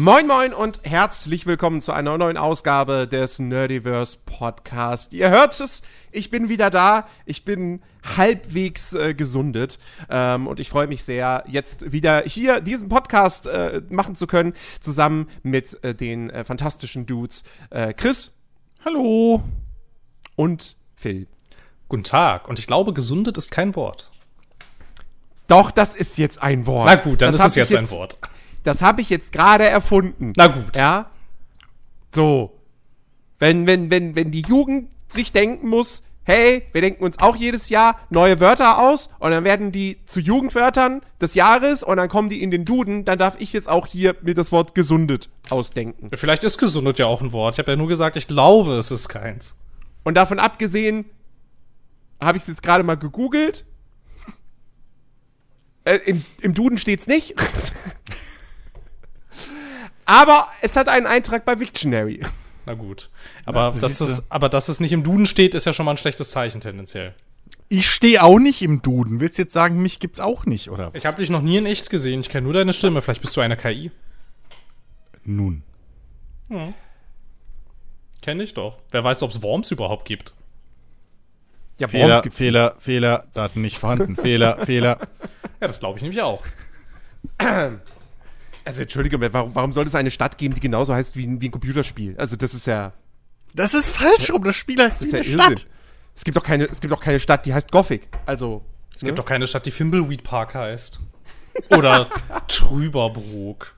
Moin Moin und herzlich willkommen zu einer neuen Ausgabe des Nerdiverse Podcast. Ihr hört es, ich bin wieder da. Ich bin halbwegs äh, gesundet ähm, und ich freue mich sehr, jetzt wieder hier diesen Podcast äh, machen zu können, zusammen mit äh, den äh, fantastischen Dudes äh, Chris. Hallo. Und Phil. Guten Tag. Und ich glaube, gesundet ist kein Wort. Doch, das ist jetzt ein Wort. Na gut, dann das ist es jetzt, jetzt ein Wort. Das habe ich jetzt gerade erfunden. Na gut. Ja. So. Wenn, wenn, wenn, wenn die Jugend sich denken muss, hey, wir denken uns auch jedes Jahr neue Wörter aus und dann werden die zu Jugendwörtern des Jahres und dann kommen die in den Duden, dann darf ich jetzt auch hier mir das Wort gesundet ausdenken. Vielleicht ist gesundet ja auch ein Wort. Ich habe ja nur gesagt, ich glaube, es ist keins. Und davon abgesehen habe ich es jetzt gerade mal gegoogelt. Äh, im, Im Duden steht's nicht. Aber es hat einen Eintrag bei Victionary. Na gut. Aber, Na, dass es, aber dass es nicht im Duden steht, ist ja schon mal ein schlechtes Zeichen tendenziell. Ich stehe auch nicht im Duden. Willst du jetzt sagen, mich gibt's auch nicht, oder was? Ich habe dich noch nie in echt gesehen. Ich kenne nur deine Stimme. Vielleicht bist du eine KI. Nun. Hm. Kenn ich doch. Wer weiß, ob es Worms überhaupt gibt. Ja, Fehler, Fehler, Fehler, Daten nicht vorhanden. Fehler, Fehler. Ja, das glaube ich nämlich auch. Also Entschuldigung, warum, warum soll es eine Stadt geben, die genauso heißt wie ein, wie ein Computerspiel? Also das ist ja. Das ist falsch rum. Das Spiel heißt wie eine ja Stadt. Es gibt doch keine, es gibt doch keine Stadt, die heißt Gothic. Also. Es ne? gibt doch keine Stadt, die Fimbleweed Park heißt. Oder Trüberbrook.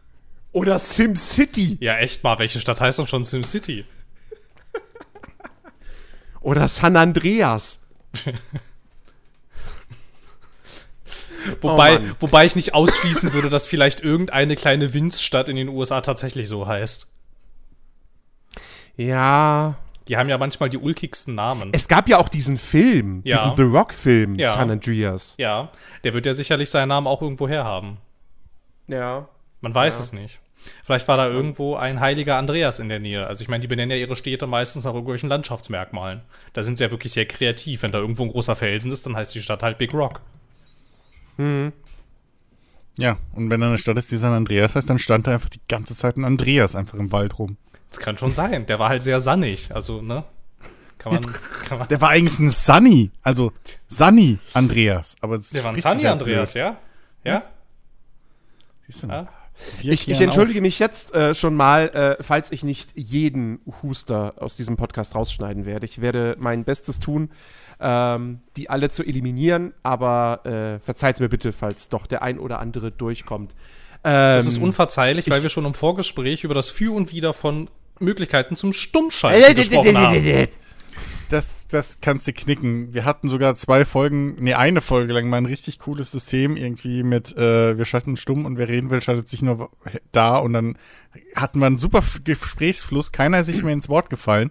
Oder SimCity. Ja, echt mal. Welche Stadt heißt doch schon SimCity? Oder San Andreas. Wobei, oh wobei ich nicht ausschließen würde, dass vielleicht irgendeine kleine Winzstadt in den USA tatsächlich so heißt. Ja. Die haben ja manchmal die ulkigsten Namen. Es gab ja auch diesen Film, ja. diesen The Rock-Film, ja. San Andreas. Ja, der wird ja sicherlich seinen Namen auch irgendwo herhaben. Ja. Man weiß ja. es nicht. Vielleicht war da irgendwo ein heiliger Andreas in der Nähe. Also ich meine, die benennen ja ihre Städte meistens nach irgendwelchen Landschaftsmerkmalen. Da sind sie ja wirklich sehr kreativ. Wenn da irgendwo ein großer Felsen ist, dann heißt die Stadt halt Big Rock. Mhm. Ja, und wenn da eine Stadt ist, die San Andreas heißt, dann stand da einfach die ganze Zeit ein Andreas einfach im Wald rum. Das kann schon sein. Der war halt sehr sannig. Also, ne? Kann man, kann man Der war eigentlich ein Sunny. Also, Sunny Andreas. Aber Der war ein Sunny halt Andreas, ja? Ja? Siehst du mal. Ich, ich, entschuldige auf. mich jetzt äh, schon mal, äh, falls ich nicht jeden Huster aus diesem Podcast rausschneiden werde. Ich werde mein Bestes tun, ähm, die alle zu eliminieren, aber äh, verzeiht mir bitte, falls doch der ein oder andere durchkommt. Ähm, das ist unverzeihlich, weil wir schon im Vorgespräch über das Für und Wider von Möglichkeiten zum Stummschalten gesprochen haben. Das, das kannst du knicken. Wir hatten sogar zwei Folgen, nee, eine Folge lang mal ein richtig cooles System irgendwie mit, äh, wir schalten stumm und wer reden will, schaltet sich nur da und dann hatten wir einen super Gesprächsfluss, keiner ist sich mehr ins Wort gefallen.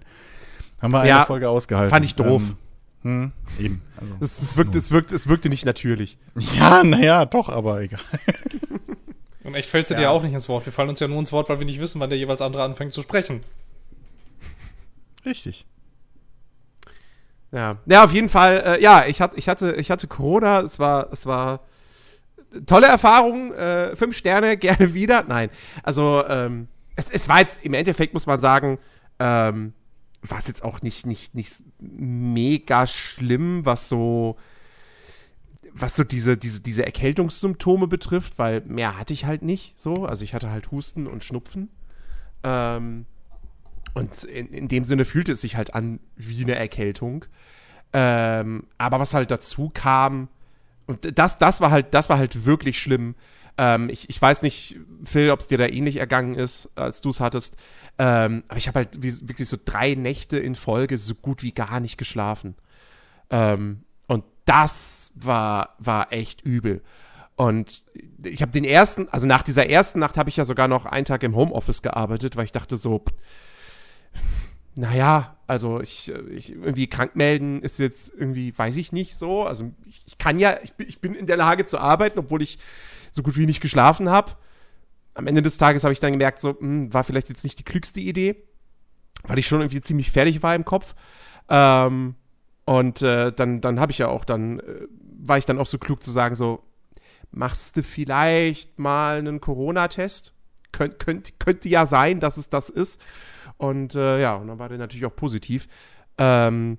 Haben wir eine ja, Folge ausgehalten. Fand ich doof. Ähm, hm, eben. Also, es, es, wirkt, es, wirkt, es wirkte nicht natürlich. Ja, naja, doch, aber egal. Und echt fällst du ja. dir auch nicht ins Wort. Wir fallen uns ja nur ins Wort, weil wir nicht wissen, wann der jeweils andere anfängt zu sprechen. Richtig. Ja, ja auf jeden Fall. Äh, ja, ich hatte, ich, hatte, ich hatte Corona. Es war, es war tolle Erfahrung. Äh, fünf Sterne, gerne wieder. Nein, also ähm, es, es war jetzt im Endeffekt, muss man sagen, ähm, war es jetzt auch nicht, nicht, nicht mega schlimm, was so, was so diese, diese, diese Erkältungssymptome betrifft, weil mehr hatte ich halt nicht so. Also ich hatte halt Husten und Schnupfen. Ähm, und in, in dem Sinne fühlte es sich halt an wie eine Erkältung. Ähm, aber was halt dazu kam, und das, das war halt, das war halt wirklich schlimm. Ähm, ich, ich weiß nicht, Phil, ob es dir da ähnlich ergangen ist, als du es hattest. Ähm, aber ich habe halt wie, wirklich so drei Nächte in Folge so gut wie gar nicht geschlafen. Ähm, und das war, war echt übel. Und ich habe den ersten, also nach dieser ersten Nacht habe ich ja sogar noch einen Tag im Homeoffice gearbeitet, weil ich dachte so, naja, also ich, ich irgendwie krank melden ist jetzt irgendwie, weiß ich nicht so. Also ich, ich kann ja, ich, ich bin in der Lage zu arbeiten, obwohl ich so gut wie nicht geschlafen habe am Ende des Tages habe ich dann gemerkt, so, mh, hm, war vielleicht jetzt nicht die klügste Idee, weil ich schon irgendwie ziemlich fertig war im Kopf. Ähm, und äh, dann, dann habe ich ja auch, dann äh, war ich dann auch so klug zu sagen, so, machst du vielleicht mal einen Corona-Test? könnt, könnt, könnte ja sein, dass es das ist. Und äh, ja, und dann war der natürlich auch positiv. Ähm,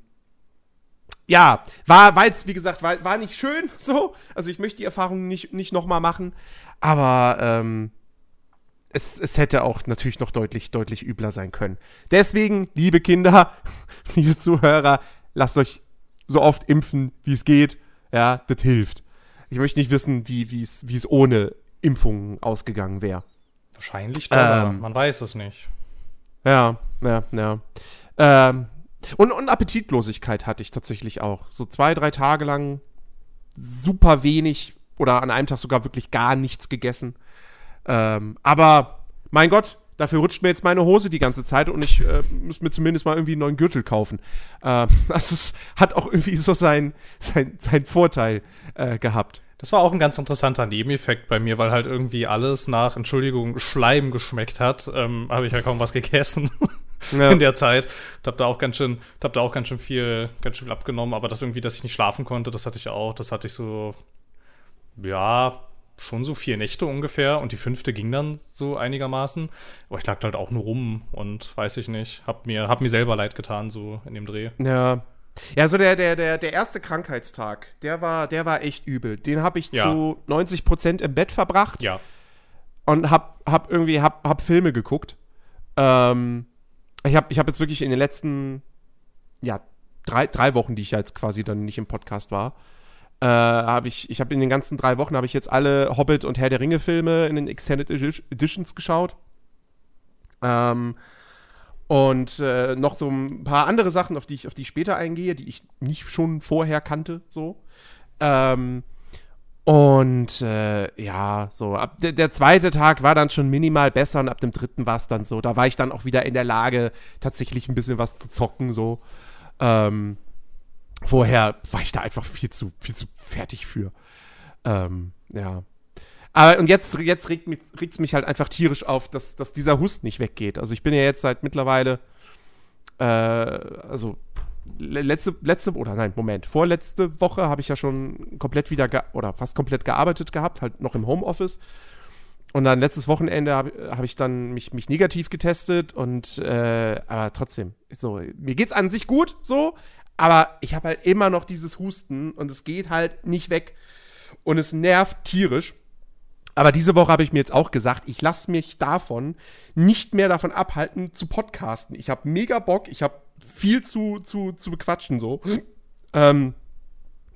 ja, war, war jetzt, wie gesagt, war, war nicht schön so. Also ich möchte die Erfahrung nicht, nicht nochmal machen. Aber ähm, es, es hätte auch natürlich noch deutlich, deutlich übler sein können. Deswegen, liebe Kinder, liebe Zuhörer, lasst euch so oft impfen, wie es geht. Ja, das hilft. Ich möchte nicht wissen, wie es ohne Impfungen ausgegangen wäre. Wahrscheinlich doch, ähm, man weiß es nicht. Ja, ja, ja. Ähm, und, und Appetitlosigkeit hatte ich tatsächlich auch. So zwei, drei Tage lang super wenig oder an einem Tag sogar wirklich gar nichts gegessen. Ähm, aber mein Gott, dafür rutscht mir jetzt meine Hose die ganze Zeit und ich äh, muss mir zumindest mal irgendwie einen neuen Gürtel kaufen. Äh, das ist, hat auch irgendwie so seinen sein, sein Vorteil äh, gehabt. Das war auch ein ganz interessanter Nebeneffekt bei mir, weil halt irgendwie alles nach, Entschuldigung, Schleim geschmeckt hat. Ähm, Habe ich ja kaum was gegessen ja. in der Zeit. Ich hab da auch ganz schön, hab da auch ganz schön viel, ganz schön viel abgenommen. Aber das irgendwie, dass ich nicht schlafen konnte, das hatte ich auch. Das hatte ich so, ja, schon so vier Nächte ungefähr und die fünfte ging dann so einigermaßen. Aber ich lag halt auch nur rum und weiß ich nicht, hab mir, hab mir selber leid getan, so in dem Dreh. Ja. Ja, so der, der, der, der erste Krankheitstag, der war, der war echt übel. Den habe ich ja. zu 90 Prozent im Bett verbracht. Ja. Und hab, hab irgendwie, hab, hab Filme geguckt. Ähm, ich habe ich hab jetzt wirklich in den letzten, ja, drei, drei Wochen, die ich jetzt quasi dann nicht im Podcast war, äh, habe ich, ich habe in den ganzen drei Wochen habe ich jetzt alle Hobbit und Herr der Ringe Filme in den Extended Editions geschaut. Ähm, und äh, noch so ein paar andere Sachen, auf die ich, auf die ich später eingehe, die ich nicht schon vorher kannte, so. Ähm, und äh, ja, so, ab der, der, zweite Tag war dann schon minimal besser und ab dem dritten war es dann so. Da war ich dann auch wieder in der Lage, tatsächlich ein bisschen was zu zocken, so. Ähm, vorher war ich da einfach viel zu, viel zu fertig für. Ähm, ja. Aber und jetzt, jetzt regt es mich halt einfach tierisch auf, dass, dass dieser Hust nicht weggeht. Also ich bin ja jetzt seit mittlerweile, äh, also letzte, letzte, oder nein, Moment, vorletzte Woche habe ich ja schon komplett wieder, oder fast komplett gearbeitet gehabt, halt noch im Homeoffice. Und dann letztes Wochenende habe hab ich dann mich, mich negativ getestet und äh, aber trotzdem, so, mir geht's an sich gut, so, aber ich habe halt immer noch dieses Husten und es geht halt nicht weg. Und es nervt tierisch. Aber diese Woche habe ich mir jetzt auch gesagt, ich lasse mich davon nicht mehr davon abhalten zu podcasten. Ich habe mega Bock, ich habe viel zu, zu, zu bequatschen so. Ähm,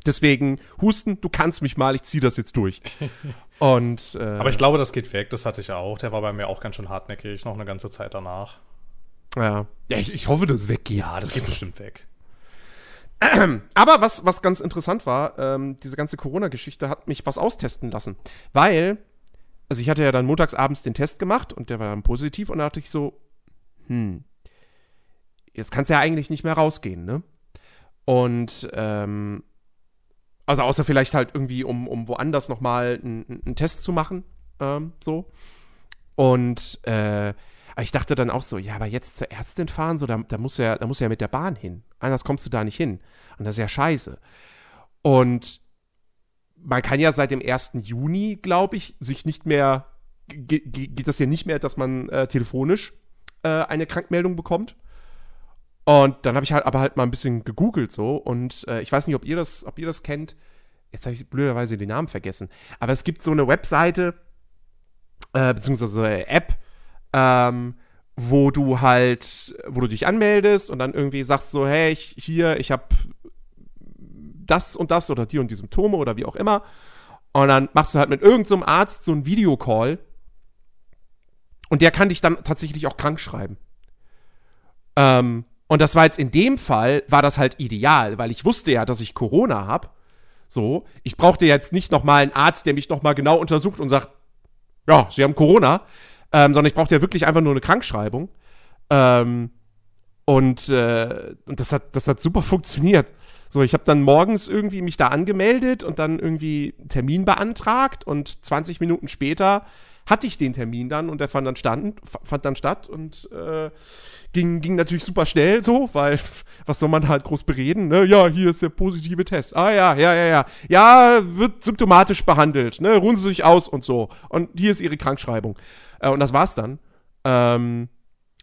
deswegen, Husten, du kannst mich mal, ich ziehe das jetzt durch. Und, äh, Aber ich glaube, das geht weg, das hatte ich auch. Der war bei mir auch ganz schön hartnäckig, noch eine ganze Zeit danach. Ja, ja ich, ich hoffe, das weggeht. Ja, das geht bestimmt weg. Aber was, was ganz interessant war, ähm, diese ganze Corona-Geschichte hat mich was austesten lassen. Weil, also ich hatte ja dann montagsabends den Test gemacht und der war dann positiv und da dachte ich so, hm, jetzt kannst du ja eigentlich nicht mehr rausgehen, ne? Und, ähm, also außer vielleicht halt irgendwie, um, um woanders nochmal einen, Test zu machen, ähm, so. Und, äh, ich dachte dann auch so, ja, aber jetzt zur Ärztin fahren, so, da, da musst ja, da musst ja mit der Bahn hin. Anders kommst du da nicht hin. Und das ist ja scheiße. Und man kann ja seit dem 1. Juni, glaube ich, sich nicht mehr, geht das ja nicht mehr, dass man äh, telefonisch äh, eine Krankmeldung bekommt. Und dann habe ich halt aber halt mal ein bisschen gegoogelt so und äh, ich weiß nicht, ob ihr das, ob ihr das kennt. Jetzt habe ich blöderweise den Namen vergessen. Aber es gibt so eine Webseite, äh, beziehungsweise eine App, ähm, wo du halt, wo du dich anmeldest und dann irgendwie sagst so, hey, ich, hier, ich habe das und das oder die und die Symptome oder wie auch immer. Und dann machst du halt mit irgendeinem so Arzt so einen Videocall und der kann dich dann tatsächlich auch krank schreiben. Ähm, und das war jetzt in dem Fall, war das halt ideal, weil ich wusste ja, dass ich Corona habe. So, ich brauchte jetzt nicht nochmal einen Arzt, der mich nochmal genau untersucht und sagt, ja, Sie haben Corona, ähm, sondern ich brauchte ja wirklich einfach nur eine Krankschreibung. Ähm, und, äh, das hat, das hat super funktioniert. So, ich habe dann morgens irgendwie mich da angemeldet und dann irgendwie einen Termin beantragt und 20 Minuten später hatte ich den Termin dann und der fand dann, stand, fand dann statt und äh, ging, ging natürlich super schnell so, weil was soll man halt groß bereden, ne? Ja, hier ist der positive Test. Ah ja, ja, ja, ja. Ja, wird symptomatisch behandelt, ne? Ruhen Sie sich aus und so. Und hier ist Ihre Krankschreibung. Äh, und das war's dann. Ähm,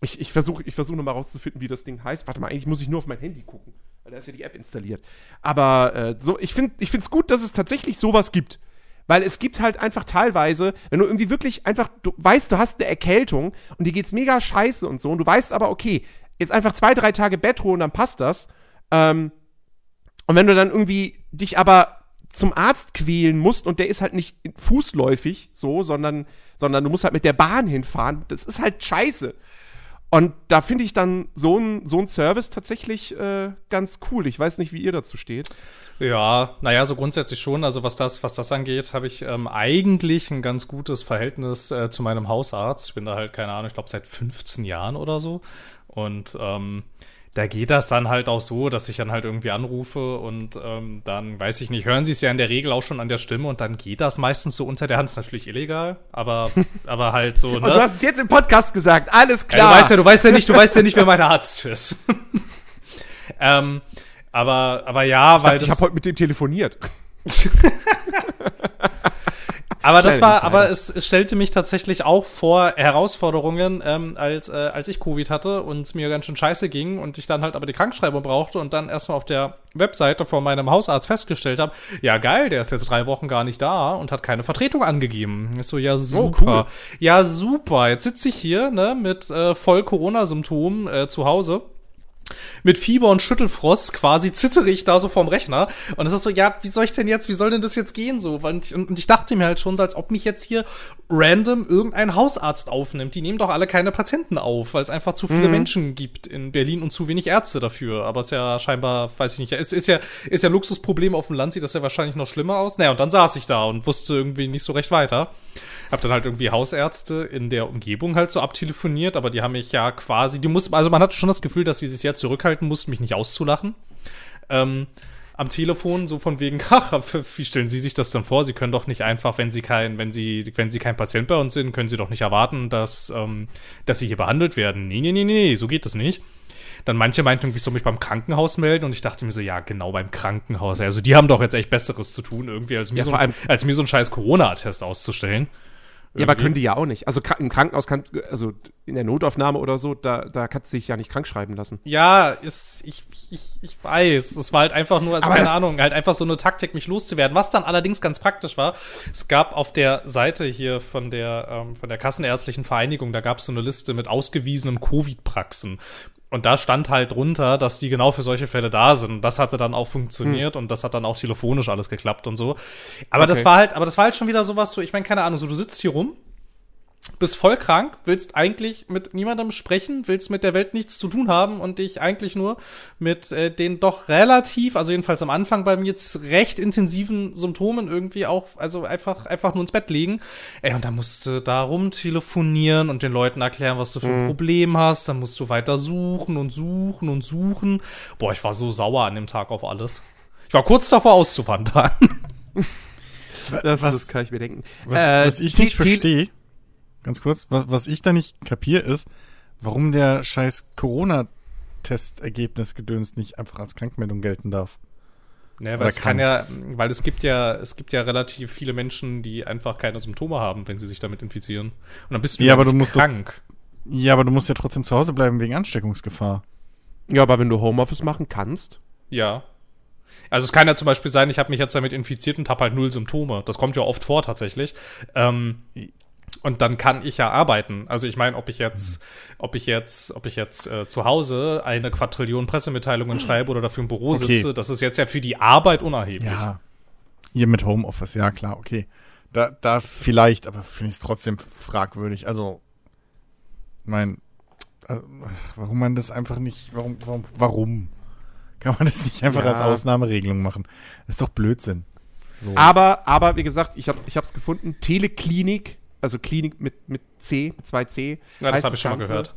ich ich versuche ich versuch nochmal rauszufinden, wie das Ding heißt. Warte mal, eigentlich muss ich nur auf mein Handy gucken, weil da ist ja die App installiert. Aber äh, so, ich finde es gut, dass es tatsächlich sowas gibt. Weil es gibt halt einfach teilweise, wenn du irgendwie wirklich einfach, du weißt, du hast eine Erkältung und dir geht's mega scheiße und so, und du weißt aber, okay, jetzt einfach zwei, drei Tage Bettruhe und dann passt das. Ähm, und wenn du dann irgendwie dich aber zum Arzt quälen musst und der ist halt nicht fußläufig so, sondern, sondern du musst halt mit der Bahn hinfahren, das ist halt scheiße. Und da finde ich dann so ein, so Service tatsächlich äh, ganz cool. Ich weiß nicht, wie ihr dazu steht. Ja, naja, so grundsätzlich schon. Also was das, was das angeht, habe ich ähm, eigentlich ein ganz gutes Verhältnis äh, zu meinem Hausarzt. Ich bin da halt, keine Ahnung, ich glaube seit 15 Jahren oder so. Und ähm, da geht das dann halt auch so, dass ich dann halt irgendwie anrufe und ähm, dann, weiß ich nicht, hören sie es ja in der Regel auch schon an der Stimme und dann geht das meistens so unter der Hand. Ist natürlich illegal, aber, aber halt so. Ne? Und du hast es jetzt im Podcast gesagt, alles klar. Ja, du weißt ja, du weißt ja nicht, du weißt ja nicht, wer mein Arzt ist. ähm, aber, aber ja, ich weil. Dachte, ich habe heute mit dem telefoniert. Aber das war, aber es, es stellte mich tatsächlich auch vor Herausforderungen, ähm, als, äh, als ich Covid hatte und es mir ganz schön scheiße ging und ich dann halt aber die Krankschreibung brauchte und dann erstmal auf der Webseite von meinem Hausarzt festgestellt habe, ja geil, der ist jetzt drei Wochen gar nicht da und hat keine Vertretung angegeben. Ich so, ja super. Oh, cool. Ja super, jetzt sitze ich hier ne, mit äh, voll Corona-Symptomen äh, zu Hause mit Fieber und Schüttelfrost quasi zittere ich da so vorm Rechner. Und es ist so, ja, wie soll ich denn jetzt, wie soll denn das jetzt gehen so? Und ich, und ich dachte mir halt schon so, als ob mich jetzt hier random irgendein Hausarzt aufnimmt. Die nehmen doch alle keine Patienten auf, weil es einfach zu viele mhm. Menschen gibt in Berlin und zu wenig Ärzte dafür. Aber es ist ja scheinbar, weiß ich nicht, es ist ja, ist ja Luxusproblem auf dem Land, sieht das ja wahrscheinlich noch schlimmer aus. Naja, und dann saß ich da und wusste irgendwie nicht so recht weiter. Hab dann halt irgendwie Hausärzte in der Umgebung halt so abtelefoniert, aber die haben mich ja quasi, die mussten, also man hatte schon das Gefühl, dass sie sich sehr zurückhalten mussten, mich nicht auszulachen. Ähm, am Telefon so von wegen, ach, wie stellen Sie sich das denn vor? Sie können doch nicht einfach, wenn Sie kein, wenn Sie, wenn Sie kein Patient bei uns sind, können Sie doch nicht erwarten, dass, ähm, dass Sie hier behandelt werden. Nee, nee, nee, nee, so geht das nicht. Dann manche meinten irgendwie, ich soll mich beim Krankenhaus melden und ich dachte mir so, ja, genau beim Krankenhaus. Also die haben doch jetzt echt Besseres zu tun, irgendwie, als mir, ja, so, als mir so ein scheiß Corona-Attest auszustellen. Ja, aber können die ja auch nicht. Also im Krankenhaus kann, also in der Notaufnahme oder so, da, da kannst du dich ja nicht krank schreiben lassen. Ja, ist, ich, ich, ich weiß. Es war halt einfach nur, also aber keine Ahnung, halt einfach so eine Taktik, mich loszuwerden. Was dann allerdings ganz praktisch war, es gab auf der Seite hier von der, ähm, von der Kassenärztlichen Vereinigung, da gab es so eine Liste mit ausgewiesenen Covid-Praxen. Und da stand halt drunter, dass die genau für solche Fälle da sind. Das hatte dann auch funktioniert hm. und das hat dann auch telefonisch alles geklappt und so. Aber okay. das war halt, aber das war halt schon wieder sowas so, ich meine, keine Ahnung, so du sitzt hier rum bist voll krank, willst eigentlich mit niemandem sprechen, willst mit der Welt nichts zu tun haben und dich eigentlich nur mit äh, den doch relativ, also jedenfalls am Anfang bei mir jetzt recht intensiven Symptomen irgendwie auch, also einfach, einfach nur ins Bett legen. Ey, und dann musst du da rum telefonieren und den Leuten erklären, was du für ein mhm. Problem hast. Dann musst du weiter suchen und suchen und suchen. Boah, ich war so sauer an dem Tag auf alles. Ich war kurz davor auszuwandern. Das, was, das kann ich mir denken. Was, äh, was ich nicht verstehe ganz kurz, was, was ich da nicht kapiere, ist, warum der scheiß Corona-Testergebnis gedöns nicht einfach als Krankmeldung gelten darf. Ne, weil es kann ja, weil es gibt ja, es gibt ja relativ viele Menschen, die einfach keine Symptome haben, wenn sie sich damit infizieren. Und dann bist du ja, aber du musst krank. Doch, ja, aber du musst ja trotzdem zu Hause bleiben wegen Ansteckungsgefahr. Ja, aber wenn du Homeoffice machen kannst. Ja. Also es kann ja zum Beispiel sein, ich habe mich jetzt damit infiziert und habe halt null Symptome. Das kommt ja oft vor tatsächlich. Ähm, und dann kann ich ja arbeiten. Also ich meine, ob ich jetzt, ob ich jetzt, ob ich jetzt äh, zu Hause eine Quadrillion Pressemitteilungen schreibe oder dafür im Büro okay. sitze, das ist jetzt ja für die Arbeit unerheblich. Ja. Hier mit Homeoffice, ja klar, okay. Da, da vielleicht, aber finde ich es trotzdem fragwürdig. Also, mein, äh, warum man das einfach nicht, warum, warum, warum? Kann man das nicht einfach ja. als Ausnahmeregelung machen? Das ist doch Blödsinn. So. Aber, aber wie gesagt, ich habe es ich hab's gefunden. Teleklinik also Klinik mit, mit C, mit zwei C. Ja, das habe ich schon mal gehört.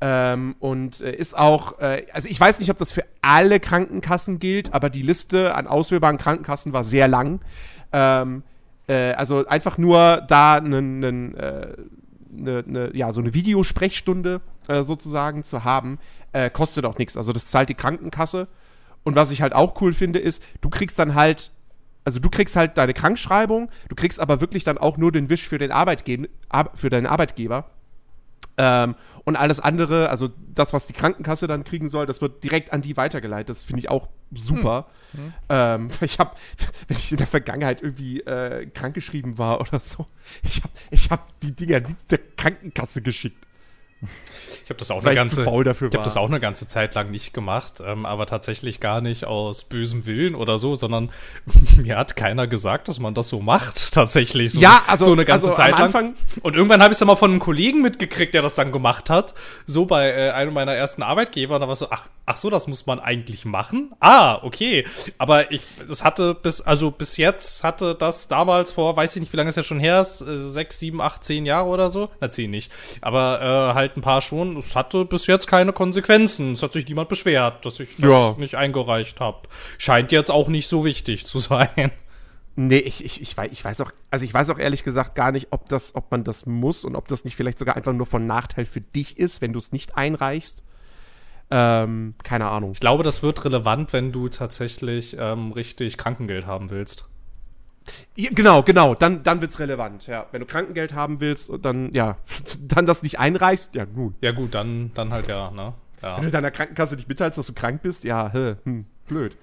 Ähm, und äh, ist auch, äh, also ich weiß nicht, ob das für alle Krankenkassen gilt, aber die Liste an auswählbaren Krankenkassen war sehr lang. Ähm, äh, also einfach nur da einen, einen äh, eine, eine, ja, so eine Videosprechstunde äh, sozusagen zu haben, äh, kostet auch nichts. Also das zahlt die Krankenkasse. Und was ich halt auch cool finde, ist, du kriegst dann halt also du kriegst halt deine Krankschreibung, du kriegst aber wirklich dann auch nur den Wisch für den Arbeitgeber, für deinen Arbeitgeber. Ähm, und alles andere, also das, was die Krankenkasse dann kriegen soll, das wird direkt an die weitergeleitet. Das finde ich auch super. Hm. Hm. Ähm, ich habe, wenn ich in der Vergangenheit irgendwie äh, krankgeschrieben war oder so, ich habe ich hab die Dinger der Krankenkasse geschickt. Ich habe das auch eine ganze, ich habe das auch eine ganze Zeit lang nicht gemacht, ähm, aber tatsächlich gar nicht aus bösem Willen oder so, sondern mir hat keiner gesagt, dass man das so macht, tatsächlich. So, ja, also so eine ganze also Zeit am Anfang lang. Und irgendwann habe ich es dann mal von einem Kollegen mitgekriegt, der das dann gemacht hat, so bei äh, einem meiner ersten Arbeitgeber. Da war so, ach, ach so, das muss man eigentlich machen. Ah, okay. Aber ich, das hatte bis, also bis jetzt hatte das damals vor, weiß ich nicht, wie lange es jetzt schon her ist, äh, sechs, sieben, acht, zehn Jahre oder so. Na, zehn nicht. Aber äh, halt ein paar schon. Es hatte bis jetzt keine Konsequenzen. Es hat sich niemand beschwert, dass ich das ja. nicht eingereicht habe. Scheint jetzt auch nicht so wichtig zu sein. Nee, ich, ich, ich, weiß, ich weiß auch, also ich weiß auch ehrlich gesagt gar nicht, ob das, ob man das muss und ob das nicht vielleicht sogar einfach nur von Nachteil für dich ist, wenn du es nicht einreichst. Ähm, keine Ahnung. Ich glaube, das wird relevant, wenn du tatsächlich ähm, richtig Krankengeld haben willst. Genau, genau, dann, dann wird es relevant, ja. Wenn du Krankengeld haben willst und dann, ja, dann das nicht einreichst, ja, nun. Ja, gut, dann, dann halt ja, ne? Ja. Wenn du deiner Krankenkasse nicht mitteilst, dass du krank bist, ja, hm, blöd.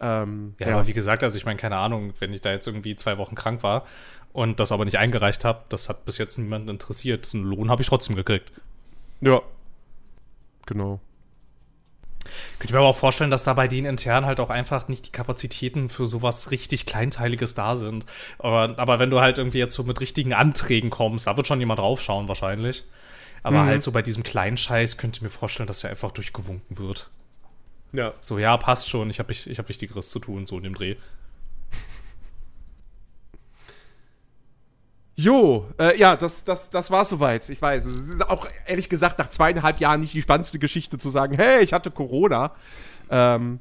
Ähm, ja, ja, aber wie gesagt, also ich meine, keine Ahnung, wenn ich da jetzt irgendwie zwei Wochen krank war und das aber nicht eingereicht habe, das hat bis jetzt niemand interessiert. Einen Lohn habe ich trotzdem gekriegt. Ja. Genau. Könnte mir aber auch vorstellen, dass da bei denen intern halt auch einfach nicht die Kapazitäten für sowas richtig Kleinteiliges da sind. Aber, aber wenn du halt irgendwie jetzt so mit richtigen Anträgen kommst, da wird schon jemand draufschauen wahrscheinlich. Aber mhm. halt so bei diesem kleinen Scheiß könnte ich mir vorstellen, dass er einfach durchgewunken wird. Ja. So, ja, passt schon, ich habe ich, ich hab Wichtigeres zu tun, so in dem Dreh. Jo, äh, ja, das, das, das war soweit. Ich weiß. Es ist auch ehrlich gesagt nach zweieinhalb Jahren nicht die spannendste Geschichte zu sagen, hey, ich hatte Corona. Ähm,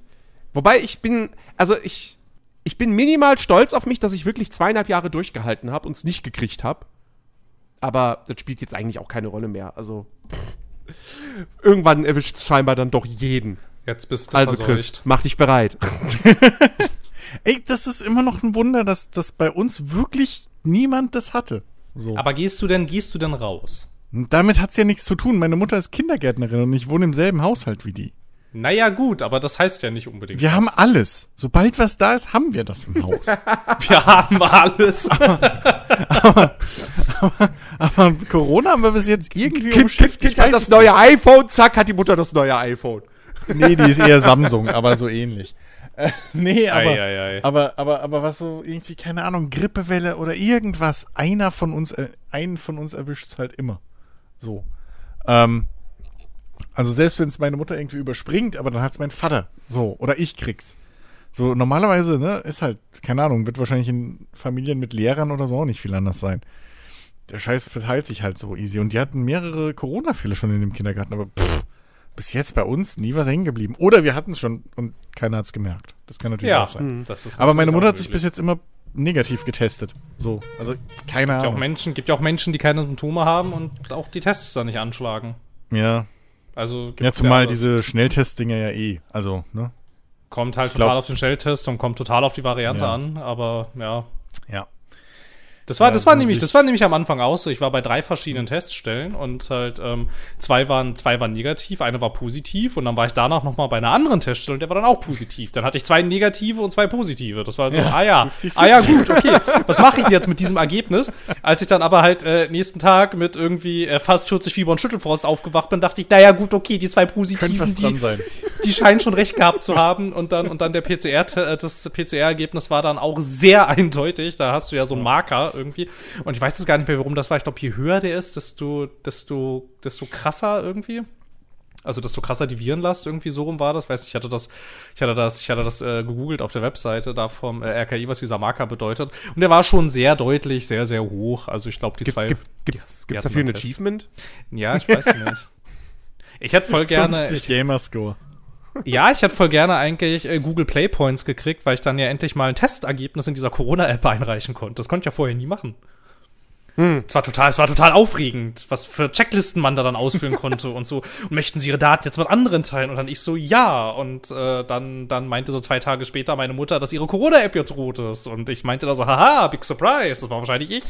wobei ich bin, also ich, ich bin minimal stolz auf mich, dass ich wirklich zweieinhalb Jahre durchgehalten habe und es nicht gekriegt habe. Aber das spielt jetzt eigentlich auch keine Rolle mehr. Also pff, irgendwann erwischt es scheinbar dann doch jeden. Jetzt bist du Also Chris, mach dich bereit. Ey, das ist immer noch ein Wunder, dass das bei uns wirklich niemand das hatte. So. Aber gehst du denn, gehst du denn raus? damit hat's ja nichts zu tun. Meine Mutter ist Kindergärtnerin und ich wohne im selben Haushalt wie die. Naja, gut, aber das heißt ja nicht unbedingt. Wir was. haben alles. Sobald was da ist, haben wir das im Haus. wir haben alles. aber, aber, aber, aber, Corona haben wir bis jetzt irgendwie kind, umschifft. Kind, kind hat das neue iPhone, zack, hat die Mutter das neue iPhone. Nee, die ist eher Samsung, aber so ähnlich. Äh, nee, aber, ei, ei, ei. aber, aber, aber was so irgendwie, keine Ahnung, Grippewelle oder irgendwas, einer von uns, äh, einen von uns erwischt es halt immer. So. Ähm, also selbst wenn es meine Mutter irgendwie überspringt, aber dann hat es mein Vater. So. Oder ich krieg's. So, normalerweise, ne, ist halt, keine Ahnung, wird wahrscheinlich in Familien mit Lehrern oder so auch nicht viel anders sein. Der Scheiß verteilt sich halt so easy. Und die hatten mehrere Corona-Fälle schon in dem Kindergarten, aber pff, bis jetzt bei uns nie was hängen geblieben. Oder wir hatten es schon und keiner hat es gemerkt. Das kann natürlich ja, auch sein. Hm, Aber meine Mutter hat sich bis jetzt immer negativ getestet. So, also keine Ahnung. Gibt ja, auch Menschen, gibt ja auch Menschen, die keine Symptome haben und auch die Tests da nicht anschlagen. Ja. Also ja, zumal ja diese Schnelltestdinger ja eh, also, ne? Kommt halt total auf den Schnelltest und kommt total auf die Variante ja. an, aber ja. Ja. Das war, das war nämlich, das war nämlich am Anfang aus so. Ich war bei drei verschiedenen Teststellen und halt ähm, zwei waren, zwei waren negativ, eine war positiv und dann war ich danach noch mal bei einer anderen Teststelle und der war dann auch positiv. Dann hatte ich zwei negative und zwei positive. Das war so, ja, ah ja, 50, 50. ah ja gut, okay. Was mache ich jetzt mit diesem Ergebnis? Als ich dann aber halt äh, nächsten Tag mit irgendwie äh, fast 40 Fieber und Schüttelfrost aufgewacht bin, dachte ich, naja gut, okay, die zwei positiven, die, die scheinen schon recht gehabt zu haben und dann und dann der PCR, äh, das PCR-Ergebnis war dann auch sehr eindeutig. Da hast du ja so einen Marker irgendwie. Und ich weiß jetzt gar nicht mehr, warum das war. Ich glaube, je höher der ist, desto, desto, desto krasser irgendwie. Also, desto krasser die Virenlast irgendwie so rum war das. Weiß nicht, ich hatte das, ich hatte das, ich hatte das äh, gegoogelt auf der Webseite da vom äh, RKI, was dieser Marker bedeutet. Und der war schon sehr deutlich, sehr, sehr hoch. Also, ich glaube, die gibt's, zwei. Gibt, gibt's, gibt's dafür ein Achievement? Ja, ich weiß nicht. Ich hätte voll gerne. 50 Gamerscore ja, ich hätte voll gerne eigentlich äh, Google Play Points gekriegt, weil ich dann ja endlich mal ein Testergebnis in dieser Corona-App einreichen konnte. Das konnte ich ja vorher nie machen. Hm. Es, war total, es war total aufregend, was für Checklisten man da dann ausfüllen konnte und so. Und möchten Sie Ihre Daten jetzt mit anderen teilen? Und dann ich so, ja. Und äh, dann, dann meinte so zwei Tage später meine Mutter, dass ihre Corona-App jetzt rot ist. Und ich meinte da so, haha, big surprise. Das war wahrscheinlich ich.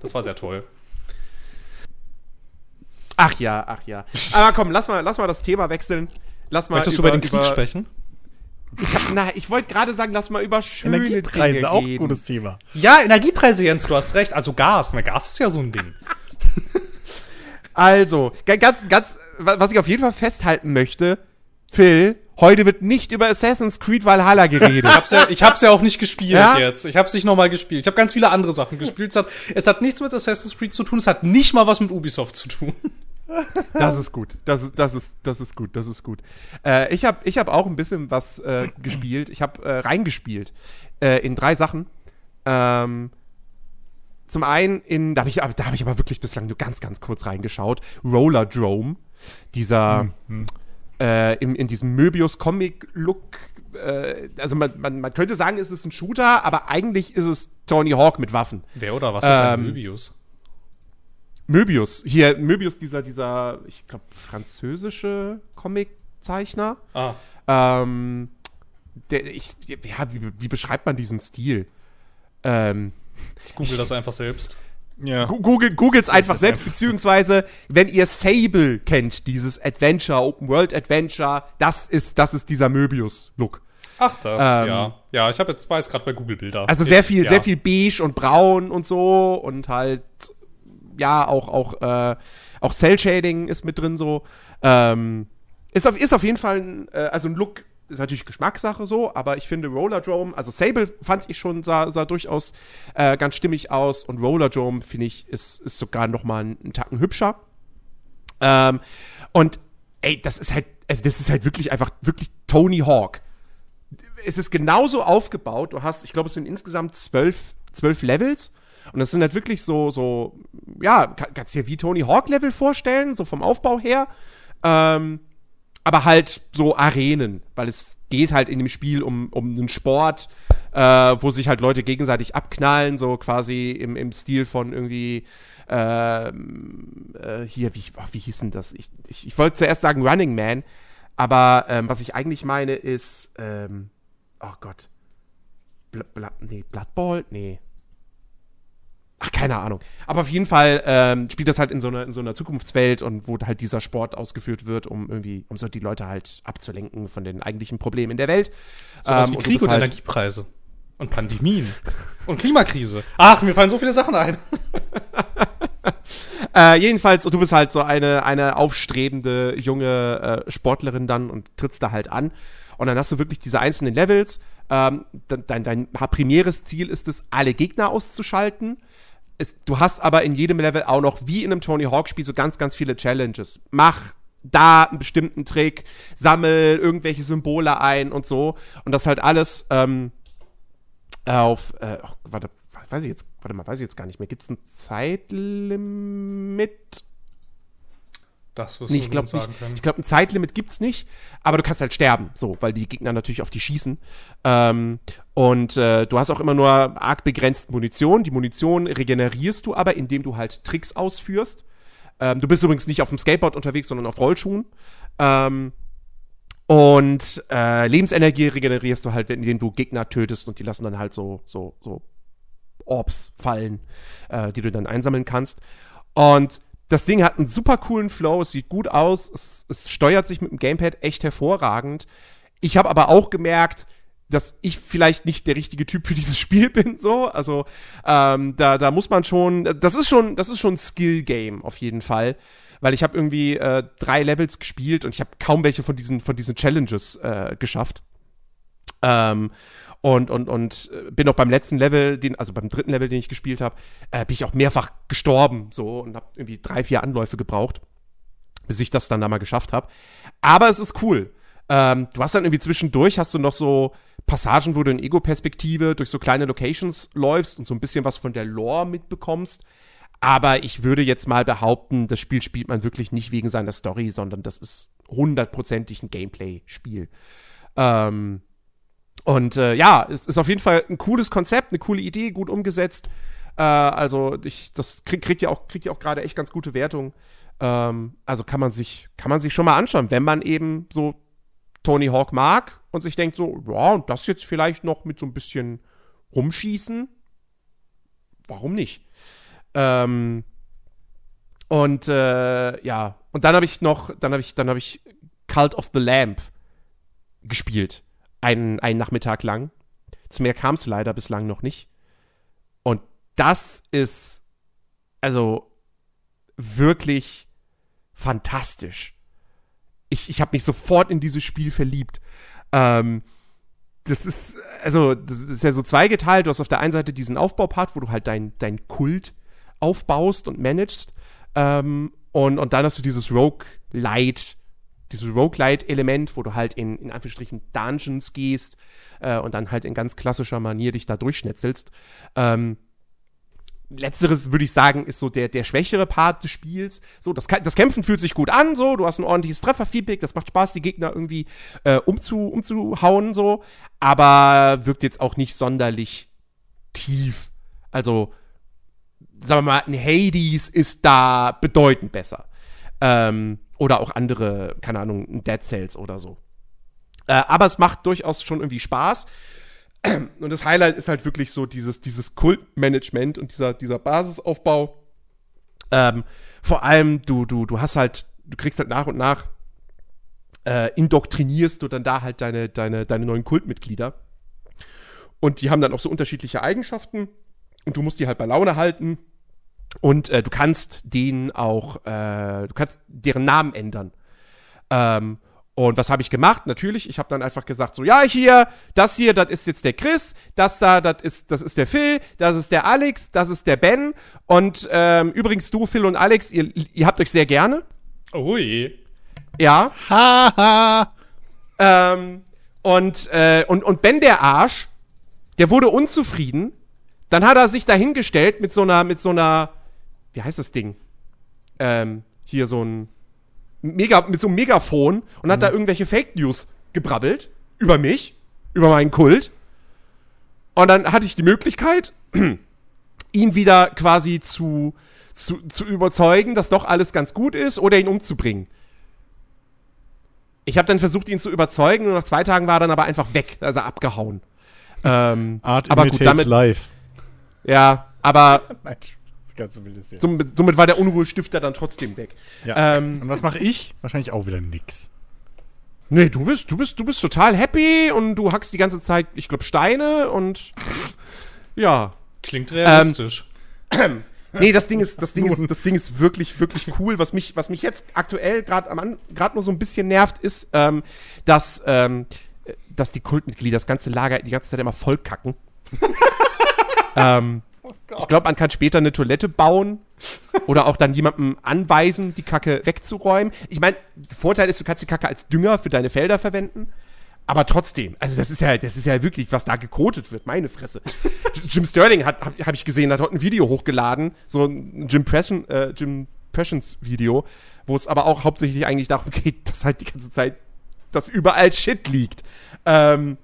das war sehr toll. Ach ja, ach ja. Aber komm, lass mal, lass mal das Thema wechseln. Lass mal Möchtest über, du über den Krieg über, sprechen? Ich, hab, na, ich wollte gerade sagen, lass mal über schöne Energiepreise, Dinge auch ein gutes Thema. Ja, Energiepreise, Jens, du hast recht. Also Gas, ne, Gas ist ja so ein Ding. also, ganz, ganz, was ich auf jeden Fall festhalten möchte, Phil, heute wird nicht über Assassin's Creed Valhalla geredet. ich, hab's ja, ich hab's ja auch nicht gespielt ja? jetzt. Ich hab's nicht nochmal gespielt. Ich habe ganz viele andere Sachen gespielt. Es hat, es hat nichts mit Assassin's Creed zu tun, es hat nicht mal was mit Ubisoft zu tun. Das ist gut. Das ist, das ist, das ist gut. Das ist gut. Äh, ich habe ich hab auch ein bisschen was äh, gespielt. Ich habe äh, reingespielt äh, in drei Sachen. Ähm, zum einen in, da habe ich, da hab ich aber wirklich bislang nur ganz, ganz kurz reingeschaut. Roller Drome. Dieser, mhm. in, in diesem Möbius-Comic-Look äh, also man, man, man, könnte sagen, es ist ein Shooter, aber eigentlich ist es Tony Hawk mit Waffen. Wer oder was ist ähm, ein Möbius? Möbius, hier, Möbius, dieser, dieser, ich glaube, französische Comiczeichner. Ah. Ähm, der, ich, ja, wie, wie beschreibt man diesen Stil? Ähm, ich google das einfach selbst. Ja. Google, Googles einfach selbst, einfach beziehungsweise, wenn ihr Sable kennt, dieses Adventure, Open World Adventure, das ist, das ist dieser Möbius-Look. Ach, das, ähm, ja. Ja, ich habe jetzt, war jetzt gerade bei Google Bilder. Also sehr viel, ja. sehr viel beige und braun und so und halt ja, auch, auch, äh, auch Cell-Shading ist mit drin so. Ähm, ist, auf, ist auf jeden Fall ein, äh, also ein Look, ist natürlich Geschmackssache so, aber ich finde Roller Drome, also Sable fand ich schon, sah, sah durchaus äh, ganz stimmig aus und Roller Drome, finde ich, ist, ist sogar noch mal einen, einen Tacken hübscher. Ähm, und ey, das ist halt, also das ist halt wirklich einfach, wirklich Tony Hawk. Es ist genauso aufgebaut, du hast, ich glaube, es sind insgesamt zwölf, zwölf Levels und das sind halt wirklich so, so, ja, kannst dir wie Tony Hawk-Level vorstellen, so vom Aufbau her. Ähm, aber halt so Arenen, weil es geht halt in dem Spiel um, um einen Sport, äh, wo sich halt Leute gegenseitig abknallen, so quasi im, im Stil von irgendwie äh, äh, hier, wie, oh, wie hieß denn das? Ich, ich, ich wollte zuerst sagen Running Man, aber ähm, was ich eigentlich meine ist, ähm, oh Gott. Bl Bl nee, Blood Bowl? Nee. Ach, keine Ahnung. Aber auf jeden Fall ähm, spielt das halt in so, einer, in so einer Zukunftswelt und wo halt dieser Sport ausgeführt wird, um irgendwie, um so die Leute halt abzulenken von den eigentlichen Problemen in der Welt. So ähm, wie Krieg und, und halt Energiepreise. Und Pandemien. und Klimakrise. Ach, mir fallen so viele Sachen ein. äh, jedenfalls, du bist halt so eine, eine aufstrebende junge äh, Sportlerin dann und trittst da halt an. Und dann hast du wirklich diese einzelnen Levels. Ähm, dein, dein primäres Ziel ist es, alle Gegner auszuschalten es, du hast aber in jedem Level auch noch, wie in einem Tony Hawk-Spiel, so ganz, ganz viele Challenges. Mach da einen bestimmten Trick, sammel irgendwelche Symbole ein und so. Und das halt alles ähm, auf, äh, oh, warte, weiß ich jetzt, warte mal, weiß ich jetzt gar nicht mehr. Gibt es ein Zeitlimit? Das wirst nee, ich glaub, sagen können. Ich glaube, ein Zeitlimit gibt es nicht, aber du kannst halt sterben, so, weil die Gegner natürlich auf die schießen. Ähm, und äh, du hast auch immer nur arg begrenzt Munition. Die Munition regenerierst du aber, indem du halt Tricks ausführst. Ähm, du bist übrigens nicht auf dem Skateboard unterwegs, sondern auf Rollschuhen. Ähm, und äh, Lebensenergie regenerierst du halt, indem du Gegner tötest und die lassen dann halt so, so, so Orbs fallen, äh, die du dann einsammeln kannst. Und das Ding hat einen super coolen Flow, es sieht gut aus, es, es steuert sich mit dem Gamepad echt hervorragend. Ich habe aber auch gemerkt, dass ich vielleicht nicht der richtige Typ für dieses Spiel bin, so. Also, ähm, da, da muss man schon, das ist schon, das ist schon ein Skill-Game auf jeden Fall. Weil ich habe irgendwie äh, drei Levels gespielt und ich habe kaum welche von diesen, von diesen Challenges äh, geschafft. Ähm, und, und, und äh, bin auch beim letzten Level, den, also beim dritten Level, den ich gespielt habe, äh, bin ich auch mehrfach gestorben so und habe irgendwie drei, vier Anläufe gebraucht, bis ich das dann da mal geschafft habe. Aber es ist cool. Ähm, du hast dann irgendwie zwischendurch, hast du noch so Passagen, wo du in Ego-Perspektive durch so kleine Locations läufst und so ein bisschen was von der Lore mitbekommst. Aber ich würde jetzt mal behaupten, das Spiel spielt man wirklich nicht wegen seiner Story, sondern das ist hundertprozentig ein Gameplay-Spiel. Ähm, und äh, ja, es ist auf jeden Fall ein cooles Konzept, eine coole Idee, gut umgesetzt. Äh, also ich, das krieg, kriegt ja auch, kriegt ja auch gerade echt ganz gute Wertungen. Ähm, also kann man sich, kann man sich schon mal anschauen, wenn man eben so Tony Hawk mag und sich denkt so, ja, und das jetzt vielleicht noch mit so ein bisschen rumschießen. Warum nicht? Ähm, und äh, ja, und dann habe ich noch, dann habe ich, dann habe ich Cult of the Lamp gespielt. Einen, einen Nachmittag lang. Zu mehr kam es leider bislang noch nicht. Und das ist also wirklich fantastisch. Ich, ich habe mich sofort in dieses Spiel verliebt. Ähm, das ist, also, das ist ja so zweigeteilt. Du hast auf der einen Seite diesen Aufbaupart, wo du halt dein, dein Kult aufbaust und managst. Ähm, und, und dann hast du dieses Rogue-Light, dieses Roguelite-Element, wo du halt in, in Anführungsstrichen Dungeons gehst äh, und dann halt in ganz klassischer Manier dich da durchschnetzelst. Ähm, Letzteres würde ich sagen, ist so der, der schwächere Part des Spiels. So, das, das Kämpfen fühlt sich gut an, so, du hast ein ordentliches Trefferfeedback, das macht Spaß, die Gegner irgendwie äh, umzu, umzuhauen, so, aber wirkt jetzt auch nicht sonderlich tief. Also, sagen wir mal, ein Hades ist da bedeutend besser. Ähm, oder auch andere, keine Ahnung, Dead Cells oder so. Äh, aber es macht durchaus schon irgendwie Spaß. Und das Highlight ist halt wirklich so dieses, dieses Kultmanagement und dieser, dieser Basisaufbau. Ähm, vor allem, du, du, du hast halt, du kriegst halt nach und nach, äh, indoktrinierst du dann da halt deine, deine, deine neuen Kultmitglieder. Und die haben dann auch so unterschiedliche Eigenschaften. Und du musst die halt bei Laune halten. Und äh, du kannst denen auch, äh, du kannst deren Namen ändern. Ähm, und was habe ich gemacht? Natürlich, ich habe dann einfach gesagt, so, ja, hier, das hier, das ist jetzt der Chris, das da, das ist, das ist der Phil, das ist der Alex, das ist der Ben. Und ähm, übrigens, du, Phil und Alex, ihr, ihr habt euch sehr gerne. Ui. Ja. Haha. ähm, und, äh, und, und Ben der Arsch, der wurde unzufrieden. Dann hat er sich dahingestellt mit so einer, mit so einer, wie heißt das Ding? Ähm, hier so ein Mega, mit so einem Megafon und hat da mhm. irgendwelche Fake News gebrabbelt über mich, über meinen Kult. Und dann hatte ich die Möglichkeit, ihn wieder quasi zu, zu, zu überzeugen, dass doch alles ganz gut ist oder ihn umzubringen. Ich habe dann versucht, ihn zu überzeugen und nach zwei Tagen war er dann aber einfach weg, also abgehauen. Ähm, Art aber gut, damit, life. Ja, aber ganz zumindest, ja. Somit, somit war der Unruhestifter dann trotzdem weg. Ja. Ähm, und was mache ich? Wahrscheinlich auch wieder nix. Nee, du bist, du bist, du bist total happy und du hackst die ganze Zeit, ich glaube, Steine und ja. Klingt realistisch. Ähm, nee, das Ding ist, das Ding ist, das Ding ist wirklich, wirklich cool. Was mich, was mich jetzt aktuell gerade gerade nur so ein bisschen nervt, ist, ähm, dass, ähm, dass die Kultmitglieder das ganze Lager die ganze Zeit immer vollkacken. ähm, Oh ich glaube, man kann später eine Toilette bauen oder auch dann jemandem anweisen, die Kacke wegzuräumen. Ich meine, Vorteil ist, du kannst die Kacke als Dünger für deine Felder verwenden. Aber trotzdem, also das ist ja, das ist ja wirklich, was da gekotet wird, meine Fresse. Jim Sterling hat, habe hab ich gesehen, hat heute ein Video hochgeladen, so ein Jim Pression, äh, Jim Pressions Video, wo es aber auch hauptsächlich eigentlich darum geht, dass halt die ganze Zeit, dass überall Shit liegt. Ähm,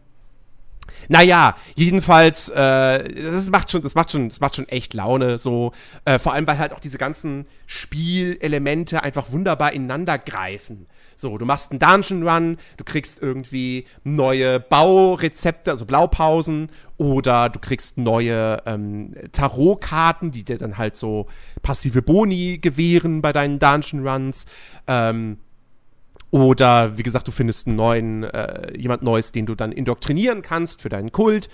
naja, jedenfalls, äh, das macht schon, das macht schon, das macht schon echt Laune, so, äh, vor allem, weil halt auch diese ganzen Spielelemente einfach wunderbar ineinander greifen. So, du machst einen Dungeon Run, du kriegst irgendwie neue Baurezepte, also Blaupausen, oder du kriegst neue ähm, Tarotkarten, die dir dann halt so passive Boni gewähren bei deinen Dungeon Runs. Ähm, oder wie gesagt, du findest einen neuen, äh, jemand Neues, den du dann indoktrinieren kannst für deinen Kult.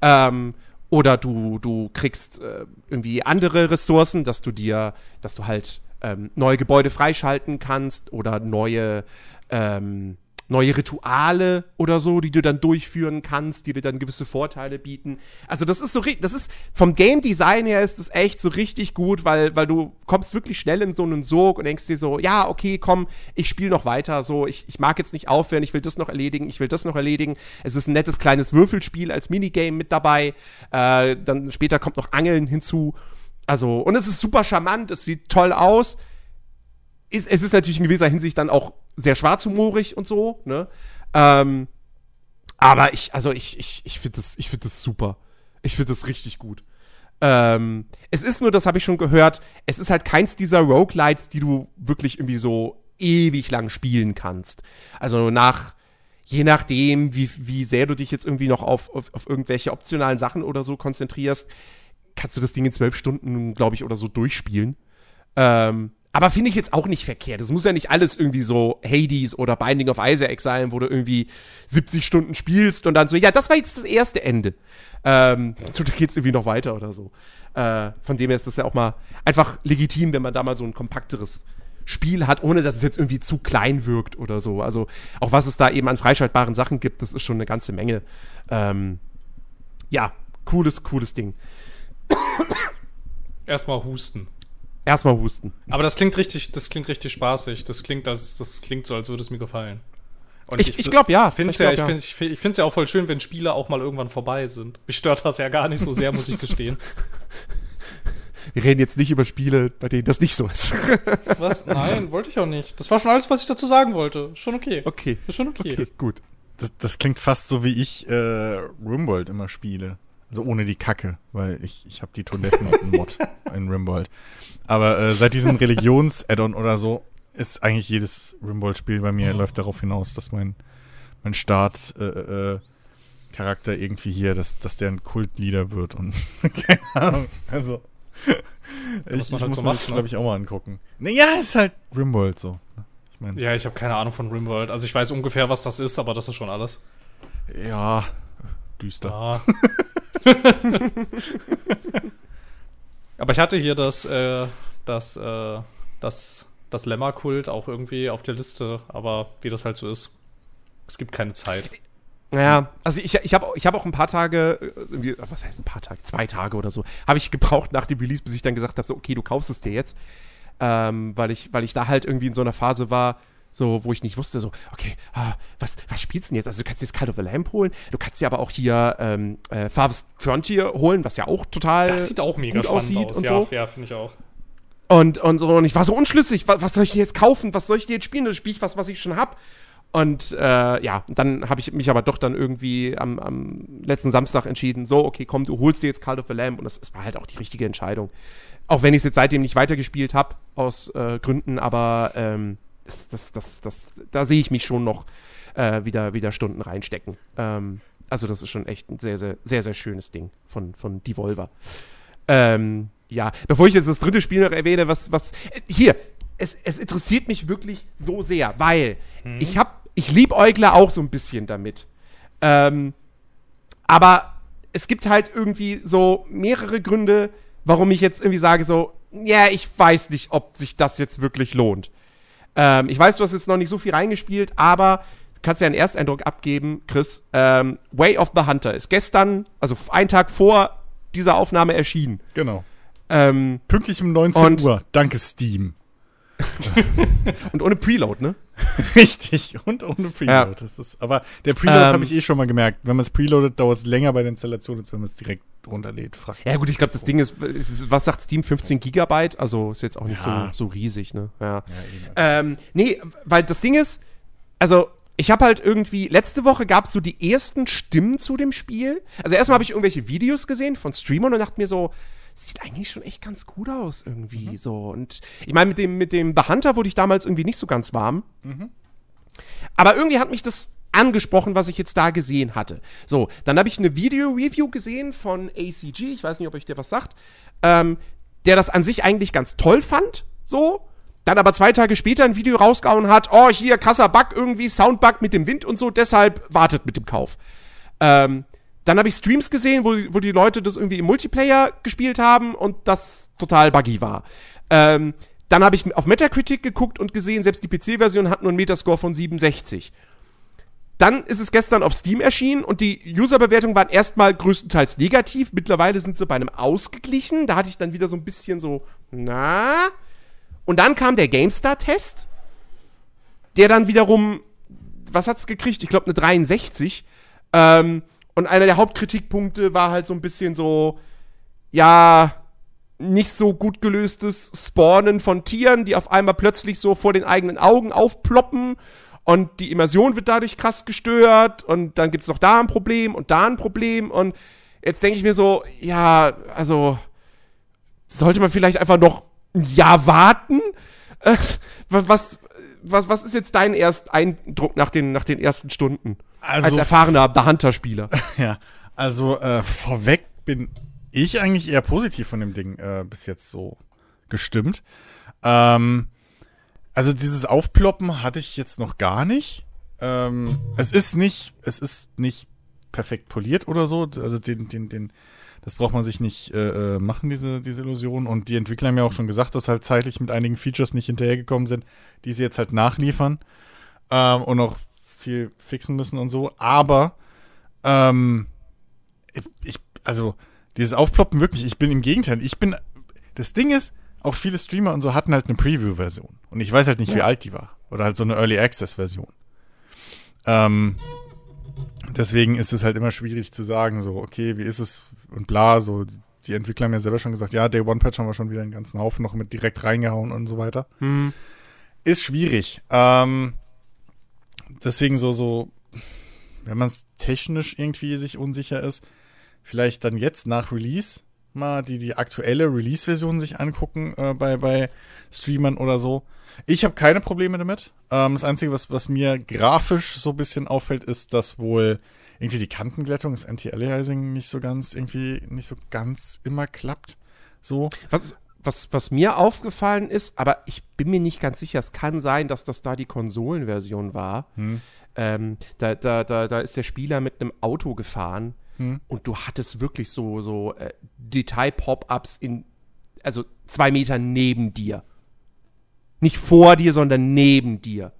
Ähm, oder du, du kriegst äh, irgendwie andere Ressourcen, dass du dir, dass du halt ähm, neue Gebäude freischalten kannst oder neue ähm, neue Rituale oder so, die du dann durchführen kannst, die dir dann gewisse Vorteile bieten. Also das ist so, das ist vom Game Design her ist das echt so richtig gut, weil, weil du kommst wirklich schnell in so einen Sog und denkst dir so, ja, okay, komm, ich spiele noch weiter, so, ich, ich mag jetzt nicht aufhören, ich will das noch erledigen, ich will das noch erledigen. Es ist ein nettes kleines Würfelspiel als Minigame mit dabei. Äh, dann später kommt noch Angeln hinzu. Also, und es ist super charmant, es sieht toll aus. Ist, es ist natürlich in gewisser Hinsicht dann auch sehr schwarzhumorig und so, ne? Ähm, aber ich, also ich, ich, ich finde das, ich finde das super. Ich finde das richtig gut. Ähm, es ist nur, das habe ich schon gehört, es ist halt keins dieser Roguelites, die du wirklich irgendwie so ewig lang spielen kannst. Also nach, je nachdem, wie, wie sehr du dich jetzt irgendwie noch auf, auf, auf irgendwelche optionalen Sachen oder so konzentrierst, kannst du das Ding in zwölf Stunden, glaube ich, oder so durchspielen. Ähm, aber finde ich jetzt auch nicht verkehrt. Es muss ja nicht alles irgendwie so Hades oder Binding of Isaac sein, wo du irgendwie 70 Stunden spielst und dann so, ja, das war jetzt das erste Ende. Ähm, da geht's irgendwie noch weiter oder so. Äh, von dem her ist das ja auch mal einfach legitim, wenn man da mal so ein kompakteres Spiel hat, ohne dass es jetzt irgendwie zu klein wirkt oder so. Also auch was es da eben an freischaltbaren Sachen gibt, das ist schon eine ganze Menge. Ähm, ja, cooles, cooles Ding. Erstmal husten. Erstmal husten. Aber das klingt richtig, das klingt richtig spaßig. Das klingt, das, das klingt so, als würde es mir gefallen. Und ich, ich, ich glaube ja. Find's ich, ja, glaub, ich finde es ja auch voll schön, wenn Spiele auch mal irgendwann vorbei sind. Mich stört das ja gar nicht so sehr, muss ich gestehen. Wir reden jetzt nicht über Spiele, bei denen das nicht so ist. Was? Nein, wollte ich auch nicht. Das war schon alles, was ich dazu sagen wollte. Schon okay. Okay. Ist schon okay. okay gut. Das, das klingt fast so, wie ich äh, Rimworld immer spiele. Also ohne die Kacke, weil ich, ich habe die Toiletten-Mod in Rimworld. Aber äh, seit diesem Religions-Add-on oder so ist eigentlich jedes Rimworld-Spiel bei mir läuft darauf hinaus, dass mein, mein Start äh, äh, Charakter irgendwie hier, dass, dass der ein Kultleader wird und keine Ahnung. Also ich, ich halt muss so mir das, glaube ich, auch mal angucken. Naja, ist halt Rimworld so. Ich mein, ja, ich habe keine Ahnung von Rimworld. Also ich weiß ungefähr, was das ist, aber das ist schon alles. Ja, düster. Ja. Aber ich hatte hier das, äh, das, äh, das, das Lemma-Kult auch irgendwie auf der Liste, aber wie das halt so ist. Es gibt keine Zeit. Ja, also ich, ich habe ich hab auch ein paar Tage, äh, was heißt ein paar Tage, zwei Tage oder so, habe ich gebraucht nach dem Release, bis ich dann gesagt habe, so, okay, du kaufst es dir jetzt. Ähm, weil, ich, weil ich da halt irgendwie in so einer Phase war, so, wo ich nicht wusste, so, okay, ah, was, was spielst du denn jetzt? Also, du kannst jetzt Call of the Lamp holen, du kannst dir aber auch hier ähm, äh, Farthest Frontier holen, was ja auch total. Das sieht auch mega spannend aussieht aus, und ja, so. ja finde ich auch. Und, und so, und ich war so unschlüssig, was, was soll ich denn jetzt kaufen? Was soll ich denn jetzt spielen? Dann spiele ich was, was ich schon hab. Und äh, ja, dann habe ich mich aber doch dann irgendwie am, am, letzten Samstag entschieden, so, okay, komm, du holst dir jetzt Call of the Lamb und das, das war halt auch die richtige Entscheidung. Auch wenn ich es jetzt seitdem nicht weitergespielt habe, aus äh, Gründen, aber ähm, das, das, das, das, da sehe ich mich schon noch äh, wieder, wieder Stunden reinstecken. Ähm, also, das ist schon echt ein sehr, sehr, sehr, sehr schönes Ding von, von Devolver. Ähm, ja, bevor ich jetzt das dritte Spiel noch erwähne, was, was, äh, hier, es, es interessiert mich wirklich so sehr, weil hm. ich hab, ich liebe Eugler auch so ein bisschen damit. Ähm, aber es gibt halt irgendwie so mehrere Gründe, warum ich jetzt irgendwie sage so, ja, ich weiß nicht, ob sich das jetzt wirklich lohnt. Ähm, ich weiß, du hast jetzt noch nicht so viel reingespielt, aber du kannst ja einen Ersteindruck abgeben, Chris. Ähm, Way of the Hunter ist gestern, also einen Tag vor dieser Aufnahme erschienen. Genau. Ähm, Pünktlich um 19 Uhr. Danke, Steam. und ohne Preload, ne? Richtig, und ohne Preload. Ja. Das ist, aber der Preload ähm, habe ich eh schon mal gemerkt. Wenn man es preloadet, dauert es länger bei der Installation, als wenn man es direkt runterlädt. Fragt ja, gut, ich glaube, das Ding ist, ist, was sagt Steam? 15 Gigabyte? Also ist jetzt auch nicht ja. so, so riesig, ne? Ja. ja ähm, nee, weil das Ding ist, also ich habe halt irgendwie, letzte Woche gab es so die ersten Stimmen zu dem Spiel. Also erstmal habe ich irgendwelche Videos gesehen von Streamern und dachte mir so, sieht eigentlich schon echt ganz gut aus irgendwie mhm. so. Und ich meine, mit dem, mit dem The Hunter wurde ich damals irgendwie nicht so ganz warm. Mhm. Aber irgendwie hat mich das angesprochen, was ich jetzt da gesehen hatte. So, dann habe ich eine Video-Review gesehen von ACG, ich weiß nicht, ob euch der was sagt, ähm, der das an sich eigentlich ganz toll fand, so. Dann aber zwei Tage später ein Video rausgehauen hat, oh, hier krasser Bug irgendwie, Soundbug mit dem Wind und so, deshalb wartet mit dem Kauf. Ähm, dann habe ich Streams gesehen, wo, wo die Leute das irgendwie im Multiplayer gespielt haben und das total buggy war. Ähm, dann habe ich auf Metacritic geguckt und gesehen, selbst die PC-Version hat nur einen Metascore von 67. Dann ist es gestern auf Steam erschienen und die User-Bewertungen waren erstmal größtenteils negativ. Mittlerweile sind sie bei einem ausgeglichen. Da hatte ich dann wieder so ein bisschen so, na. Und dann kam der GameStar-Test, der dann wiederum, was hat's gekriegt? Ich glaube eine 63. Ähm, und einer der Hauptkritikpunkte war halt so ein bisschen so, ja, nicht so gut gelöstes Spawnen von Tieren, die auf einmal plötzlich so vor den eigenen Augen aufploppen und die Immersion wird dadurch krass gestört und dann gibt es noch da ein Problem und da ein Problem und jetzt denke ich mir so, ja, also sollte man vielleicht einfach noch ein Jahr warten? Äh, was, was, was ist jetzt dein Ersteindruck nach den, nach den ersten Stunden? Also, als erfahrener Hunter-Spieler. Ja, also äh, vorweg bin ich eigentlich eher positiv von dem Ding äh, bis jetzt so gestimmt. Ähm, also dieses Aufploppen hatte ich jetzt noch gar nicht. Ähm, es ist nicht, es ist nicht perfekt poliert oder so. Also den, den, den, das braucht man sich nicht äh, äh, machen, diese, diese Illusion. Und die Entwickler haben ja auch schon gesagt, dass halt zeitlich mit einigen Features nicht hinterhergekommen sind, die sie jetzt halt nachliefern ähm, und noch viel fixen müssen und so. Aber ähm, ich, also dieses Aufploppen wirklich, ich bin im Gegenteil, ich bin, das Ding ist, auch viele Streamer und so hatten halt eine Preview-Version. Und ich weiß halt nicht, ja. wie alt die war. Oder halt so eine Early Access-Version. Ähm, deswegen ist es halt immer schwierig zu sagen, so, okay, wie ist es und bla, so, die Entwickler haben ja selber schon gesagt, ja, Day One Patch haben wir schon wieder einen ganzen Haufen noch mit direkt reingehauen und so weiter. Mhm. Ist schwierig. Ähm, deswegen so, so, wenn man es technisch irgendwie sich unsicher ist, vielleicht dann jetzt nach Release mal die, die aktuelle Release-Version sich angucken äh, bei, bei Streamern oder so. Ich habe keine Probleme damit. Ähm, das Einzige, was, was mir grafisch so ein bisschen auffällt, ist, dass wohl irgendwie die Kantenglättung, das Anti-Aliasing nicht so ganz, irgendwie nicht so ganz immer klappt. So. Was, was, was mir aufgefallen ist, aber ich bin mir nicht ganz sicher, es kann sein, dass das da die Konsolenversion war. Hm. Ähm, da, da, da, da ist der Spieler mit einem Auto gefahren hm. und du hattest wirklich so, so äh, Detail-Pop-Ups in, also zwei Meter neben dir. Nicht vor dir, sondern neben dir.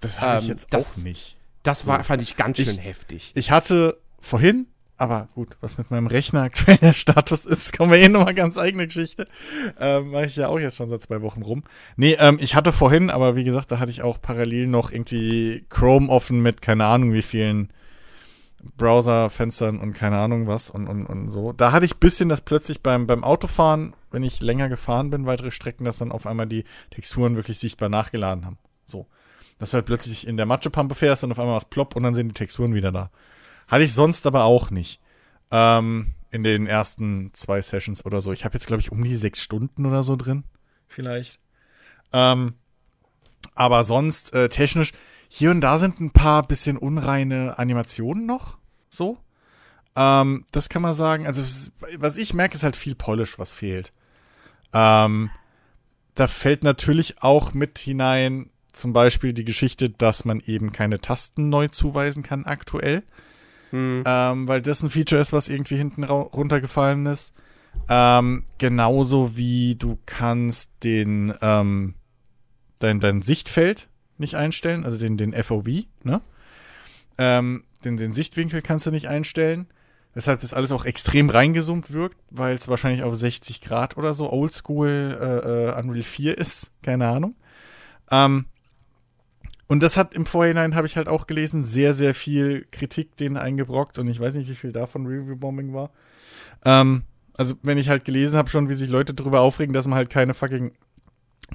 Das habe ich ähm, jetzt das, auch nicht. Das war, fand ich ganz schön ich, heftig. Ich hatte vorhin, aber gut, was mit meinem Rechner aktuell der Status ist, kommen wir eh nochmal ganz eigene Geschichte. Ähm, Mache ich ja auch jetzt schon seit zwei Wochen rum. Nee, ähm, ich hatte vorhin, aber wie gesagt, da hatte ich auch parallel noch irgendwie Chrome offen mit keine Ahnung wie vielen Browserfenstern und keine Ahnung was und, und, und so. Da hatte ich bisschen das plötzlich beim, beim Autofahren, wenn ich länger gefahren bin, weitere Strecken, dass dann auf einmal die Texturen wirklich sichtbar nachgeladen haben. So. Dass du halt plötzlich in der Matschepampe fährst und auf einmal was plopp und dann sind die Texturen wieder da. Hatte ich sonst aber auch nicht. Ähm, in den ersten zwei Sessions oder so. Ich habe jetzt, glaube ich, um die sechs Stunden oder so drin. Vielleicht. Ähm, aber sonst äh, technisch, hier und da sind ein paar bisschen unreine Animationen noch. So. Ähm, das kann man sagen. Also, was ich merke, ist halt viel Polish, was fehlt. Ähm, da fällt natürlich auch mit hinein, zum Beispiel die Geschichte, dass man eben keine Tasten neu zuweisen kann aktuell. Hm. Ähm, weil das ein Feature ist, was irgendwie hinten runtergefallen ist. Ähm, genauso wie du kannst den ähm, dein, dein Sichtfeld nicht einstellen, also den, den FOV, ne? Ähm, den, den Sichtwinkel kannst du nicht einstellen. Weshalb das alles auch extrem reingezoomt wirkt, weil es wahrscheinlich auf 60 Grad oder so Oldschool äh, äh, Unreal 4 ist. Keine Ahnung. Ähm, und das hat im Vorhinein, habe ich halt auch gelesen, sehr, sehr viel Kritik denen eingebrockt und ich weiß nicht, wie viel davon Review-Bombing war. Ähm, also, wenn ich halt gelesen habe schon, wie sich Leute darüber aufregen, dass man halt keine fucking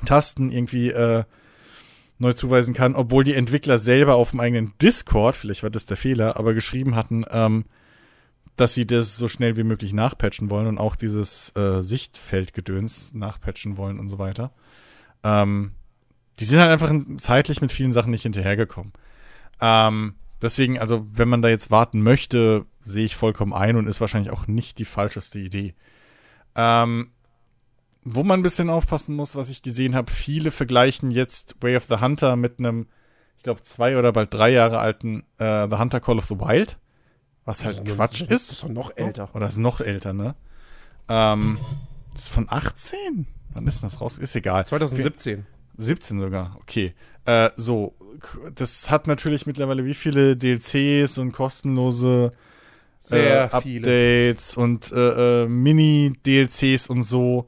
Tasten irgendwie äh, neu zuweisen kann, obwohl die Entwickler selber auf dem eigenen Discord, vielleicht war das der Fehler, aber geschrieben hatten, ähm, dass sie das so schnell wie möglich nachpatchen wollen und auch dieses äh, Sichtfeldgedöns nachpatchen wollen und so weiter. Ähm, die sind halt einfach zeitlich mit vielen Sachen nicht hinterhergekommen. Ähm, deswegen, also, wenn man da jetzt warten möchte, sehe ich vollkommen ein und ist wahrscheinlich auch nicht die falscheste Idee. Ähm, wo man ein bisschen aufpassen muss, was ich gesehen habe, viele vergleichen jetzt Way of the Hunter mit einem, ich glaube, zwei oder bald drei Jahre alten äh, The Hunter Call of the Wild. Was halt ja, Quatsch ist. Das ist doch noch älter. Oder ist noch älter, ne? Ähm, das ist von 18? Wann ist das raus? Ist egal. 2017. 17 sogar, okay. Äh, so, das hat natürlich mittlerweile wie viele DLCs und kostenlose äh, Updates viele. und äh, äh Mini-DLCs und so.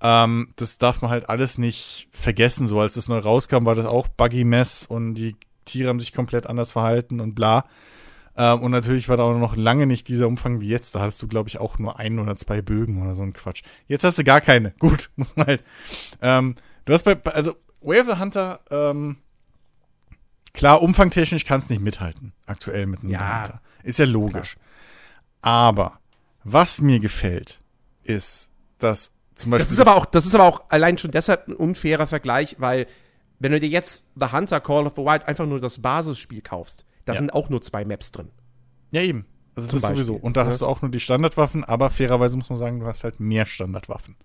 Ähm, das darf man halt alles nicht vergessen. So als das neu rauskam, war das auch Buggy Mess und die Tiere haben sich komplett anders verhalten und bla. Ähm, und natürlich war da auch noch lange nicht dieser Umfang wie jetzt. Da hattest du, glaube ich, auch nur ein oder zwei Bögen oder so ein Quatsch. Jetzt hast du gar keine. Gut, muss man halt. Ähm, du hast bei, also Way of the Hunter, ähm, klar, umfangtechnisch kannst nicht mithalten, aktuell mit einem ja, Hunter. Ist ja logisch. Klar. Aber was mir gefällt, ist, dass Zum Beispiel das ist aber auch, das ist aber auch allein schon deshalb ein unfairer Vergleich, weil wenn du dir jetzt The Hunter Call of the Wild einfach nur das Basisspiel kaufst, da ja. sind auch nur zwei Maps drin. Ja, eben. Also das Beispiel. sowieso. Und da ja. hast du auch nur die Standardwaffen, aber fairerweise muss man sagen, du hast halt mehr Standardwaffen.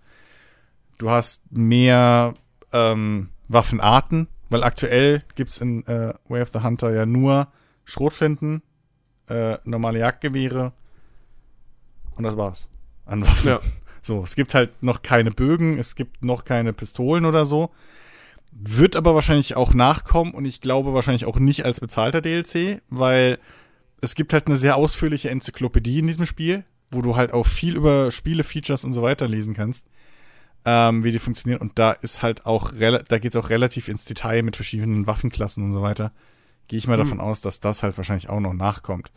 Du hast mehr ähm, Waffenarten, weil aktuell gibt es in äh, Way of the Hunter ja nur Schrotflinten, äh, normale Jagdgewehre und das war's. An Waffen. Ja. So, es gibt halt noch keine Bögen, es gibt noch keine Pistolen oder so. Wird aber wahrscheinlich auch nachkommen und ich glaube wahrscheinlich auch nicht als bezahlter DLC, weil es gibt halt eine sehr ausführliche Enzyklopädie in diesem Spiel, wo du halt auch viel über Spiele, Features und so weiter lesen kannst, ähm, wie die funktionieren. Und da ist halt auch, da geht es auch relativ ins Detail mit verschiedenen Waffenklassen und so weiter. Gehe ich mal hm. davon aus, dass das halt wahrscheinlich auch noch nachkommt.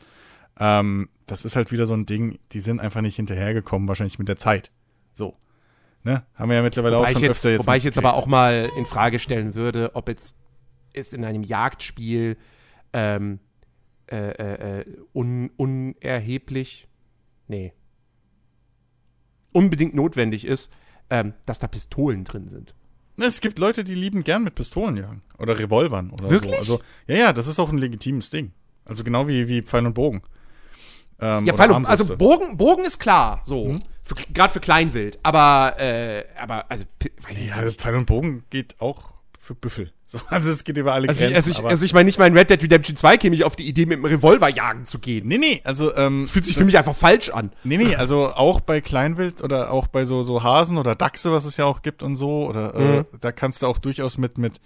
Ähm, das ist halt wieder so ein Ding, die sind einfach nicht hinterhergekommen, wahrscheinlich mit der Zeit. So. Ne? Haben wir ja mittlerweile wobei auch schon jetzt, öfter jetzt. Wobei ich jetzt aber auch mal in Frage stellen würde, ob jetzt es in einem Jagdspiel ähm, äh, äh, äh, un, unerheblich, nee, unbedingt notwendig ist, ähm, dass da Pistolen drin sind. Es gibt Leute, die lieben gern mit Pistolen jagen. Oder Revolvern oder Wirklich? so. Also, ja, ja, das ist auch ein legitimes Ding. Also genau wie, wie Pfeil und Bogen. Ähm, ja, Pfeil und, also Bogen, Bogen ist klar, so. Hm? Gerade für Kleinwild. Aber, äh, aber, also, weiß ich ja. Pfeil und Bogen geht auch für Büffel. So, also es geht über alle also Grenzen. Ich, also, ich, also ich meine, nicht mal in Red Dead Redemption 2 käme ich auf die Idee, mit einem Revolver jagen zu gehen. Nee, nee, also ähm, Das fühlt sich das, für mich einfach falsch an. Nee, nee, also auch bei Kleinwild oder auch bei so, so Hasen oder Dachse, was es ja auch gibt und so, oder äh, mhm. äh, da kannst du auch durchaus mit, mit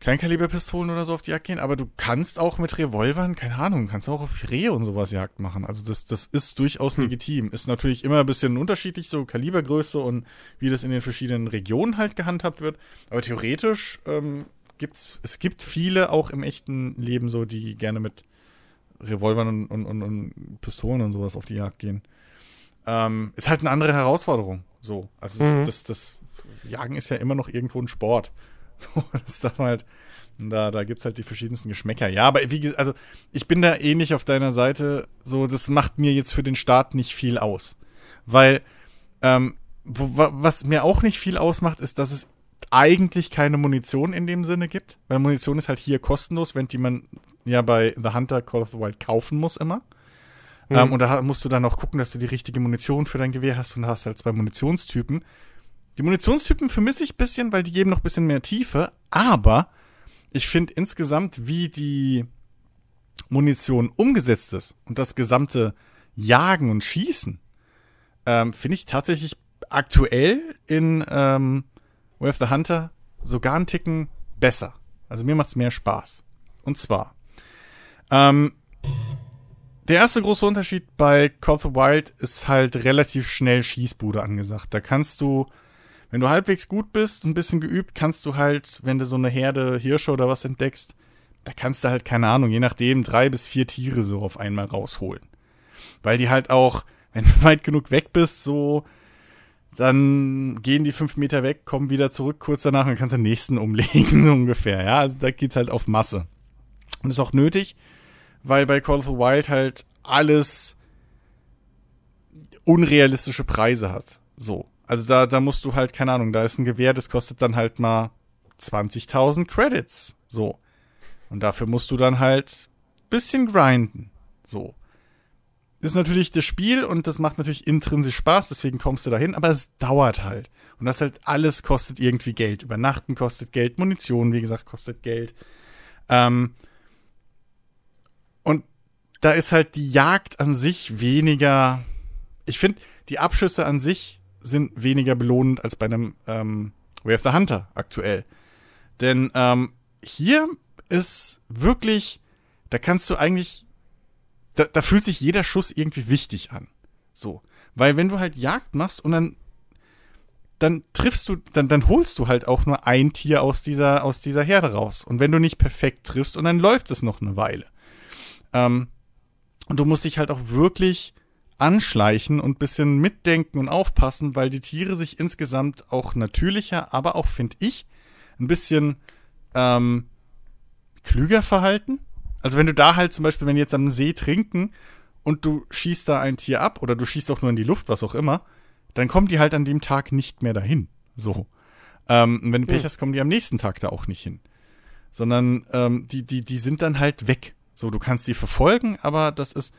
Kleinkaliberpistolen oder so auf die Jagd gehen, aber du kannst auch mit Revolvern, keine Ahnung, kannst auch auf Rehe und sowas Jagd machen. Also das, das ist durchaus hm. legitim. Ist natürlich immer ein bisschen unterschiedlich, so Kalibergröße und wie das in den verschiedenen Regionen halt gehandhabt wird. Aber theoretisch ähm, gibt's, es gibt viele auch im echten Leben so, die gerne mit Revolvern und, und, und, und Pistolen und sowas auf die Jagd gehen. Ähm, ist halt eine andere Herausforderung. So. Also mhm. das, das, das Jagen ist ja immer noch irgendwo ein Sport. So, das ist dann halt, da, da gibt es halt die verschiedensten Geschmäcker. Ja, aber wie gesagt, also ich bin da eh nicht auf deiner Seite. So, das macht mir jetzt für den Start nicht viel aus. Weil, ähm, wo, was mir auch nicht viel ausmacht, ist, dass es eigentlich keine Munition in dem Sinne gibt. Weil Munition ist halt hier kostenlos, wenn die man ja bei The Hunter Call of the Wild kaufen muss immer. Mhm. Ähm, und da musst du dann auch gucken, dass du die richtige Munition für dein Gewehr hast und hast halt zwei Munitionstypen. Die Munitionstypen vermisse ich ein bisschen, weil die geben noch ein bisschen mehr Tiefe, aber ich finde insgesamt, wie die Munition umgesetzt ist und das gesamte Jagen und Schießen, ähm, finde ich tatsächlich aktuell in ähm, Way of the Hunter sogar einen Ticken besser. Also mir macht es mehr Spaß. Und zwar, ähm, der erste große Unterschied bei Call of the Wild ist halt relativ schnell Schießbude angesagt. Da kannst du wenn du halbwegs gut bist, ein bisschen geübt, kannst du halt, wenn du so eine Herde Hirsche oder was entdeckst, da kannst du halt, keine Ahnung, je nachdem, drei bis vier Tiere so auf einmal rausholen. Weil die halt auch, wenn du weit genug weg bist, so, dann gehen die fünf Meter weg, kommen wieder zurück kurz danach und kannst den nächsten umlegen, so ungefähr. Ja, also da geht's halt auf Masse. Und ist auch nötig, weil bei Call of the Wild halt alles unrealistische Preise hat. So. Also da, da musst du halt, keine Ahnung, da ist ein Gewehr, das kostet dann halt mal 20.000 Credits. So. Und dafür musst du dann halt bisschen grinden. So. Ist natürlich das Spiel und das macht natürlich intrinsisch Spaß, deswegen kommst du dahin, aber es dauert halt. Und das halt alles kostet irgendwie Geld. Übernachten kostet Geld, Munition, wie gesagt, kostet Geld. Ähm, und da ist halt die Jagd an sich weniger. Ich finde, die Abschüsse an sich sind weniger belohnend als bei einem ähm, Way of the Hunter aktuell. Denn ähm, hier ist wirklich, da kannst du eigentlich, da, da fühlt sich jeder Schuss irgendwie wichtig an. So. Weil wenn du halt Jagd machst und dann dann triffst du, dann, dann holst du halt auch nur ein Tier aus dieser, aus dieser Herde raus. Und wenn du nicht perfekt triffst, und dann läuft es noch eine Weile. Ähm, und du musst dich halt auch wirklich anschleichen und bisschen mitdenken und aufpassen, weil die Tiere sich insgesamt auch natürlicher, aber auch, finde ich, ein bisschen ähm, klüger verhalten. Also wenn du da halt zum Beispiel, wenn die jetzt am See trinken und du schießt da ein Tier ab oder du schießt auch nur in die Luft, was auch immer, dann kommen die halt an dem Tag nicht mehr dahin. So. Ähm, und wenn du Pech hast, kommen die am nächsten Tag da auch nicht hin. Sondern ähm, die, die, die sind dann halt weg. So, du kannst die verfolgen, aber das ist,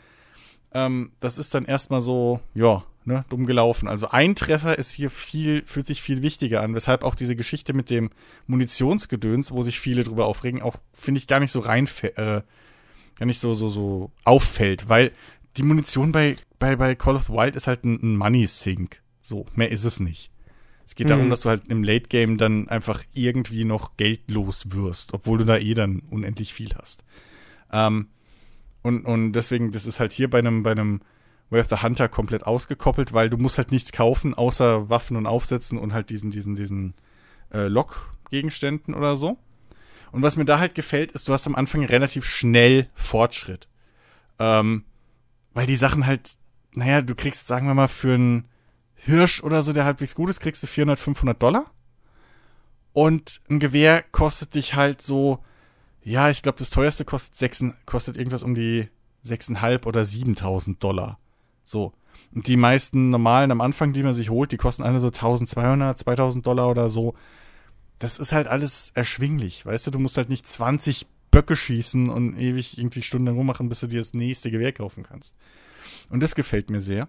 ähm, das ist dann erstmal so, ja, ne, dumm gelaufen. Also ein Treffer ist hier viel, fühlt sich viel wichtiger an, weshalb auch diese Geschichte mit dem Munitionsgedöns, wo sich viele drüber aufregen, auch, finde ich, gar nicht so rein, äh, gar nicht so, so, so auffällt, weil die Munition bei, bei, bei Call of the Wild ist halt ein, ein Money Sink. So, mehr ist es nicht. Es geht mhm. darum, dass du halt im Late Game dann einfach irgendwie noch geldlos wirst, obwohl du da eh dann unendlich viel hast. Ähm, und, und deswegen, das ist halt hier bei einem, bei einem Way of the Hunter komplett ausgekoppelt, weil du musst halt nichts kaufen, außer Waffen und Aufsätzen und halt diesen, diesen, diesen äh, Lock-Gegenständen oder so. Und was mir da halt gefällt, ist, du hast am Anfang relativ schnell Fortschritt. Ähm, weil die Sachen halt, naja, du kriegst, sagen wir mal, für einen Hirsch oder so, der halbwegs gut ist, kriegst du 400, 500 Dollar. Und ein Gewehr kostet dich halt so, ja, ich glaube, das teuerste kostet, 6, kostet irgendwas um die 6.500 oder 7.000 Dollar. So. Und die meisten normalen am Anfang, die man sich holt, die kosten alle so 1200, 2000 Dollar oder so. Das ist halt alles erschwinglich, weißt du? Du musst halt nicht 20 Böcke schießen und ewig irgendwie Stunden rummachen, bis du dir das nächste Gewehr kaufen kannst. Und das gefällt mir sehr.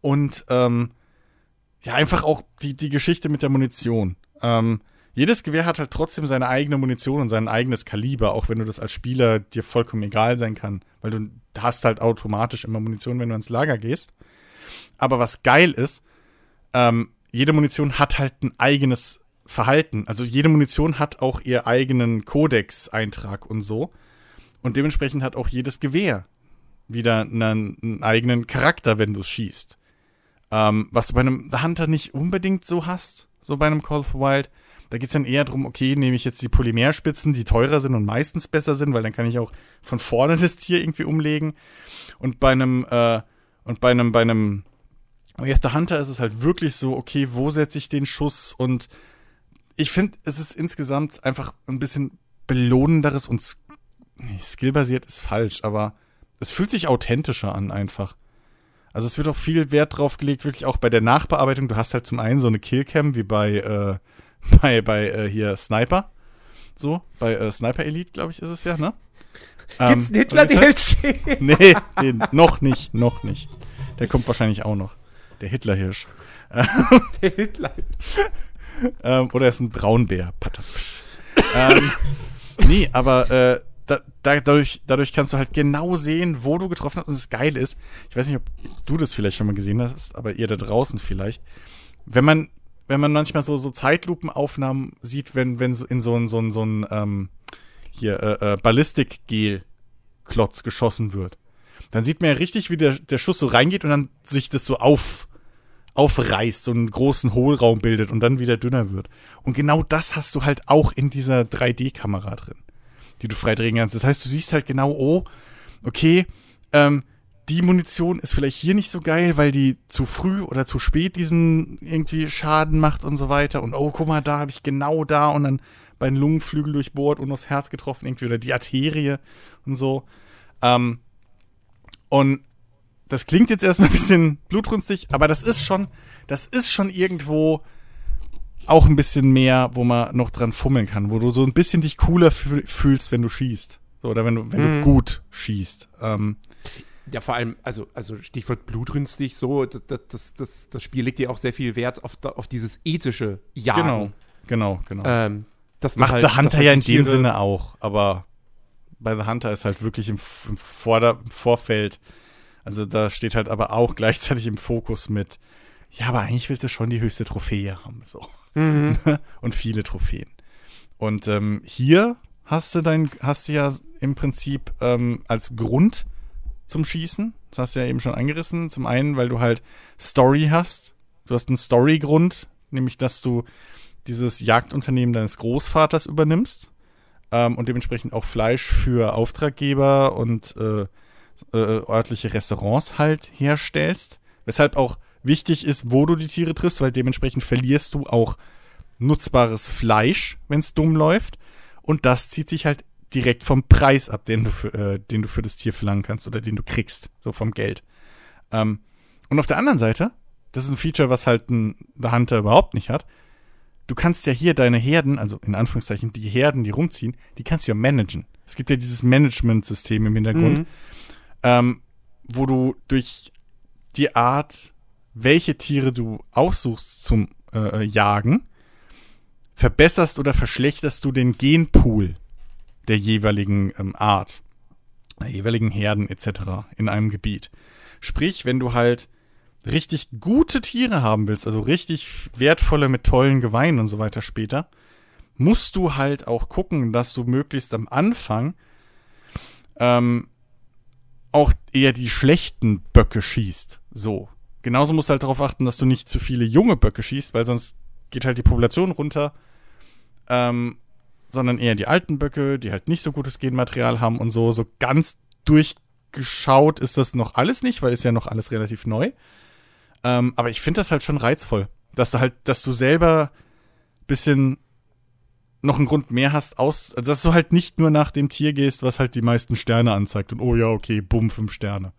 Und ähm, ja, einfach auch die, die Geschichte mit der Munition. Ähm, jedes Gewehr hat halt trotzdem seine eigene Munition und sein eigenes Kaliber, auch wenn du das als Spieler dir vollkommen egal sein kann, weil du hast halt automatisch immer Munition, wenn du ans Lager gehst. Aber was geil ist, ähm, jede Munition hat halt ein eigenes Verhalten. Also jede Munition hat auch ihr eigenen Codex-Eintrag und so. Und dementsprechend hat auch jedes Gewehr wieder einen, einen eigenen Charakter, wenn du es schießt. Ähm, was du bei einem Hunter nicht unbedingt so hast, so bei einem Call of Wild. Da geht es dann eher darum, okay, nehme ich jetzt die Polymerspitzen, die teurer sind und meistens besser sind, weil dann kann ich auch von vorne das Tier irgendwie umlegen. Und bei einem, äh, und bei einem, bei einem Yes, der Hunter ist es halt wirklich so, okay, wo setze ich den Schuss? Und ich finde, es ist insgesamt einfach ein bisschen belohnenderes und skillbasiert ist falsch, aber es fühlt sich authentischer an einfach. Also es wird auch viel Wert drauf gelegt, wirklich auch bei der Nachbearbeitung. Du hast halt zum einen so eine Killcam wie bei äh, bei, bei äh, hier Sniper. So, bei äh, Sniper Elite, glaube ich, ist es ja, ne? Gibt's ähm, Hitler-DLC? nee, den, noch nicht, noch nicht. Der kommt wahrscheinlich auch noch. Der Hitler-Hirsch. Der Hitler. ähm, oder er ist ein Braunbär. ähm, nee, aber äh, da, da, dadurch, dadurch kannst du halt genau sehen, wo du getroffen hast. Und das Geile ist, ich weiß nicht, ob du das vielleicht schon mal gesehen hast, aber ihr da draußen vielleicht. Wenn man wenn man manchmal so, so Zeitlupenaufnahmen sieht, wenn, wenn in so ein, so ein, so ein ähm, hier, äh, äh, Ballistik-Gel-Klotz geschossen wird. Dann sieht man ja richtig, wie der, der Schuss so reingeht und dann sich das so auf, aufreißt, so einen großen Hohlraum bildet und dann wieder dünner wird. Und genau das hast du halt auch in dieser 3D-Kamera drin, die du frei drehen kannst. Das heißt, du siehst halt genau, oh, okay, ähm, die Munition ist vielleicht hier nicht so geil, weil die zu früh oder zu spät diesen irgendwie Schaden macht und so weiter. Und oh, guck mal, da habe ich genau da und dann bei den Lungenflügel durchbohrt und das Herz getroffen irgendwie oder die Arterie und so. Ähm, und das klingt jetzt erstmal ein bisschen blutrünstig, aber das ist schon, das ist schon irgendwo auch ein bisschen mehr, wo man noch dran fummeln kann, wo du so ein bisschen dich cooler fühlst, wenn du schießt. So, oder wenn du, wenn mhm. du gut schießt. Ähm, ja, vor allem, also, also Stichwort blutrünstig, so, das, das, das, das Spiel legt ja auch sehr viel Wert auf, auf dieses ethische Jagen. Genau, genau, genau. Ähm, Macht halt, The Hunter halt ja in dem Sinne auch, aber bei The Hunter ist halt wirklich im, im, Vorder-, im Vorfeld, also da steht halt aber auch gleichzeitig im Fokus mit, ja, aber eigentlich willst du schon die höchste Trophäe haben, so. Mhm. Und viele Trophäen. Und ähm, hier hast du dein, hast du ja im Prinzip ähm, als Grund zum Schießen. Das hast du ja eben schon angerissen. Zum einen, weil du halt Story hast. Du hast einen Storygrund, nämlich dass du dieses Jagdunternehmen deines Großvaters übernimmst ähm, und dementsprechend auch Fleisch für Auftraggeber und äh, äh, örtliche Restaurants halt herstellst. Weshalb auch wichtig ist, wo du die Tiere triffst, weil dementsprechend verlierst du auch nutzbares Fleisch, wenn es dumm läuft. Und das zieht sich halt direkt vom Preis ab, den du für, äh, den du für das Tier verlangen kannst oder den du kriegst, so vom Geld. Ähm, und auf der anderen Seite das ist ein Feature, was halt ein The Hunter überhaupt nicht hat. Du kannst ja hier deine Herden, also in Anführungszeichen die Herden, die rumziehen, die kannst du ja managen. Es gibt ja dieses Management-System im Hintergrund, mhm. ähm, wo du durch die Art, welche Tiere du aussuchst zum äh, Jagen, verbesserst oder verschlechterst du den Genpool der jeweiligen ähm, Art, der jeweiligen Herden etc. in einem Gebiet. Sprich, wenn du halt richtig gute Tiere haben willst, also richtig wertvolle mit tollen Geweihen und so weiter später, musst du halt auch gucken, dass du möglichst am Anfang ähm, auch eher die schlechten Böcke schießt. So. Genauso musst du halt darauf achten, dass du nicht zu viele junge Böcke schießt, weil sonst geht halt die Population runter. Ähm, sondern eher die alten Böcke, die halt nicht so gutes Genmaterial haben und so. So ganz durchgeschaut ist das noch alles nicht, weil es ja noch alles relativ neu. Ähm, aber ich finde das halt schon reizvoll, dass du halt, dass du selber bisschen noch einen Grund mehr hast, aus, also dass du halt nicht nur nach dem Tier gehst, was halt die meisten Sterne anzeigt und oh ja, okay, bumm, fünf Sterne.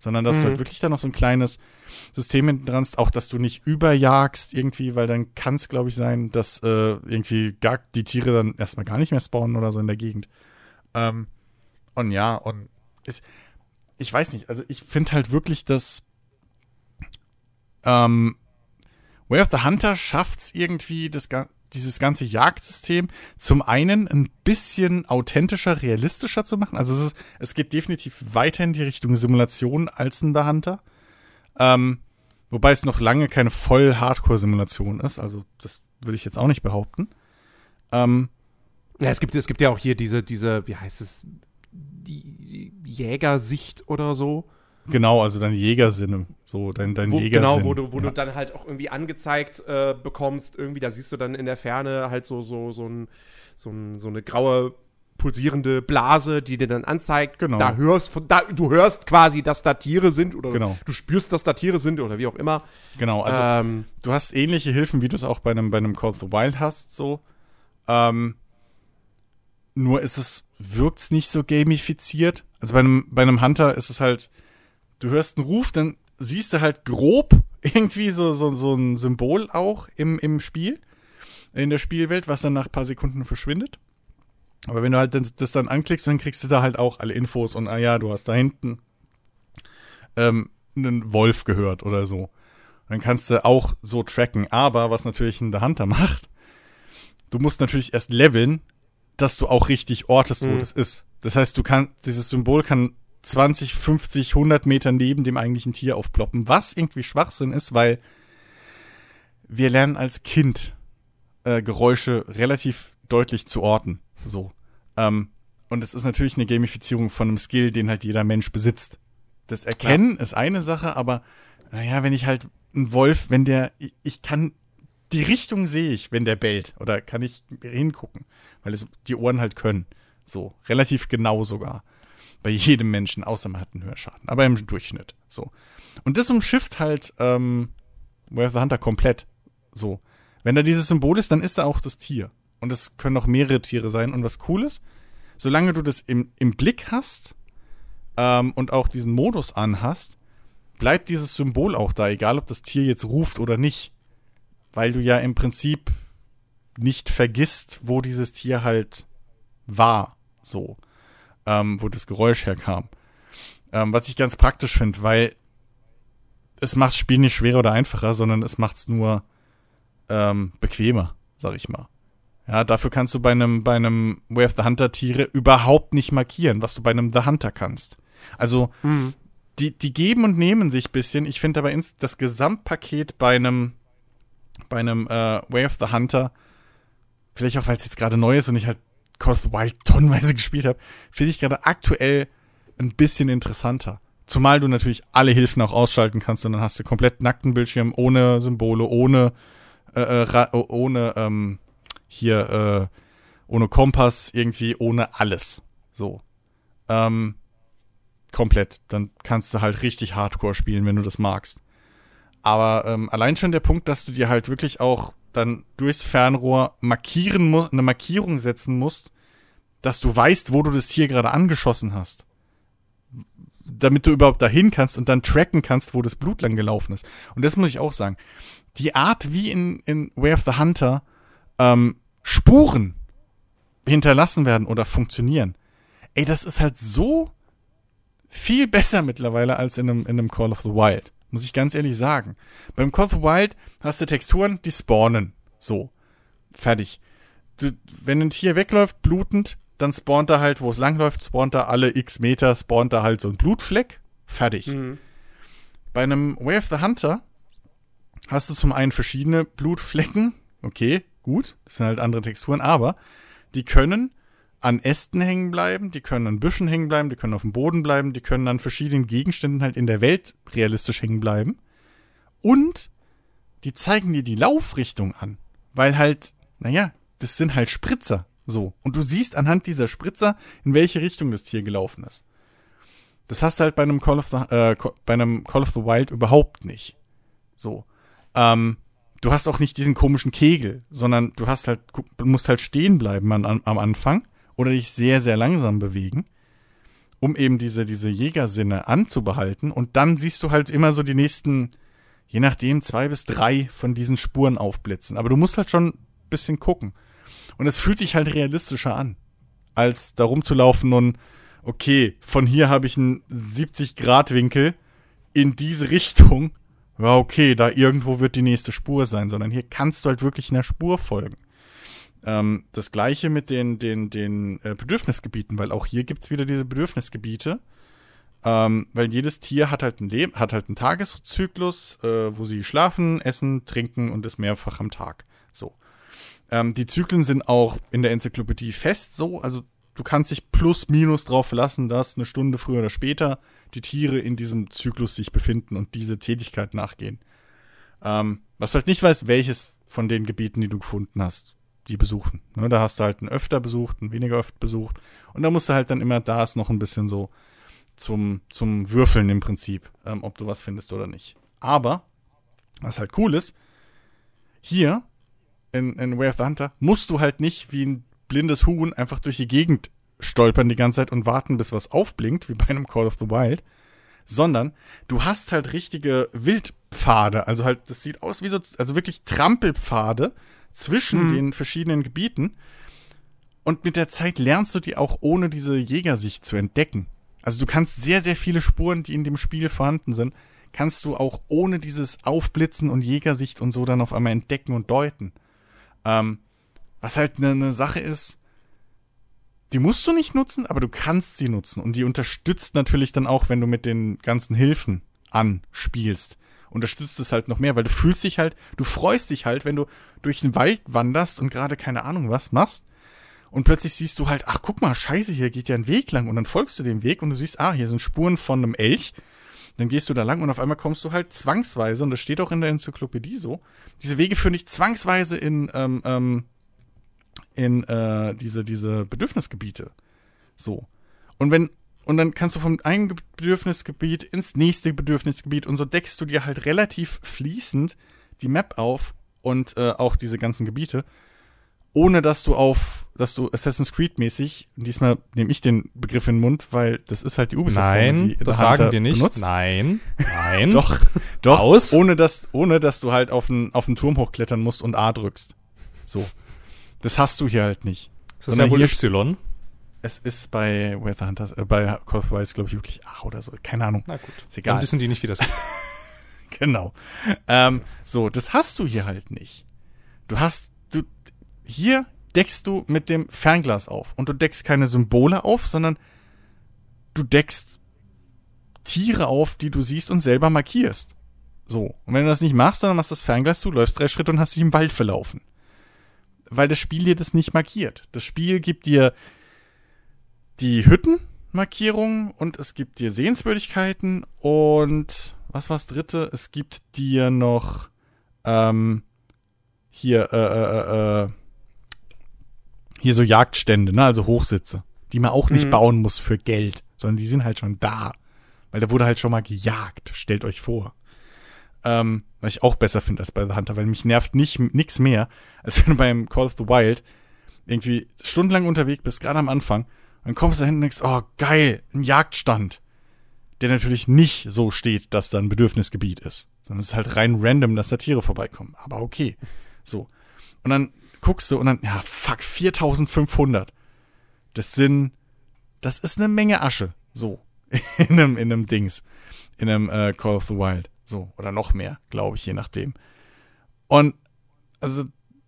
Sondern dass mhm. du halt wirklich da noch so ein kleines System hinten dran hast, auch dass du nicht überjagst irgendwie, weil dann kann es, glaube ich, sein, dass äh, irgendwie gar die Tiere dann erstmal gar nicht mehr spawnen oder so in der Gegend. Ähm, und ja, und ist, ich weiß nicht, also ich finde halt wirklich, dass ähm, Way of the Hunter schafft es irgendwie, das, dieses ganze Jagdsystem zum einen ein bisschen authentischer, realistischer zu machen. Also es, ist, es geht definitiv weiter in die Richtung Simulation als ein The Hunter. Ähm, wobei es noch lange keine voll Hardcore-Simulation ist. Also das würde ich jetzt auch nicht behaupten. Ähm, ja, es gibt, es gibt ja auch hier diese, diese, wie heißt es, die Jägersicht oder so. Genau, also dein Jägersinne, so dein, dein wo, Jägersinn. Genau, wo du, wo ja. du dann halt auch irgendwie angezeigt äh, bekommst, irgendwie, da siehst du dann in der Ferne halt so, so, so, ein, so, ein, so eine graue pulsierende Blase, die dir dann anzeigt, genau. da hörst von da du hörst quasi, dass da Tiere sind oder genau. du spürst, dass da Tiere sind oder wie auch immer. Genau, also ähm, du hast ähnliche Hilfen, wie du es auch bei einem bei einem Call of the Wild hast, so. Ähm, nur ist es wirkt's nicht so gamifiziert. Also bei einem bei einem Hunter ist es halt du hörst einen Ruf, dann siehst du halt grob irgendwie so, so, so ein Symbol auch im, im Spiel, in der Spielwelt, was dann nach ein paar Sekunden verschwindet. Aber wenn du halt das dann anklickst, dann kriegst du da halt auch alle Infos und ah ja, du hast da hinten ähm, einen Wolf gehört oder so. Dann kannst du auch so tracken. Aber was natürlich ein The Hunter macht, du musst natürlich erst leveln, dass du auch richtig ortest, wo mhm. das ist. Das heißt, du kannst, dieses Symbol kann 20, 50, 100 Meter neben dem eigentlichen Tier aufploppen, was irgendwie Schwachsinn ist, weil wir lernen als Kind äh, Geräusche relativ deutlich zu orten. So. Ähm, und es ist natürlich eine Gamifizierung von einem Skill, den halt jeder Mensch besitzt. Das Erkennen ja. ist eine Sache, aber naja, wenn ich halt ein Wolf, wenn der, ich kann, die Richtung sehe ich, wenn der bellt, oder kann ich hingucken, weil es die Ohren halt können. So, relativ genau sogar bei jedem Menschen, außer man hat einen Hörschaden. Aber im Durchschnitt. So. Und das umschifft halt ähm, Way of the Hunter komplett. So. Wenn da dieses Symbol ist, dann ist da auch das Tier. Und es können auch mehrere Tiere sein. Und was cool ist, solange du das im, im Blick hast ähm, und auch diesen Modus anhast, bleibt dieses Symbol auch da, egal ob das Tier jetzt ruft oder nicht. Weil du ja im Prinzip nicht vergisst, wo dieses Tier halt war. So ähm, wo das Geräusch herkam. Ähm, was ich ganz praktisch finde, weil es macht das Spiel nicht schwerer oder einfacher, sondern es macht es nur ähm, bequemer, sag ich mal. Ja, dafür kannst du bei einem, bei einem Way of the Hunter Tiere überhaupt nicht markieren, was du bei einem The Hunter kannst. Also, mhm. die, die geben und nehmen sich bisschen. Ich finde aber ins, das Gesamtpaket bei einem, bei einem äh, Way of the Hunter, vielleicht auch, weil es jetzt gerade neu ist und ich halt Call of the Wild tonnenweise gespielt habe, finde ich gerade aktuell ein bisschen interessanter. Zumal du natürlich alle Hilfen auch ausschalten kannst und dann hast du komplett nackten Bildschirm ohne Symbole, ohne äh, äh ohne ähm, hier äh, ohne Kompass irgendwie ohne alles. So. Ähm, komplett. Dann kannst du halt richtig Hardcore spielen, wenn du das magst. Aber ähm, allein schon der Punkt, dass du dir halt wirklich auch dann durchs Fernrohr markieren eine Markierung setzen musst, dass du weißt, wo du das Tier gerade angeschossen hast. damit du überhaupt dahin kannst und dann tracken kannst, wo das Blut lang gelaufen ist. Und das muss ich auch sagen. Die Art, wie in, in Way of the Hunter ähm, Spuren hinterlassen werden oder funktionieren, ey, das ist halt so viel besser mittlerweile als in einem, in einem Call of the Wild. Muss ich ganz ehrlich sagen. Beim Call of the Wild hast du Texturen, die spawnen. So. Fertig. Du, wenn ein Tier wegläuft, blutend, dann spawnt er halt, wo es langläuft, spawnt er alle x Meter, spawnt er halt so ein Blutfleck. Fertig. Mhm. Bei einem Way of the Hunter hast du zum einen verschiedene Blutflecken. Okay, gut. Das sind halt andere Texturen, aber die können an Ästen hängen bleiben, die können an Büschen hängen bleiben, die können auf dem Boden bleiben, die können an verschiedenen Gegenständen halt in der Welt realistisch hängen bleiben. Und die zeigen dir die Laufrichtung an. Weil halt, naja, das sind halt Spritzer. So. Und du siehst anhand dieser Spritzer, in welche Richtung das Tier gelaufen ist. Das hast du halt bei einem Call of the, äh, bei einem Call of the Wild überhaupt nicht. So. Ähm, du hast auch nicht diesen komischen Kegel, sondern du hast halt, musst halt stehen bleiben an, an, am Anfang oder dich sehr, sehr langsam bewegen, um eben diese, diese Jägersinne anzubehalten. Und dann siehst du halt immer so die nächsten, je nachdem, zwei bis drei von diesen Spuren aufblitzen. Aber du musst halt schon ein bisschen gucken. Und es fühlt sich halt realistischer an, als da rumzulaufen und, okay, von hier habe ich einen 70-Grad-Winkel in diese Richtung. Ja, okay, da irgendwo wird die nächste Spur sein, sondern hier kannst du halt wirklich einer Spur folgen. Ähm, das gleiche mit den, den, den äh, Bedürfnisgebieten, weil auch hier gibt es wieder diese Bedürfnisgebiete. Ähm, weil jedes Tier hat halt ein Leben, hat halt einen Tageszyklus, äh, wo sie schlafen, essen, trinken und das mehrfach am Tag. So. Ähm, die Zyklen sind auch in der Enzyklopädie fest so, also du kannst dich plus minus drauf verlassen, dass eine Stunde früher oder später die Tiere in diesem Zyklus sich befinden und diese Tätigkeit nachgehen. Ähm, was du halt nicht weißt, welches von den Gebieten, die du gefunden hast, die besuchen. Ne, da hast du halt einen öfter besucht, einen weniger öfter besucht. Und da musst du halt dann immer, da ist noch ein bisschen so zum, zum Würfeln im Prinzip, ähm, ob du was findest oder nicht. Aber, was halt cool ist, hier in, in Way of the Hunter musst du halt nicht wie ein blindes Huhn einfach durch die Gegend stolpern die ganze Zeit und warten, bis was aufblinkt, wie bei einem Call of the Wild, sondern du hast halt richtige Wildpfade, also halt, das sieht aus wie so, also wirklich Trampelpfade zwischen mhm. den verschiedenen Gebieten. Und mit der Zeit lernst du die auch ohne diese Jägersicht zu entdecken. Also du kannst sehr, sehr viele Spuren, die in dem Spiel vorhanden sind, kannst du auch ohne dieses Aufblitzen und Jägersicht und so dann auf einmal entdecken und deuten. Ähm, was halt eine ne Sache ist, die musst du nicht nutzen, aber du kannst sie nutzen. Und die unterstützt natürlich dann auch, wenn du mit den ganzen Hilfen anspielst. Unterstützt es halt noch mehr, weil du fühlst dich halt, du freust dich halt, wenn du durch den Wald wanderst und gerade keine Ahnung was machst. Und plötzlich siehst du halt, ach guck mal, scheiße, hier geht ja ein Weg lang. Und dann folgst du dem Weg und du siehst, ah, hier sind Spuren von einem Elch. Dann gehst du da lang und auf einmal kommst du halt zwangsweise, und das steht auch in der Enzyklopädie so, diese Wege führen dich zwangsweise in, ähm, ähm, in äh, diese, diese Bedürfnisgebiete. So. Und wenn, und dann kannst du vom einen Bedürfnisgebiet ins nächste Bedürfnisgebiet und so deckst du dir halt relativ fließend die Map auf und äh, auch diese ganzen Gebiete ohne dass du auf, dass du Assassin's Creed mäßig, diesmal nehme ich den Begriff in den Mund, weil das ist halt die Ubisoft. Nein, die das sagen wir nicht. Benutzt. Nein, nein. doch, doch. Aus. Ohne dass, ohne dass du halt auf den, auf den Turm hochklettern musst und A drückst. So. Das hast du hier halt nicht. Das ist ja wohl Y. Es ist bei Weather Hunters, äh, bei Call of Duty, glaube ich, wirklich A oder so. Keine Ahnung. Na gut. Ist egal. Dann wissen die nicht, wie das geht. genau. Ähm, so, das hast du hier halt nicht. Du hast, du, hier deckst du mit dem Fernglas auf. Und du deckst keine Symbole auf, sondern du deckst Tiere auf, die du siehst und selber markierst. So. Und wenn du das nicht machst, sondern machst das Fernglas zu, läufst drei Schritte und hast dich im Wald verlaufen. Weil das Spiel dir das nicht markiert. Das Spiel gibt dir die Hüttenmarkierungen und es gibt dir Sehenswürdigkeiten und was war's dritte? Es gibt dir noch ähm, hier äh, äh, äh, äh hier so Jagdstände, ne, also Hochsitze, die man auch nicht mhm. bauen muss für Geld, sondern die sind halt schon da. Weil da wurde halt schon mal gejagt, stellt euch vor. Ähm, was ich auch besser finde als bei The Hunter, weil mich nervt nicht nix mehr, als wenn du beim Call of the Wild irgendwie stundenlang unterwegs bist, gerade am Anfang, dann kommst du da hin und denkst, oh geil, ein Jagdstand. der natürlich nicht so steht, dass da ein Bedürfnisgebiet ist. Sondern es ist halt rein random, dass da Tiere vorbeikommen. Aber okay. So. Und dann guckst du und dann, ja, fuck, 4500. Das sind, das ist eine Menge Asche. So. In einem, in einem Dings. In einem äh, Call of the Wild. So. Oder noch mehr, glaube ich, je nachdem. Und, also,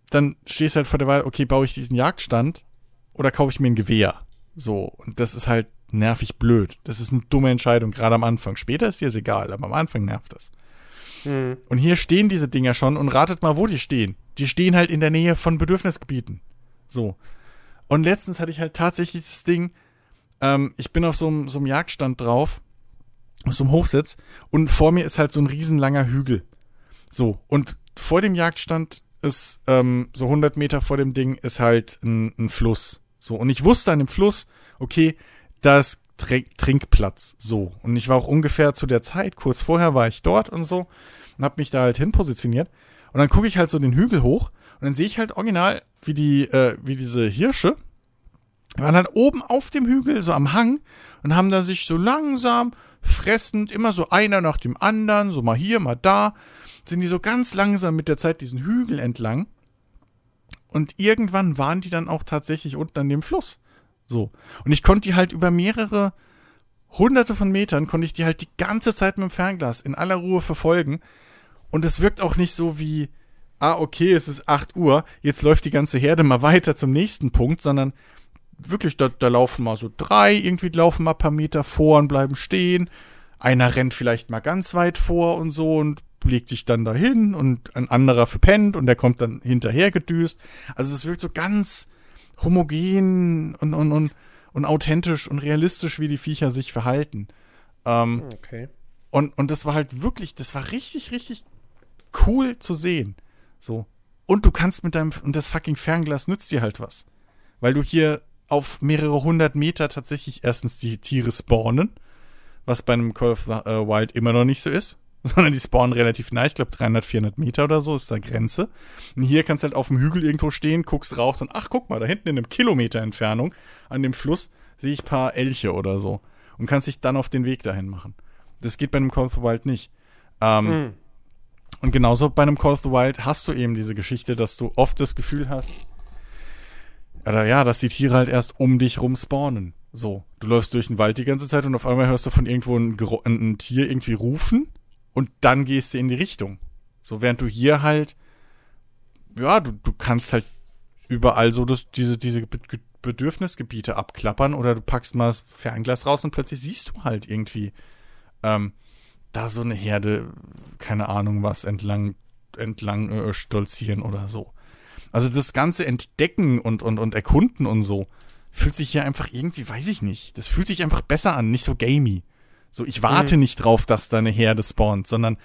dann stehst du halt vor der Wahl, okay, baue ich diesen Jagdstand oder kaufe ich mir ein Gewehr? So. Und das ist halt nervig blöd. Das ist eine dumme Entscheidung, gerade am Anfang. Später ist dir es egal, aber am Anfang nervt das. Mhm. Und hier stehen diese Dinger schon und ratet mal, wo die stehen. Die stehen halt in der Nähe von Bedürfnisgebieten. So. Und letztens hatte ich halt tatsächlich das Ding, ähm, ich bin auf so einem, so einem Jagdstand drauf, auf so einem Hochsitz, und vor mir ist halt so ein riesenlanger Hügel. So. Und vor dem Jagdstand ist, ähm, so 100 Meter vor dem Ding ist halt ein, ein Fluss. So. Und ich wusste an dem Fluss, okay, da ist Trinkplatz. So. Und ich war auch ungefähr zu der Zeit, kurz vorher war ich dort und so und habe mich da halt hin positioniert. Und dann gucke ich halt so den Hügel hoch und dann sehe ich halt original, wie die, äh, wie diese Hirsche waren halt oben auf dem Hügel, so am Hang und haben da sich so langsam fressend, immer so einer nach dem anderen, so mal hier, mal da, sind die so ganz langsam mit der Zeit diesen Hügel entlang. Und irgendwann waren die dann auch tatsächlich unten an dem Fluss. So. Und ich konnte die halt über mehrere hunderte von Metern, konnte ich die halt die ganze Zeit mit dem Fernglas in aller Ruhe verfolgen. Und es wirkt auch nicht so wie, ah, okay, es ist 8 Uhr, jetzt läuft die ganze Herde mal weiter zum nächsten Punkt, sondern wirklich, da, da laufen mal so drei, irgendwie laufen mal ein paar Meter vor und bleiben stehen. Einer rennt vielleicht mal ganz weit vor und so und legt sich dann dahin und ein anderer verpennt und der kommt dann hinterher gedüst. Also es wirkt so ganz homogen und, und, und, und authentisch und realistisch, wie die Viecher sich verhalten. Ähm, okay. Und, und das war halt wirklich, das war richtig, richtig cool zu sehen. So. Und du kannst mit deinem, und das fucking Fernglas nützt dir halt was. Weil du hier auf mehrere hundert Meter tatsächlich erstens die Tiere spawnen, was bei einem Call of the äh, Wild immer noch nicht so ist. sondern die spawnen relativ nah. Ich glaube 300, 400 Meter oder so ist da Grenze. Und hier kannst du halt auf dem Hügel irgendwo stehen, guckst raus und ach, guck mal, da hinten in einem Kilometer Entfernung an dem Fluss sehe ich ein paar Elche oder so. Und kannst dich dann auf den Weg dahin machen. Das geht bei einem Call of the Wild nicht. Ähm, mhm. Und genauso bei einem Call of the Wild hast du eben diese Geschichte, dass du oft das Gefühl hast, oder ja, dass die Tiere halt erst um dich rum spawnen. So, du läufst durch den Wald die ganze Zeit und auf einmal hörst du von irgendwo ein, ein, ein Tier irgendwie rufen und dann gehst du in die Richtung. So, während du hier halt, ja, du, du kannst halt überall so das, diese, diese Bedürfnisgebiete abklappern oder du packst mal das Fernglas raus und plötzlich siehst du halt irgendwie ähm, da so eine Herde, keine Ahnung was, entlang, entlang äh, stolzieren oder so. Also das ganze Entdecken und, und, und Erkunden und so fühlt sich hier einfach irgendwie, weiß ich nicht, das fühlt sich einfach besser an, nicht so gamey. So, ich warte mhm. nicht drauf, dass da eine Herde spawnt, sondern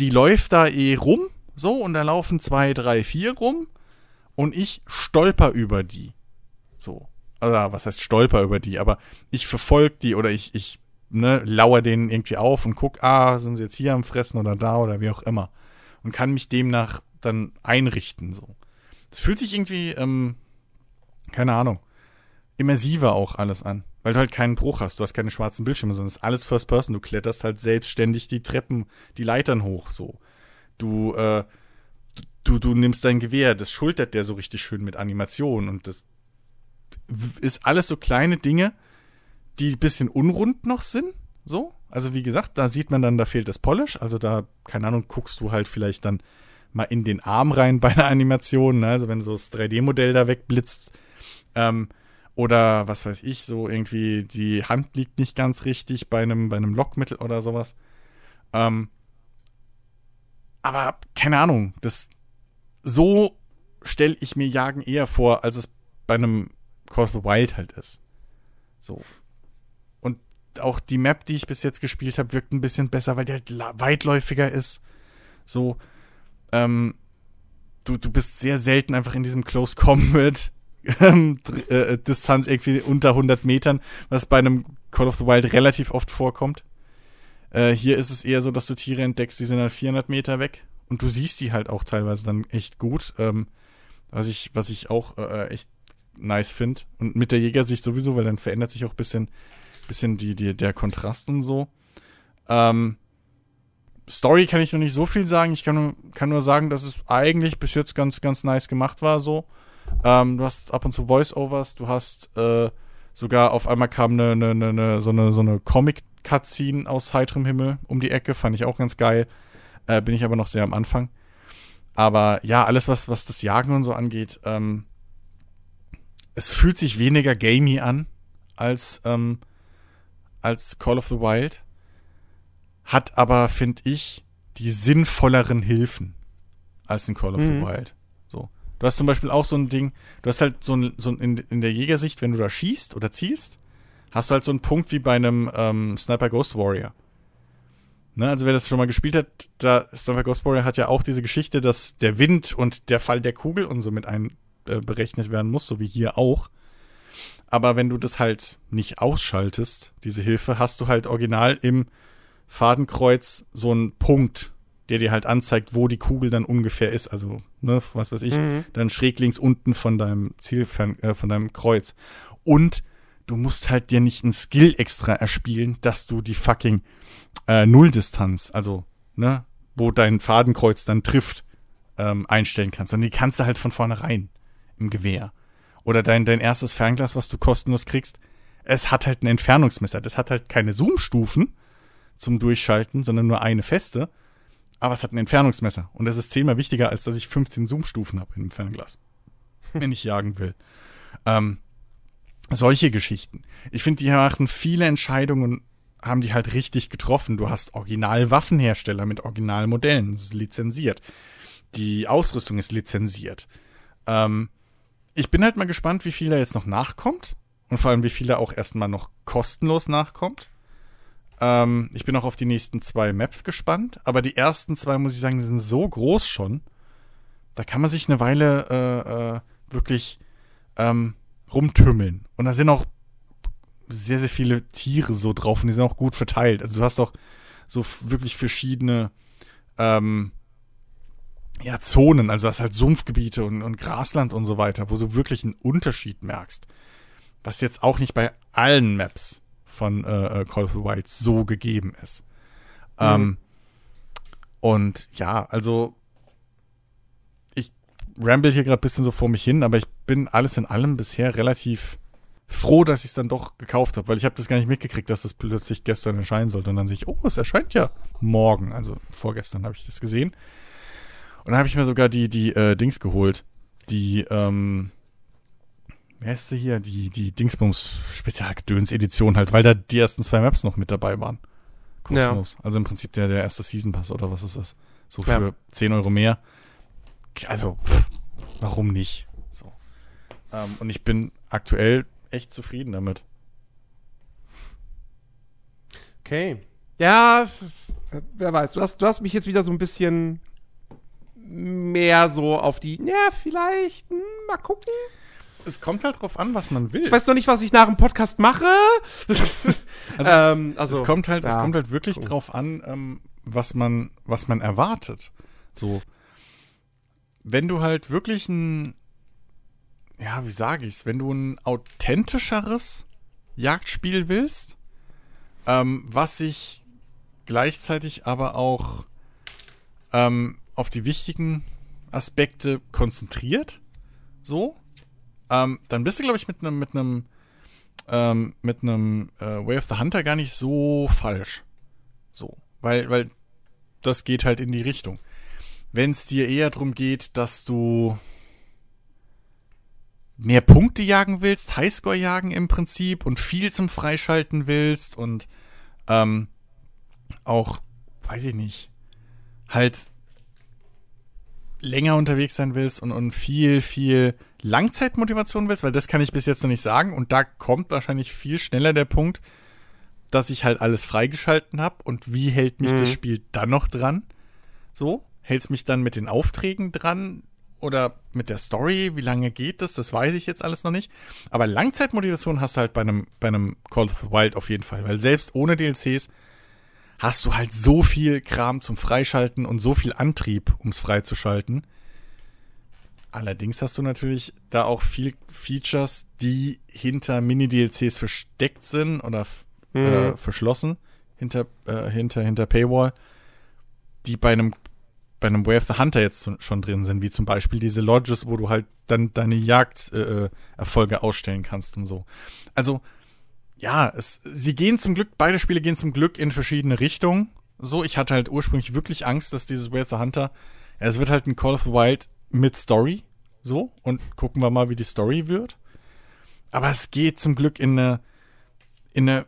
die läuft da eh rum, so, und da laufen zwei, drei, vier rum und ich stolper über die. So. Also, was heißt stolper über die? Aber ich verfolge die oder ich, ich, ne, lauer denen irgendwie auf und guck, ah, sind sie jetzt hier am Fressen oder da oder wie auch immer. Und kann mich demnach dann einrichten, so. Das fühlt sich irgendwie, ähm, keine Ahnung, immersiver auch alles an. Weil du halt keinen Bruch hast. Du hast keine schwarzen Bildschirme, sondern es ist alles First Person. Du kletterst halt selbstständig die Treppen, die Leitern hoch, so. Du, äh, du, du nimmst dein Gewehr, das schultert der so richtig schön mit Animationen und das ist alles so kleine Dinge, die ein bisschen unrund noch sind, so. Also wie gesagt, da sieht man dann, da fehlt das Polish, also da, keine Ahnung, guckst du halt vielleicht dann mal in den Arm rein bei einer Animation, ne? also wenn so das 3D-Modell da wegblitzt, ähm, oder was weiß ich, so irgendwie die Hand liegt nicht ganz richtig bei einem, bei einem Lockmittel oder sowas. Ähm, aber keine Ahnung, das so stelle ich mir Jagen eher vor, als es bei einem Call of the Wild halt ist. So. Und auch die Map, die ich bis jetzt gespielt habe, wirkt ein bisschen besser, weil die halt weitläufiger ist. So, ähm, du, du bist sehr selten einfach in diesem Close Combat äh, Distanz irgendwie unter 100 Metern, was bei einem Call of the Wild relativ oft vorkommt. Äh, hier ist es eher so, dass du Tiere entdeckst, die sind dann 400 Meter weg und du siehst die halt auch teilweise dann echt gut, ähm, was ich, was ich auch äh, echt nice finde. Und mit der Jägersicht sowieso, weil dann verändert sich auch ein bisschen, bisschen die, die, der Kontrast und so. Ähm, Story kann ich noch nicht so viel sagen. Ich kann kann nur sagen, dass es eigentlich bis jetzt ganz, ganz nice gemacht war so. Ähm, du hast ab und zu Voice-Overs, du hast äh, sogar auf einmal kam eine, eine, eine, so eine, so eine Comic-Cutscene aus heiterem Himmel um die Ecke, fand ich auch ganz geil. Äh, bin ich aber noch sehr am Anfang. Aber ja, alles, was, was das Jagen und so angeht, ähm, es fühlt sich weniger gamey an als, ähm, als Call of the Wild. Hat aber, finde ich, die sinnvolleren Hilfen als in Call of mhm. the Wild. Du hast zum Beispiel auch so ein Ding, du hast halt so ein, so ein in, in der Jägersicht, wenn du da schießt oder zielst, hast du halt so einen Punkt wie bei einem ähm, Sniper Ghost Warrior. Ne, also wer das schon mal gespielt hat, da Sniper Ghost Warrior hat ja auch diese Geschichte, dass der Wind und der Fall der Kugel und so mit ein äh, berechnet werden muss, so wie hier auch. Aber wenn du das halt nicht ausschaltest, diese Hilfe, hast du halt original im Fadenkreuz so einen Punkt, der dir halt anzeigt, wo die Kugel dann ungefähr ist. Also, ne, was weiß ich, mhm. dann schräg links unten von deinem Ziel, äh, von deinem Kreuz. Und du musst halt dir nicht ein Skill extra erspielen, dass du die fucking äh, Nulldistanz, also, ne, wo dein Fadenkreuz dann trifft, ähm, einstellen kannst. Und die kannst du halt von vornherein im Gewehr. Oder dein, dein erstes Fernglas, was du kostenlos kriegst, es hat halt ein Entfernungsmesser. Das hat halt keine Zoom-Stufen zum Durchschalten, sondern nur eine feste. Aber es hat ein Entfernungsmesser. Und das ist zehnmal wichtiger, als dass ich 15 Zoom-Stufen habe in einem Fernglas. wenn ich jagen will. Ähm, solche Geschichten. Ich finde, die machen viele Entscheidungen, haben die halt richtig getroffen. Du hast Original-Waffenhersteller mit Originalmodellen. Das ist lizenziert. Die Ausrüstung ist lizenziert. Ähm, ich bin halt mal gespannt, wie viel da jetzt noch nachkommt. Und vor allem, wie viel da auch erstmal noch kostenlos nachkommt. Ähm, ich bin auch auf die nächsten zwei Maps gespannt. Aber die ersten zwei, muss ich sagen, sind so groß schon. Da kann man sich eine Weile äh, äh, wirklich ähm, rumtümmeln. Und da sind auch sehr, sehr viele Tiere so drauf und die sind auch gut verteilt. Also du hast auch so wirklich verschiedene ähm, ja, Zonen, also das halt Sumpfgebiete und, und Grasland und so weiter, wo du wirklich einen Unterschied merkst. Was jetzt auch nicht bei allen Maps von äh, äh Call of the Wild so gegeben ist. Mhm. Ähm, und ja, also ich ramble hier gerade ein bisschen so vor mich hin, aber ich bin alles in allem bisher relativ froh, dass ich es dann doch gekauft habe, weil ich habe das gar nicht mitgekriegt, dass das plötzlich gestern erscheinen sollte. Und dann sehe ich, oh, es erscheint ja morgen. Also vorgestern habe ich das gesehen. Und dann habe ich mir sogar die, die äh, Dings geholt. Die, ähm, heißt sie hier? Die, die Dingsbums Spezialgedöns-Edition halt, weil da die ersten zwei Maps noch mit dabei waren. Kostenlos. Ja. Also im Prinzip der, der erste Season Pass oder was ist das? So für ja. 10 Euro mehr. Also, pff, warum nicht? So. Ähm, und ich bin aktuell echt zufrieden damit. Okay. Ja, wer weiß. Du hast, du hast mich jetzt wieder so ein bisschen mehr so auf die, ja, vielleicht, hm, mal gucken. Es kommt halt drauf an, was man will. Ich weiß noch nicht, was ich nach dem Podcast mache. also, ähm, also, es kommt halt, ja. es kommt halt wirklich cool. drauf an, ähm, was man, was man erwartet. So, wenn du halt wirklich ein, ja, wie sage ich's, wenn du ein authentischeres Jagdspiel willst, ähm, was sich gleichzeitig aber auch ähm, auf die wichtigen Aspekte konzentriert, so, ähm, dann bist du, glaube ich, mit einem mit einem ähm, mit einem äh, Way of the Hunter gar nicht so falsch. So, weil weil das geht halt in die Richtung. Wenn es dir eher darum geht, dass du mehr Punkte jagen willst, Highscore jagen im Prinzip und viel zum Freischalten willst und ähm, auch, weiß ich nicht, halt länger unterwegs sein willst und, und viel, viel Langzeitmotivation willst, weil das kann ich bis jetzt noch nicht sagen. Und da kommt wahrscheinlich viel schneller der Punkt, dass ich halt alles freigeschalten habe und wie hält mich mhm. das Spiel dann noch dran? So, hält es mich dann mit den Aufträgen dran oder mit der Story? Wie lange geht das? Das weiß ich jetzt alles noch nicht. Aber Langzeitmotivation hast du halt bei einem, bei einem Call of the Wild auf jeden Fall, weil selbst ohne DLCs hast du halt so viel Kram zum Freischalten und so viel Antrieb, ums freizuschalten. Allerdings hast du natürlich da auch viel Features, die hinter Mini-DLCs versteckt sind oder, mhm. oder verschlossen. hinter, äh, hinter, hinter Paywall, die bei einem bei einem Way of the Hunter jetzt schon drin sind, wie zum Beispiel diese Lodges, wo du halt dann deine Jagderfolge äh, ausstellen kannst und so. Also, ja, es, sie gehen zum Glück, beide Spiele gehen zum Glück in verschiedene Richtungen. So, ich hatte halt ursprünglich wirklich Angst, dass dieses Way of the Hunter, ja, es wird halt ein Call of the Wild mit Story. So, und gucken wir mal, wie die Story wird. Aber es geht zum Glück in eine, in eine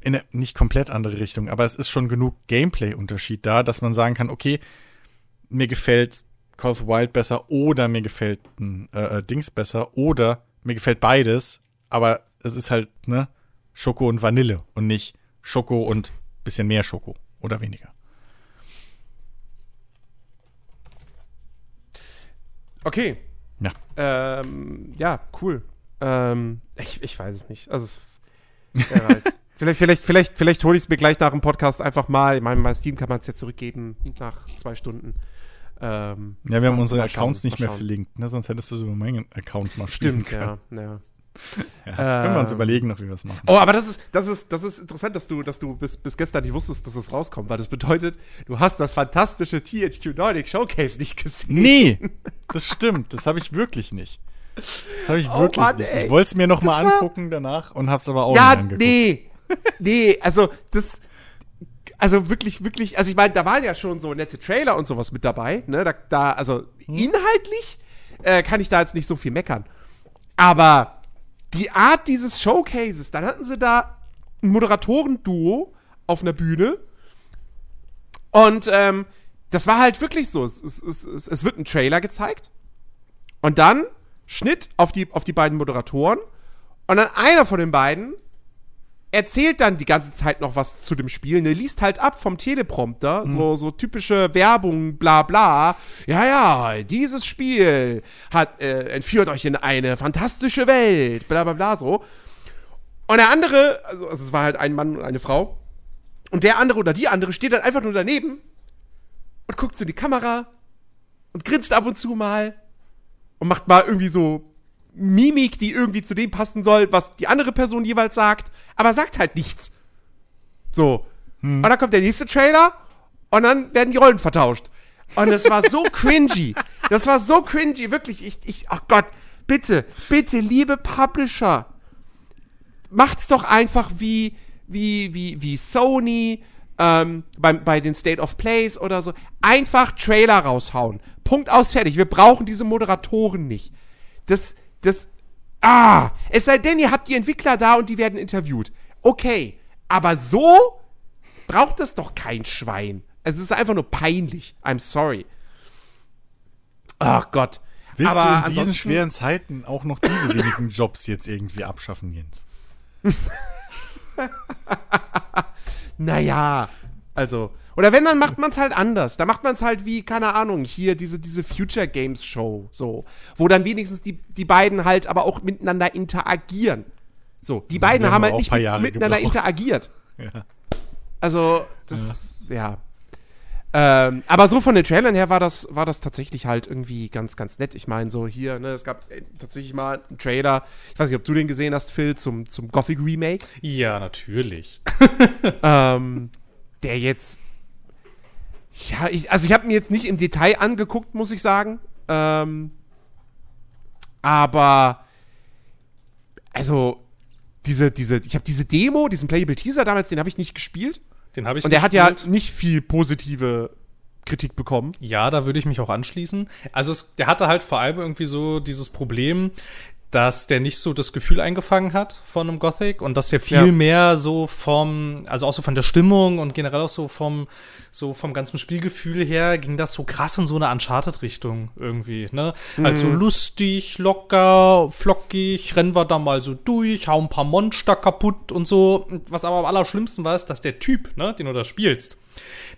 in eine nicht komplett andere Richtung, aber es ist schon genug Gameplay-Unterschied da, dass man sagen kann, okay, mir gefällt Call of Wild besser oder mir gefällt ein äh, äh, Dings besser oder mir gefällt beides, aber es ist halt, ne, Schoko und Vanille und nicht Schoko und bisschen mehr Schoko oder weniger. Okay. Ja. Ähm, ja, cool. Ähm, ich, ich weiß es nicht. Also, wer weiß. Vielleicht, vielleicht, vielleicht, vielleicht hole ich es mir gleich nach dem Podcast einfach mal. Ich meine, bei Steam kann man es ja zurückgeben nach zwei Stunden. Ähm, ja, wir haben unsere Accounts nicht mehr verlinkt, ne? sonst hättest du so über meinen Account mal Stimmt, ja. ja. Ja können wir uns ähm, überlegen noch, wie wir es machen. Oh, aber das ist, das ist, das ist interessant, dass du, dass du bis, bis gestern nicht wusstest, dass es rauskommt, weil das bedeutet, du hast das fantastische THQ Nordic Showcase nicht gesehen. Nee, das stimmt, das habe ich wirklich nicht. Das habe ich oh, wirklich Mann, nicht. Ich wollte es mir noch mal angucken danach und habe es aber auch ja, nicht angeguckt. Ja, nee, nee, also das, also wirklich, wirklich, also ich meine, da waren ja schon so nette Trailer und sowas mit dabei, ne? Da, da also hm. inhaltlich äh, kann ich da jetzt nicht so viel meckern. Aber die Art dieses Showcases, dann hatten sie da ein Moderatoren-Duo auf einer Bühne. Und ähm, das war halt wirklich so. Es, es, es, es wird ein Trailer gezeigt. Und dann Schnitt auf die, auf die beiden Moderatoren. Und dann einer von den beiden erzählt dann die ganze Zeit noch was zu dem Spiel, ne, liest halt ab vom Teleprompter, mhm. so, so typische Werbung, bla bla. Ja, ja, dieses Spiel hat, äh, entführt euch in eine fantastische Welt, bla bla bla, so. Und der andere, also, also es war halt ein Mann und eine Frau, und der andere oder die andere steht dann einfach nur daneben und guckt so in die Kamera und grinst ab und zu mal und macht mal irgendwie so Mimik, die irgendwie zu dem passen soll, was die andere Person jeweils sagt, aber sagt halt nichts. So. Hm. Und dann kommt der nächste Trailer und dann werden die Rollen vertauscht. Und das war so cringy. Das war so cringy, wirklich. Ich, ich, ach Gott, bitte, bitte, liebe Publisher, macht's doch einfach wie, wie, wie, wie Sony ähm, bei, bei den State of Plays oder so. Einfach Trailer raushauen. Punkt aus, fertig. Wir brauchen diese Moderatoren nicht. Das, das. Ah! Es sei denn, ihr habt die Entwickler da und die werden interviewt. Okay. Aber so braucht das doch kein Schwein. Es ist einfach nur peinlich. I'm sorry. Ach Gott. Willst Aber du in diesen schweren Zeiten auch noch diese wenigen Jobs jetzt irgendwie abschaffen, Jens? naja, also, oder wenn, dann macht man es halt anders. Da macht man es halt wie, keine Ahnung, hier diese, diese Future Games Show, so. Wo dann wenigstens die, die beiden halt aber auch miteinander interagieren. So, die beiden haben halt nicht mit, miteinander gebraucht. interagiert. Ja. Also, das, ja. ja. Ähm, aber so von den Trailern her war das, war das tatsächlich halt irgendwie ganz, ganz nett. Ich meine, so hier, ne, es gab äh, tatsächlich mal einen Trailer, ich weiß nicht, ob du den gesehen hast, Phil, zum, zum Gothic Remake. Ja, natürlich. ähm, der jetzt ja, ich, also ich habe mir jetzt nicht im Detail angeguckt, muss ich sagen. Ähm, aber also diese, diese, ich habe diese Demo, diesen Playable Teaser damals, den habe ich nicht gespielt. Den habe ich. Und der hat ja nicht viel positive Kritik bekommen. Ja, da würde ich mich auch anschließen. Also es, der hatte halt vor allem irgendwie so dieses Problem, dass der nicht so das Gefühl eingefangen hat von einem Gothic und dass der viel ja. mehr so vom, also auch so von der Stimmung und generell auch so vom, so vom ganzen Spielgefühl her ging das so krass in so eine Uncharted-Richtung irgendwie, ne? Mhm. Also lustig, locker, flockig, rennen wir da mal so durch, hauen ein paar Monster kaputt und so. Was aber am allerschlimmsten war, ist, dass der Typ, ne, den du da spielst,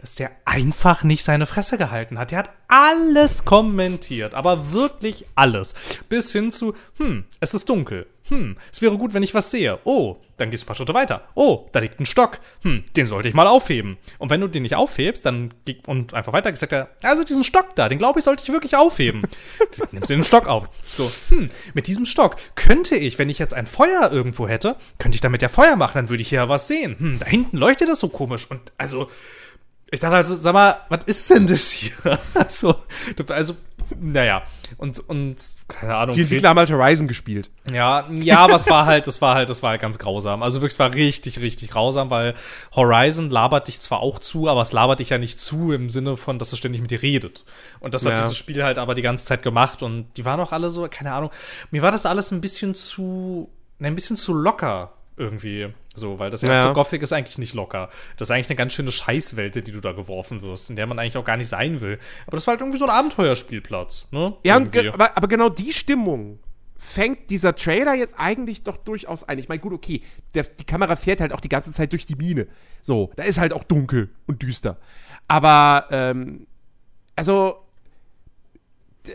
dass der einfach nicht seine Fresse gehalten hat. Der hat alles kommentiert, aber wirklich alles. Bis hin zu, hm, es ist dunkel. Hm, es wäre gut, wenn ich was sehe. Oh, dann gehst du ein paar Schritte weiter. Oh, da liegt ein Stock. Hm, den sollte ich mal aufheben. Und wenn du den nicht aufhebst, dann und einfach weiter gesagt also diesen Stock da, den glaube ich, sollte ich wirklich aufheben. nimmst du den Stock auf. So, hm, mit diesem Stock könnte ich, wenn ich jetzt ein Feuer irgendwo hätte, könnte ich damit ja Feuer machen, dann würde ich hier was sehen. Hm, da hinten leuchtet das so komisch. Und also, ich dachte also, sag mal, was ist denn das hier? also, also naja, und, und, keine Ahnung. Die Entwickler haben halt Horizon gespielt. Ja, ja, aber es war halt, das war halt, das war halt ganz grausam. Also wirklich, es war richtig, richtig grausam, weil Horizon labert dich zwar auch zu, aber es labert dich ja nicht zu im Sinne von, dass es ständig mit dir redet. Und das hat ja. dieses Spiel halt aber die ganze Zeit gemacht und die waren auch alle so, keine Ahnung, mir war das alles ein bisschen zu, ein bisschen zu locker irgendwie. So, weil das erste ja. Gothic ist eigentlich nicht locker. Das ist eigentlich eine ganz schöne Scheißwelt, in die du da geworfen wirst, in der man eigentlich auch gar nicht sein will. Aber das war halt irgendwie so ein Abenteuerspielplatz, ne? Ja, aber, aber genau die Stimmung fängt dieser Trailer jetzt eigentlich doch durchaus ein. Ich meine, gut, okay, der, die Kamera fährt halt auch die ganze Zeit durch die Mine. So, da ist halt auch dunkel und düster. Aber, ähm, also,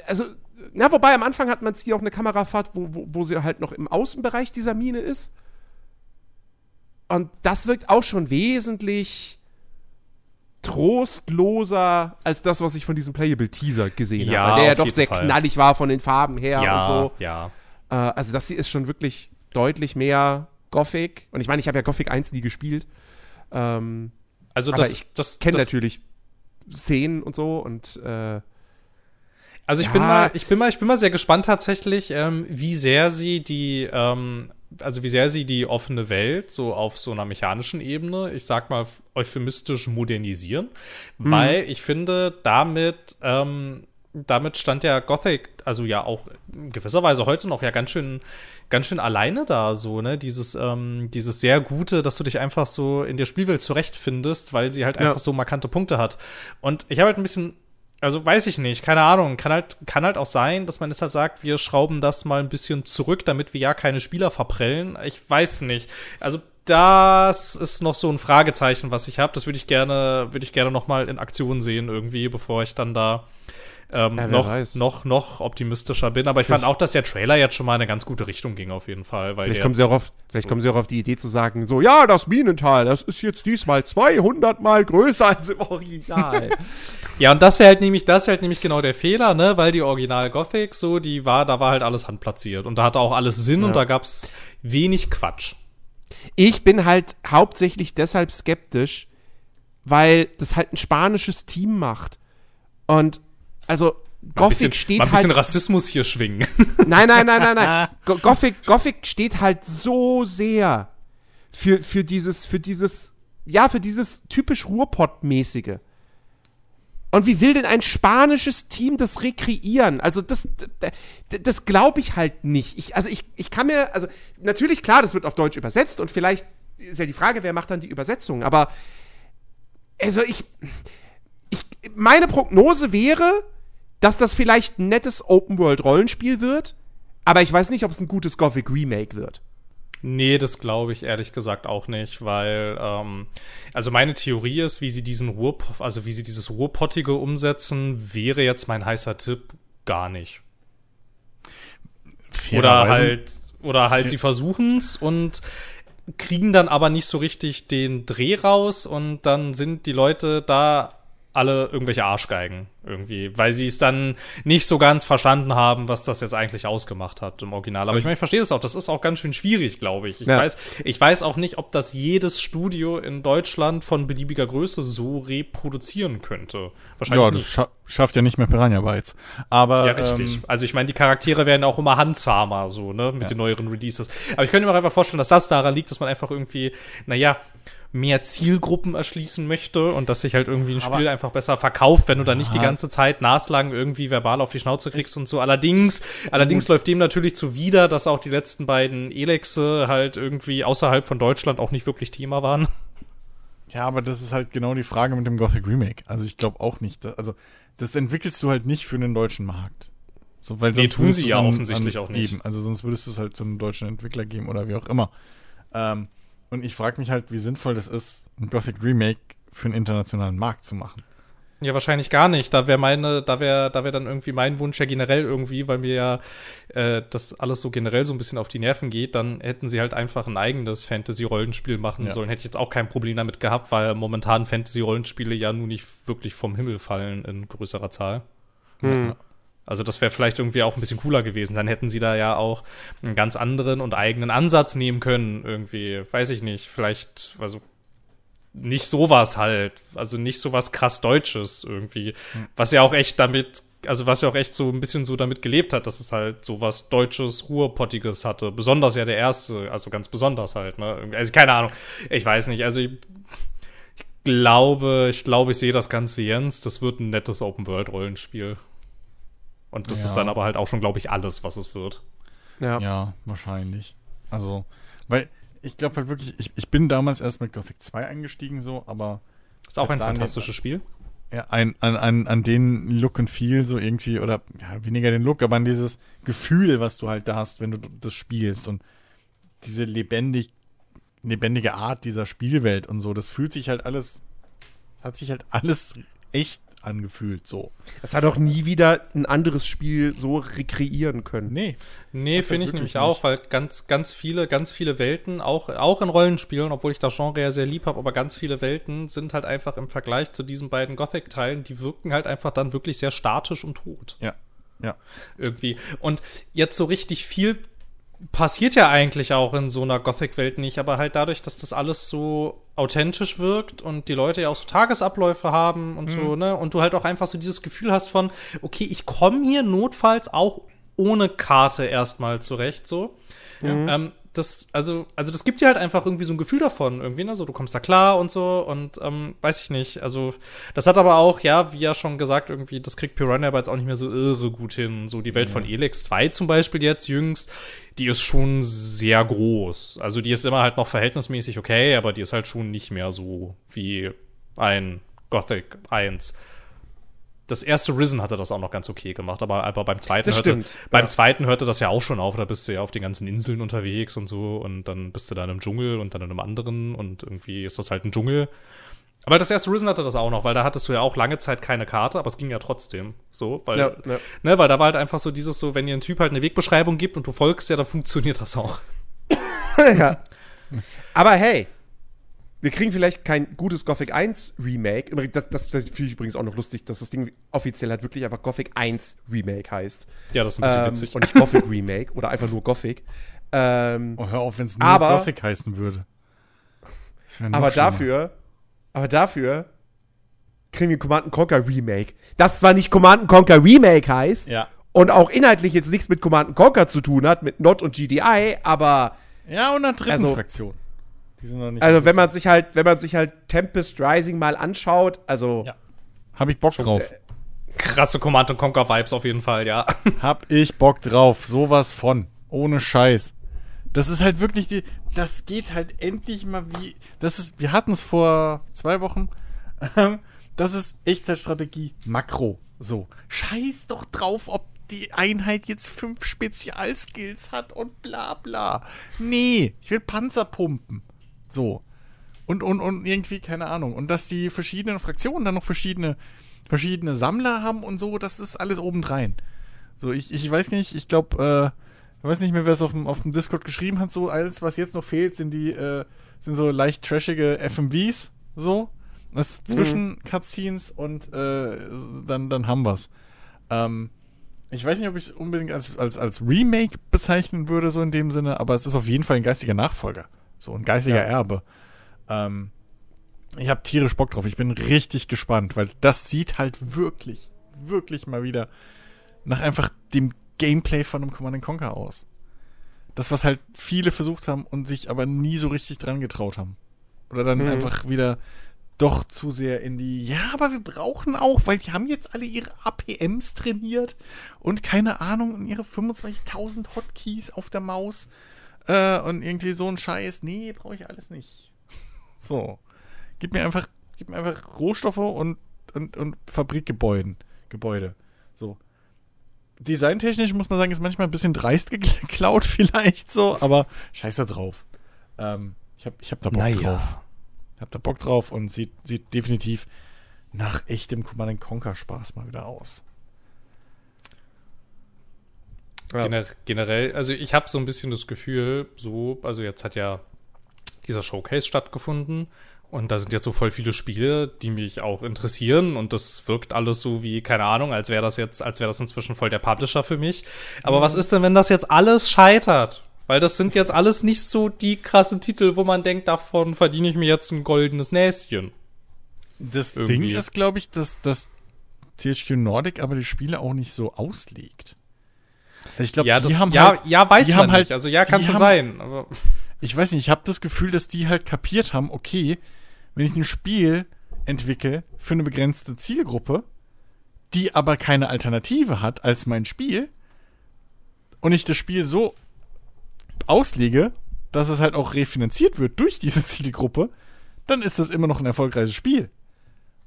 also, na, wobei am Anfang hat man hier auch eine Kamerafahrt, wo, wo, wo sie halt noch im Außenbereich dieser Mine ist. Und das wirkt auch schon wesentlich trostloser als das, was ich von diesem Playable-Teaser gesehen ja, habe. Der ja doch sehr Fall. knallig war von den Farben her ja, und so. Ja. Äh, also, das hier ist schon wirklich deutlich mehr Gothic. Und ich meine, ich habe ja Gothic 1 nie gespielt. Ähm, also, das, ich das, kenne natürlich Szenen und so und äh, also ich ja. bin mal, ich bin mal, ich bin mal sehr gespannt tatsächlich, ähm, wie sehr sie die ähm, also wie sehr sie die offene Welt so auf so einer mechanischen Ebene, ich sag mal, euphemistisch modernisieren, mhm. weil ich finde, damit, ähm, damit stand ja Gothic, also ja auch in gewisser Weise heute noch ja ganz schön, ganz schön alleine da, so, ne? Dieses, ähm, dieses sehr Gute, dass du dich einfach so in der Spielwelt zurechtfindest, weil sie halt ja. einfach so markante Punkte hat. Und ich habe halt ein bisschen also weiß ich nicht, keine Ahnung. Kann halt, kann halt auch sein, dass man jetzt halt sagt, wir schrauben das mal ein bisschen zurück, damit wir ja keine Spieler verprellen. Ich weiß nicht. Also das ist noch so ein Fragezeichen, was ich habe. Das würde ich gerne, würde ich gerne noch mal in Aktion sehen irgendwie, bevor ich dann da ähm, ja, noch, noch, noch optimistischer bin. Aber ich fand auch, dass der Trailer jetzt schon mal in eine ganz gute Richtung ging, auf jeden Fall. Weil vielleicht kommen, sie auch auf, vielleicht so. kommen sie auch auf die Idee zu sagen, so, ja, das Minental, das ist jetzt diesmal 200 Mal größer als im Original. ja, und das wäre halt nämlich, das wäre halt nämlich genau der Fehler, ne, weil die Original Gothic, so, die war, da war halt alles handplatziert. Und da hatte auch alles Sinn ja. und da gab es wenig Quatsch. Ich bin halt hauptsächlich deshalb skeptisch, weil das halt ein spanisches Team macht. Und also Gothic bisschen, steht mal ein bisschen halt, Rassismus hier schwingen. Nein, nein, nein, nein, nein. Gothic, Gothic steht halt so sehr für, für dieses, für dieses, ja, für dieses typisch Ruhrpott-mäßige. Und wie will denn ein spanisches Team das rekreieren? Also das, das, das glaube ich halt nicht. Ich, also ich, ich kann mir, also natürlich klar, das wird auf Deutsch übersetzt und vielleicht ist ja die Frage, wer macht dann die Übersetzung. Aber also ich, ich meine Prognose wäre, dass das vielleicht ein nettes Open-World-Rollenspiel wird, aber ich weiß nicht, ob es ein gutes Gothic Remake wird. Nee, das glaube ich ehrlich gesagt auch nicht, weil ähm, also meine Theorie ist, wie sie diesen Ruhr, also wie sie dieses Ruhrpottige umsetzen, wäre jetzt mein heißer Tipp gar nicht. Oder halt, oder halt, sie versuchen es und kriegen dann aber nicht so richtig den Dreh raus und dann sind die Leute da alle irgendwelche Arschgeigen irgendwie, weil sie es dann nicht so ganz verstanden haben, was das jetzt eigentlich ausgemacht hat im Original. Aber ich meine, ich verstehe das auch. Das ist auch ganz schön schwierig, glaube ich. Ich, ja. weiß, ich weiß auch nicht, ob das jedes Studio in Deutschland von beliebiger Größe so reproduzieren könnte. Wahrscheinlich ja, das scha schafft ja nicht mehr Piranha Bytes. Aber ja, richtig. Ähm, also ich meine, die Charaktere werden auch immer handzahmer, so ne, mit ja. den neueren Releases. Aber ich könnte mir einfach vorstellen, dass das daran liegt, dass man einfach irgendwie, naja, mehr Zielgruppen erschließen möchte und dass sich halt irgendwie ein Spiel Aber einfach besser verkauft, wenn du dann nicht die ganze Zeit naslang irgendwie verbal auf die Schnauze kriegst und so. Allerdings, allerdings läuft dem natürlich zuwider, dass auch die letzten beiden Elexe halt irgendwie außerhalb von Deutschland auch nicht wirklich Thema waren. Ja, aber das ist halt genau die Frage mit dem Gothic Remake. Also ich glaube auch nicht, dass, also das entwickelst du halt nicht für den deutschen Markt. So, weil nee, tun sie ja an, offensichtlich an, auch nicht. Eben. Also sonst würdest du es halt zu einem deutschen Entwickler geben oder wie auch immer. Ähm, und ich frage mich halt, wie sinnvoll das ist, ein Gothic Remake für einen internationalen Markt zu machen. Ja, wahrscheinlich gar nicht. Da wäre meine, da wäre, da wäre dann irgendwie mein Wunsch ja generell irgendwie, weil mir ja äh, das alles so generell so ein bisschen auf die Nerven geht, dann hätten sie halt einfach ein eigenes Fantasy-Rollenspiel machen ja. sollen. Hätte ich jetzt auch kein Problem damit gehabt, weil momentan Fantasy-Rollenspiele ja nun nicht wirklich vom Himmel fallen in größerer Zahl. Mhm. Also das wäre vielleicht irgendwie auch ein bisschen cooler gewesen. Dann hätten sie da ja auch einen ganz anderen und eigenen Ansatz nehmen können. Irgendwie, weiß ich nicht. Vielleicht, also nicht sowas halt. Also nicht sowas krass Deutsches irgendwie. Hm. Was ja auch echt damit, also was ja auch echt so ein bisschen so damit gelebt hat, dass es halt sowas Deutsches, Ruhrpottiges hatte. Besonders ja der erste, also ganz besonders halt. Ne? Also keine Ahnung. Ich weiß nicht. Also ich, ich glaube, ich glaube, ich sehe das ganz wie Jens. Das wird ein nettes Open-World-Rollenspiel. Und das ja. ist dann aber halt auch schon, glaube ich, alles, was es wird. Ja, ja wahrscheinlich. Also, weil ich glaube halt wirklich, ich, ich bin damals erst mit Gothic 2 eingestiegen, so, aber. Ist auch ein fantastisches Spiel. Ja, ein, an, an, an den Look and Feel so irgendwie, oder ja, weniger den Look, aber an dieses Gefühl, was du halt da hast, wenn du das spielst und diese lebendig, lebendige Art dieser Spielwelt und so, das fühlt sich halt alles, hat sich halt alles echt angefühlt, so. Es hat auch nie wieder ein anderes Spiel so rekreieren können. Nee. Nee, finde ich nämlich nicht. auch, weil ganz, ganz viele, ganz viele Welten, auch, auch in Rollenspielen, obwohl ich das Genre ja sehr lieb habe, aber ganz viele Welten sind halt einfach im Vergleich zu diesen beiden Gothic-Teilen, die wirken halt einfach dann wirklich sehr statisch und tot. Ja. Ja. Irgendwie. Und jetzt so richtig viel passiert ja eigentlich auch in so einer Gothic-Welt nicht, aber halt dadurch, dass das alles so authentisch wirkt und die Leute ja auch so Tagesabläufe haben und mhm. so, ne? Und du halt auch einfach so dieses Gefühl hast von, okay, ich komme hier notfalls auch ohne Karte erstmal zurecht, so. Mhm. Ähm, das, also, also das gibt dir halt einfach irgendwie so ein Gefühl davon, irgendwie, ne? So, du kommst da klar und so und ähm, weiß ich nicht. Also, das hat aber auch, ja, wie ja schon gesagt, irgendwie, das kriegt Piranha aber jetzt auch nicht mehr so irre gut hin. So die Welt mhm. von Elex 2 zum Beispiel jetzt jüngst, die ist schon sehr groß. Also, die ist immer halt noch verhältnismäßig okay, aber die ist halt schon nicht mehr so wie ein Gothic 1 das erste Risen hatte das auch noch ganz okay gemacht, aber, aber beim zweiten das hörte, stimmt, beim ja. zweiten hörte das ja auch schon auf, da bist du ja auf den ganzen Inseln unterwegs und so und dann bist du da in einem Dschungel und dann in einem anderen und irgendwie ist das halt ein Dschungel. Aber das erste Risen hatte das auch noch, weil da hattest du ja auch lange Zeit keine Karte, aber es ging ja trotzdem so, weil, ja, ja. Ne, weil da war halt einfach so dieses so, wenn dir ein Typ halt eine Wegbeschreibung gibt und du folgst ja, dann funktioniert das auch. ja. Aber hey, wir kriegen vielleicht kein gutes Gothic 1 Remake. Das, das, das finde ich übrigens auch noch lustig, dass das Ding offiziell halt wirklich einfach Gothic 1 Remake heißt. Ja, das ist ein bisschen ähm, witzig. Und nicht Gothic Remake oder einfach nur Gothic. Ähm, oh, hör auf, wenn es nur aber, Gothic heißen würde. aber dafür, aber dafür kriegen wir Command Conquer Remake. Das zwar nicht Command Conquer Remake heißt ja. und auch inhaltlich jetzt nichts mit Command Conquer zu tun hat, mit Not und GDI, aber ja, und einer dritten also, Fraktion also wenn man sich halt, wenn man sich halt Tempest Rising mal anschaut, also ja. habe ich Bock drauf. Krasse Command Conquer Vibes auf jeden Fall, ja. Hab ich Bock drauf, sowas von, ohne Scheiß. Das ist halt wirklich die, das geht halt endlich mal wie, das ist, wir hatten es vor zwei Wochen. das ist Echtzeitstrategie Makro. So, scheiß doch drauf, ob die Einheit jetzt fünf Spezialskills hat und bla bla. Nee, ich will Panzer pumpen. So. Und, und, und irgendwie, keine Ahnung. Und dass die verschiedenen Fraktionen dann noch verschiedene, verschiedene Sammler haben und so, das ist alles obendrein. So, ich, ich weiß nicht, ich glaube, äh, ich weiß nicht mehr, wer es auf dem, auf dem Discord geschrieben hat. So, alles, was jetzt noch fehlt, sind die, äh, sind so leicht trashige FMVs, so. Das mhm. zwischen Cutscenes und äh, dann, dann haben wir's. Ähm, ich weiß nicht, ob ich es unbedingt als, als, als Remake bezeichnen würde, so in dem Sinne, aber es ist auf jeden Fall ein geistiger Nachfolger. So ein geistiger ja. Erbe. Ähm, ich habe tierisch Bock drauf. Ich bin richtig gespannt, weil das sieht halt wirklich, wirklich mal wieder nach einfach dem Gameplay von einem Command Conquer aus. Das, was halt viele versucht haben und sich aber nie so richtig dran getraut haben. Oder dann mhm. einfach wieder doch zu sehr in die, ja, aber wir brauchen auch, weil die haben jetzt alle ihre APMs trainiert und keine Ahnung, und ihre 25.000 Hotkeys auf der Maus äh, und irgendwie so ein Scheiß. Nee, brauche ich alles nicht. so. Gib mir einfach, gib mir einfach Rohstoffe und, und, und Fabrikgebäude. Gebäude. So. Designtechnisch muss man sagen, ist manchmal ein bisschen dreist geklaut, vielleicht so, aber scheiß da drauf. Ähm, ich hab, ich hab da Bock naja. drauf. Ich hab da Bock drauf und sieht, sieht definitiv nach echtem Command Conquer Spaß mal wieder aus. Ja. Gener generell, also ich habe so ein bisschen das Gefühl, so, also jetzt hat ja dieser Showcase stattgefunden und da sind jetzt so voll viele Spiele, die mich auch interessieren und das wirkt alles so wie, keine Ahnung, als wäre das jetzt, als wäre das inzwischen voll der Publisher für mich. Aber mhm. was ist denn, wenn das jetzt alles scheitert? Weil das sind jetzt alles nicht so die krassen Titel, wo man denkt, davon verdiene ich mir jetzt ein goldenes Näschen. Das Irgendwie. Ding ist, glaube ich, dass, dass THQ Nordic aber die Spiele auch nicht so auslegt. Also ich glaube, ja, die haben ja, halt, ja, weiß man halt, nicht. Also ja, kann schon haben, sein. Aber ich weiß nicht, ich habe das Gefühl, dass die halt kapiert haben, okay, wenn ich ein Spiel entwickle für eine begrenzte Zielgruppe, die aber keine Alternative hat als mein Spiel, und ich das Spiel so auslege, dass es halt auch refinanziert wird durch diese Zielgruppe, dann ist das immer noch ein erfolgreiches Spiel.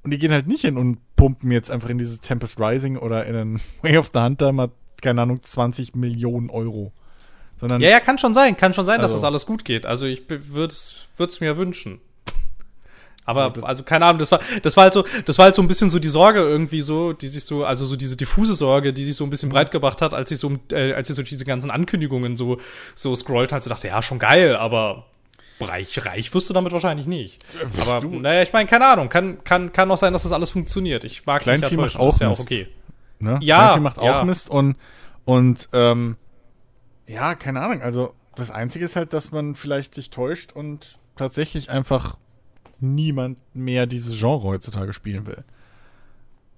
Und die gehen halt nicht hin und pumpen jetzt einfach in dieses Tempest Rising oder in einen Way of the Hunter mal keine Ahnung, 20 Millionen Euro. Sondern ja, ja, kann schon sein. Kann schon sein, also, dass das alles gut geht. Also ich würde es mir wünschen. Aber so, also keine Ahnung, das war das war halt so, das war halt so ein bisschen so die Sorge irgendwie so, die sich so also so diese diffuse Sorge, die sich so ein bisschen breit gebracht hat, als ich so äh, als ich so diese ganzen Ankündigungen so so scrollt hat, so dachte, ja, schon geil, aber reich reich wirst du damit wahrscheinlich nicht. Aber du, naja, ich meine, keine Ahnung, kann kann kann auch sein, dass das alles funktioniert. Ich mag Kleinvieh macht auch, ist ja auch okay. Ne? Ja, Kleinvieh macht auch ja. Mist und und ähm, ja, keine Ahnung. Also das Einzige ist halt, dass man vielleicht sich täuscht und tatsächlich einfach niemand mehr dieses Genre heutzutage spielen will.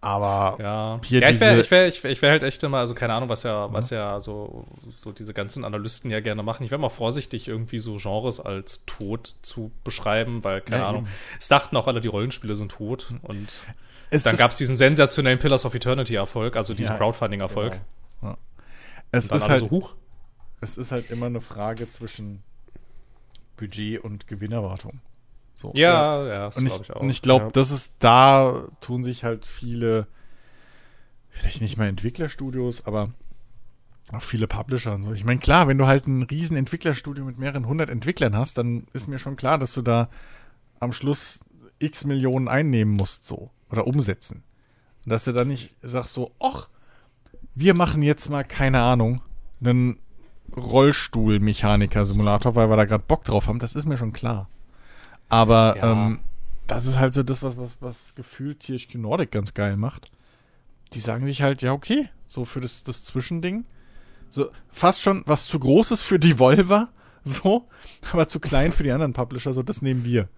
Aber ja, hier ja ich wäre ich wär, ich wär, ich wär halt echt immer, also keine Ahnung, was ja, was ja so, so diese ganzen Analysten ja gerne machen. Ich wäre mal vorsichtig, irgendwie so Genres als tot zu beschreiben, weil, keine ja, Ahnung, eben. es dachten auch alle, die Rollenspiele sind tot und es dann gab es diesen sensationellen Pillars of Eternity-Erfolg, also diesen ja, Crowdfunding-Erfolg. Genau. Ja. Es ist halt, so, huch. es ist halt immer eine Frage zwischen Budget und Gewinnerwartung. So, ja, ja, das glaube ich auch. Und ich glaube, ja. das ist, da tun sich halt viele, vielleicht nicht mal Entwicklerstudios, aber auch viele Publisher und so. Ich meine, klar, wenn du halt ein riesen Entwicklerstudio mit mehreren hundert Entwicklern hast, dann ist mir schon klar, dass du da am Schluss x Millionen einnehmen musst, so. Oder umsetzen. Und dass du dann nicht sagst so, ach, wir machen jetzt mal, keine Ahnung, einen Rollstuhlmechaniker-Simulator, weil wir da gerade Bock drauf haben, das ist mir schon klar. Aber ja. ähm, das ist halt so das, was, was, was gefühlt THQ Nordic ganz geil macht. Die sagen sich halt, ja, okay, so für das, das Zwischending. So, fast schon was zu großes für Devolver, so, aber zu klein für die anderen Publisher, so, das nehmen wir.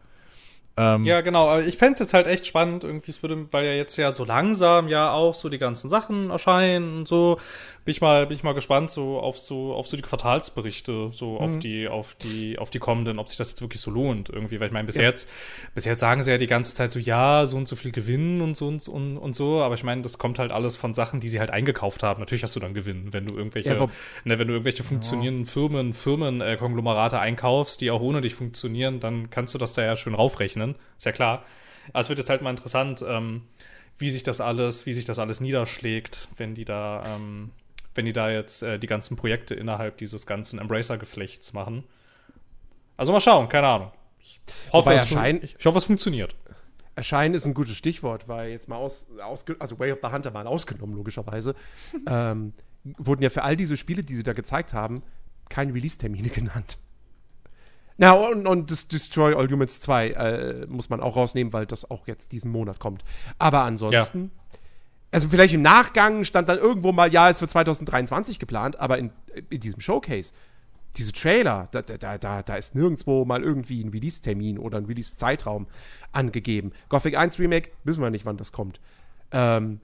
Ähm, ja, genau. Aber ich fände es jetzt halt echt spannend, irgendwie, es würde, weil ja jetzt ja so langsam ja auch so die ganzen Sachen erscheinen und so. Bin ich mal, bin ich mal gespannt so auf so, auf so die Quartalsberichte, so mhm. auf die, auf die, auf die kommenden, ob sich das jetzt wirklich so lohnt irgendwie. Weil ich meine, bis ja. jetzt, bis jetzt sagen sie ja die ganze Zeit so, ja, so und so viel Gewinn und so und, und, und so. Aber ich meine, das kommt halt alles von Sachen, die sie halt eingekauft haben. Natürlich hast du dann Gewinn, wenn du irgendwelche, ja, ne, wenn du irgendwelche funktionierenden. Firmen, Firmen, äh, Konglomerate einkaufst, die auch ohne dich funktionieren, dann kannst du das da ja schön raufrechnen. Ist ja klar. Aber es wird jetzt halt mal interessant, ähm, wie sich das alles, wie sich das alles niederschlägt, wenn die da, ähm, wenn die da jetzt äh, die ganzen Projekte innerhalb dieses ganzen Embracer-Geflechts machen. Also mal schauen, keine Ahnung. Ich hoffe, es, ich, ich hoffe, es funktioniert. Erscheinen ist ein gutes Stichwort, weil jetzt mal aus, aus also Way of the Hunter mal ausgenommen, logischerweise, ähm, wurden ja für all diese Spiele, die sie da gezeigt haben, keine Release-Termine genannt. Na, und, und das Destroy All Humans 2 äh, muss man auch rausnehmen, weil das auch jetzt diesen Monat kommt. Aber ansonsten, ja. also vielleicht im Nachgang stand dann irgendwo mal, ja, es wird 2023 geplant, aber in, in diesem Showcase, diese Trailer, da, da, da, da ist nirgendwo mal irgendwie ein Release-Termin oder ein Release-Zeitraum angegeben. Gothic 1 Remake, wissen wir nicht, wann das kommt. Ähm,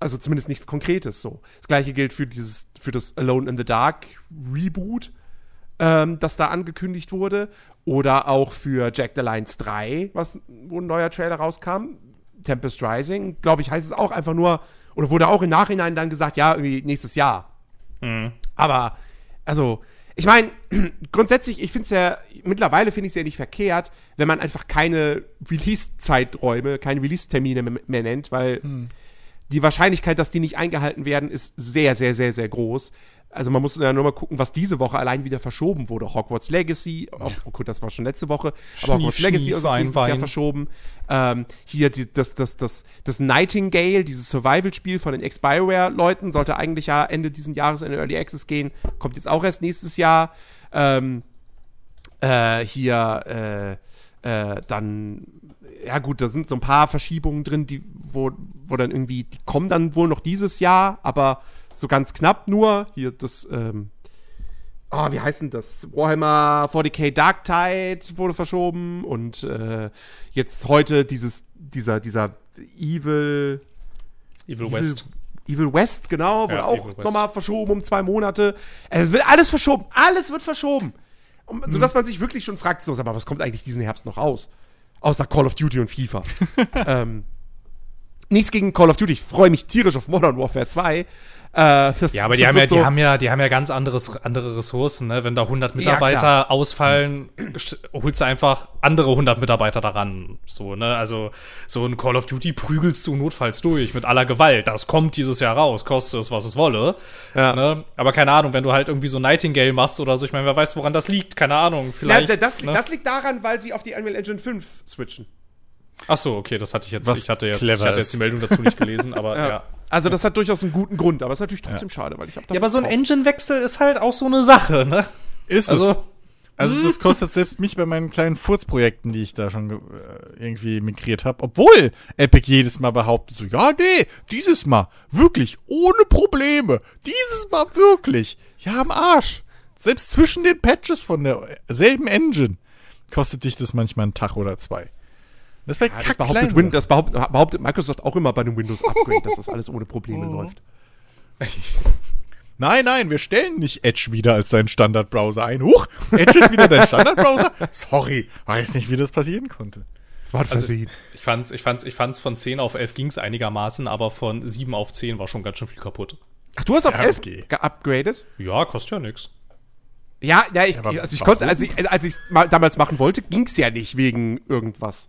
also zumindest nichts Konkretes so. Das gleiche gilt für dieses, für das Alone in the Dark Reboot ähm, das da angekündigt wurde. Oder auch für Jack the Lions 3, was, wo ein neuer Trailer rauskam. Tempest Rising, glaube ich, heißt es auch einfach nur, oder wurde auch im Nachhinein dann gesagt, ja, irgendwie nächstes Jahr. Mhm. Aber, also, ich meine, grundsätzlich, ich finde es ja, mittlerweile finde ich es ja nicht verkehrt, wenn man einfach keine Release-Zeiträume, keine Release-Termine mehr nennt, weil mhm. Die Wahrscheinlichkeit, dass die nicht eingehalten werden, ist sehr, sehr, sehr, sehr groß. Also man muss ja nur mal gucken, was diese Woche allein wieder verschoben wurde. Hogwarts Legacy, auf, oh gut, das war schon letzte Woche, Schnief, aber Hogwarts Legacy ist auf nächstes Jahr verschoben. Ähm, hier die, das, das, das, das Nightingale, dieses Survival-Spiel von den Expireware-Leuten, sollte eigentlich ja Ende diesen Jahres in den Early Access gehen, kommt jetzt auch erst nächstes Jahr. Ähm, äh, hier, äh, äh, dann, ja gut, da sind so ein paar Verschiebungen drin, die, wo, wo dann irgendwie, die kommen dann wohl noch dieses Jahr, aber so ganz knapp nur. Hier das, ähm, oh, wie heißt denn das? Warhammer 40k Dark Tide wurde verschoben und äh, jetzt heute dieses, dieser, dieser Evil, Evil West. Evil West, genau, wurde Ja, auch nochmal verschoben um zwei Monate. Es wird alles verschoben, alles wird verschoben. Um, Mhm. Sodass man sich wirklich schon fragt, so, sag mal, was kommt eigentlich diesen Herbst noch raus? Außer Call of Duty und FIFA. ähm, nichts gegen Call of Duty, ich freue mich tierisch auf Modern Warfare 2. Äh, das Ja, aber die haben ja, wird die so- haben ja, die haben ja ganz anderes, andere Ressourcen, ne? Wenn da 100 Mitarbeiter klar. ausfallen, st- holst du einfach andere 100 Mitarbeiter daran. So, ne? Also, so ein Call of Duty prügelst du notfalls durch mit aller Gewalt. Das kommt dieses Jahr raus, koste es, was es wolle. Ja. Ne? Aber keine Ahnung, wenn du halt irgendwie so Nightingale machst oder so, ich meine, wer weiß, woran das liegt, keine Ahnung, Ja, vielleicht. das, ne? das liegt daran, weil sie auf die Unreal Engine 5 switchen. Ach so, okay, das hatte ich jetzt, Was ich hatte jetzt, ich hatte jetzt die Meldung dazu nicht gelesen, aber ja. Also das hat durchaus einen guten Grund, aber es ist natürlich trotzdem schade, weil ich habe Ja, aber so ein Engine-Wechsel ist halt auch so eine Sache, ne? Ist es. Also, Also das kostet selbst mich bei meinen kleinen Furzprojekten, die ich da schon äh, irgendwie migriert habe, obwohl Epic jedes Mal behauptet so, ja, nee, dieses Mal wirklich ohne Probleme, dieses Mal wirklich, ja am Arsch. Selbst zwischen den Patches von derselben Engine kostet dich das manchmal einen Tag oder zwei. Das wäre Ja, das, kack behauptet Win, das behauptet, behauptet Microsoft auch immer bei einem Windows-Upgrade, dass das alles ohne Probleme läuft. Nein, nein, wir stellen nicht Edge wieder als deinen Standardbrowser ein. Huch, Edge ist wieder dein Standardbrowser? Sorry, weiß nicht, wie das passieren konnte. Das war Also, versehen. ich fand's, ich fand's, ich fand's von 10 auf 11 ging's einigermaßen, aber von 7 auf 10 war schon ganz schön viel kaputt. Ach, du hast auf Ja, 11 okay. geupgradet? Ja, kostet ja nix. Ja, ja, ich, aber also ich konnte, als ich als ich mal damals machen wollte, ging's ja nicht wegen irgendwas.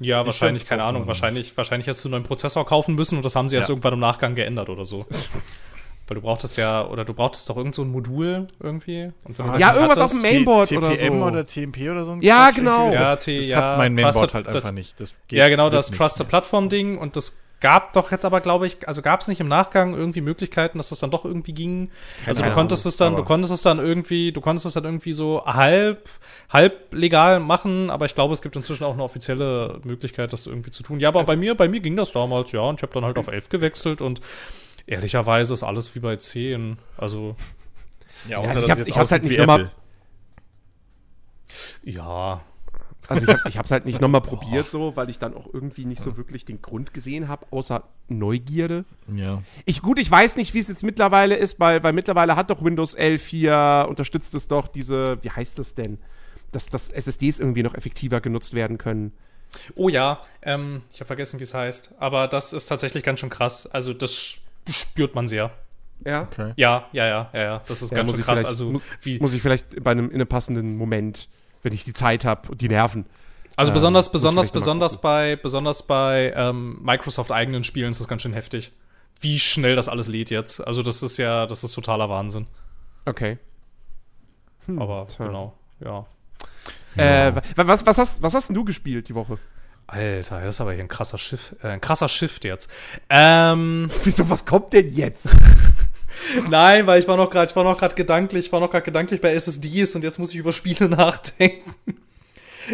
Ja, wahrscheinlich, keine Ahnung, wahrscheinlich, wahrscheinlich hättest du einen neuen Prozessor kaufen müssen und das haben sie erst Ja. irgendwann im Nachgang geändert oder so. Weil du brauchtest ja, oder du brauchtest doch irgend so ein Modul irgendwie. Das Ja, irgendwas hattest- auf dem Mainboard oder TPM so. oder TMP oder so Ja, genau. Ja, hat- T- das ja, hat mein Mainboard Trusted- halt einfach nicht. Das geht- Ja, genau, das nicht Trusted mehr. Plattform-Ding und das gab doch jetzt aber, glaube ich, also gab es nicht im Nachgang irgendwie Möglichkeiten, dass das dann doch irgendwie ging. also du Ahnung, konntest es dann, du konntest es dann irgendwie, du konntest es dann irgendwie so halb, halb legal machen, aber ich glaube, es gibt inzwischen auch eine offizielle Möglichkeit, das irgendwie zu tun. Ja, aber bei mir, bei mir ging das damals, ja, und ich habe dann halt auf 11 gewechselt und ehrlicherweise ist alles wie bei 10. Also, Ja, also außer ich dass hab's- es jetzt ich hab's halt nicht Apple. ja, Also ich, hab, ich hab's halt nicht nochmal probiert so, weil ich dann auch irgendwie nicht so wirklich den Grund gesehen habe, außer Neugierde. Ja. Ich, gut, ich weiß nicht, wie es jetzt mittlerweile ist, weil, weil mittlerweile hat doch Windows 11 hier, unterstützt es doch diese, wie heißt das denn? Dass, dass SSDs irgendwie noch effektiver genutzt werden können. Oh ja, ähm, ich habe vergessen, wie es heißt. Aber das ist tatsächlich ganz schön krass. Also das spürt man sehr. Ja. Okay. Ja, ja, ja, ja, ja. Das ist Ja, ganz muss schön krass. Also mu- wie, Muss ich vielleicht bei einem, in einem passenden Moment, wenn ich die Zeit habe und die Nerven. also ähm, besonders, ich besonders, besonders bei, besonders bei ähm, Microsoft eigenen Spielen ist das ganz schön heftig. Wie schnell das alles lädt jetzt. Also das ist ja, das ist totaler Wahnsinn. Okay. Aber tja. genau, ja. Äh, wa- was, was, hast, was hast denn du gespielt die Woche? Alter, das ist aber hier ein krasser Schiff, äh, ein krasser Shift jetzt. Ähm, Wieso, was kommt denn jetzt? Nein, weil ich war noch gerade, ich war noch gerade gedanklich, ich war noch gerade gedanklich bei SSDs und jetzt muss ich über Spiele nachdenken.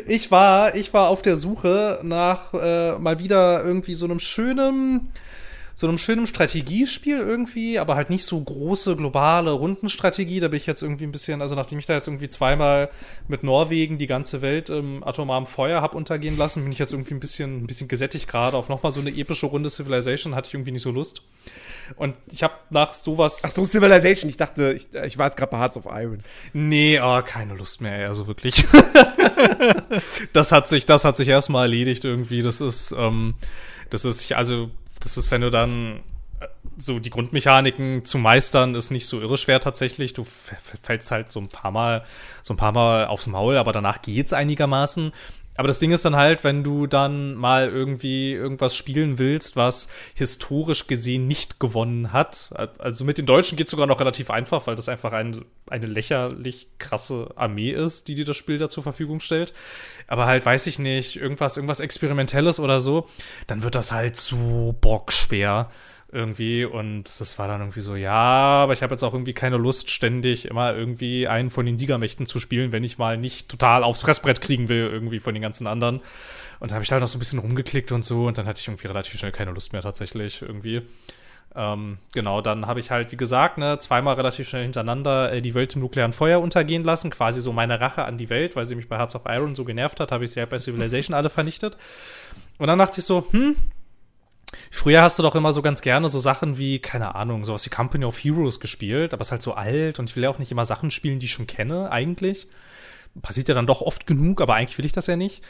Ich war, ich war auf der Suche nach äh, mal wieder irgendwie so einem schönen, so einem schönen Strategiespiel irgendwie, aber halt nicht so große globale Rundenstrategie. Da bin ich jetzt irgendwie ein bisschen, also nachdem ich da jetzt irgendwie zweimal mit Norwegen die ganze Welt im atomaren Feuer hab untergehen lassen, bin ich jetzt irgendwie ein bisschen, ein bisschen gesättigt gerade auf nochmal so eine epische Runde Civilization, hatte ich irgendwie nicht so Lust. Und ich habe nach sowas. Ach so, Civilization. Ich dachte, ich, ich war jetzt gerade bei Hearts of Iron. Nee, oh, keine Lust mehr, also wirklich. das hat sich, das hat sich erstmal erledigt irgendwie. Das ist, ähm, das ist, also, das ist, wenn du dann äh, so die Grundmechaniken zu meistern, ist nicht so irre schwer tatsächlich. Du fällst halt so ein paar Mal, so ein paar Mal aufs Maul, aber danach geht's einigermaßen. Aber das Ding ist dann halt, wenn du dann mal irgendwie irgendwas spielen willst, was historisch gesehen nicht gewonnen hat. Also mit den Deutschen geht es sogar noch relativ einfach, weil das einfach ein, eine lächerlich krasse Armee ist, die dir das Spiel da zur Verfügung stellt. Aber halt, weiß ich nicht, irgendwas, irgendwas Experimentelles oder so, dann wird das halt zu bockschwer irgendwie und das war dann irgendwie so, ja, aber ich habe jetzt auch irgendwie keine Lust, ständig immer irgendwie einen von den Siegermächten zu spielen, wenn ich mal nicht total aufs Fressbrett kriegen will, irgendwie von den ganzen anderen. Und da habe ich halt noch so ein bisschen rumgeklickt und so und dann hatte ich irgendwie relativ schnell keine Lust mehr tatsächlich irgendwie. Ähm, genau, dann habe ich halt, wie gesagt, ne, zweimal relativ schnell hintereinander äh, die Welt im nuklearen Feuer untergehen lassen. Quasi so meine Rache an die Welt, weil sie mich bei Hearts of Iron so genervt hat, habe ich sie halt bei Civilization alle vernichtet. Und dann dachte ich so, hm, Früher hast du doch immer so ganz gerne so Sachen wie, keine Ahnung, sowas wie Company of Heroes gespielt, aber es ist halt so alt und ich will ja auch nicht immer Sachen spielen, die ich schon kenne, eigentlich. Passiert ja dann doch oft genug, aber eigentlich will ich das ja nicht.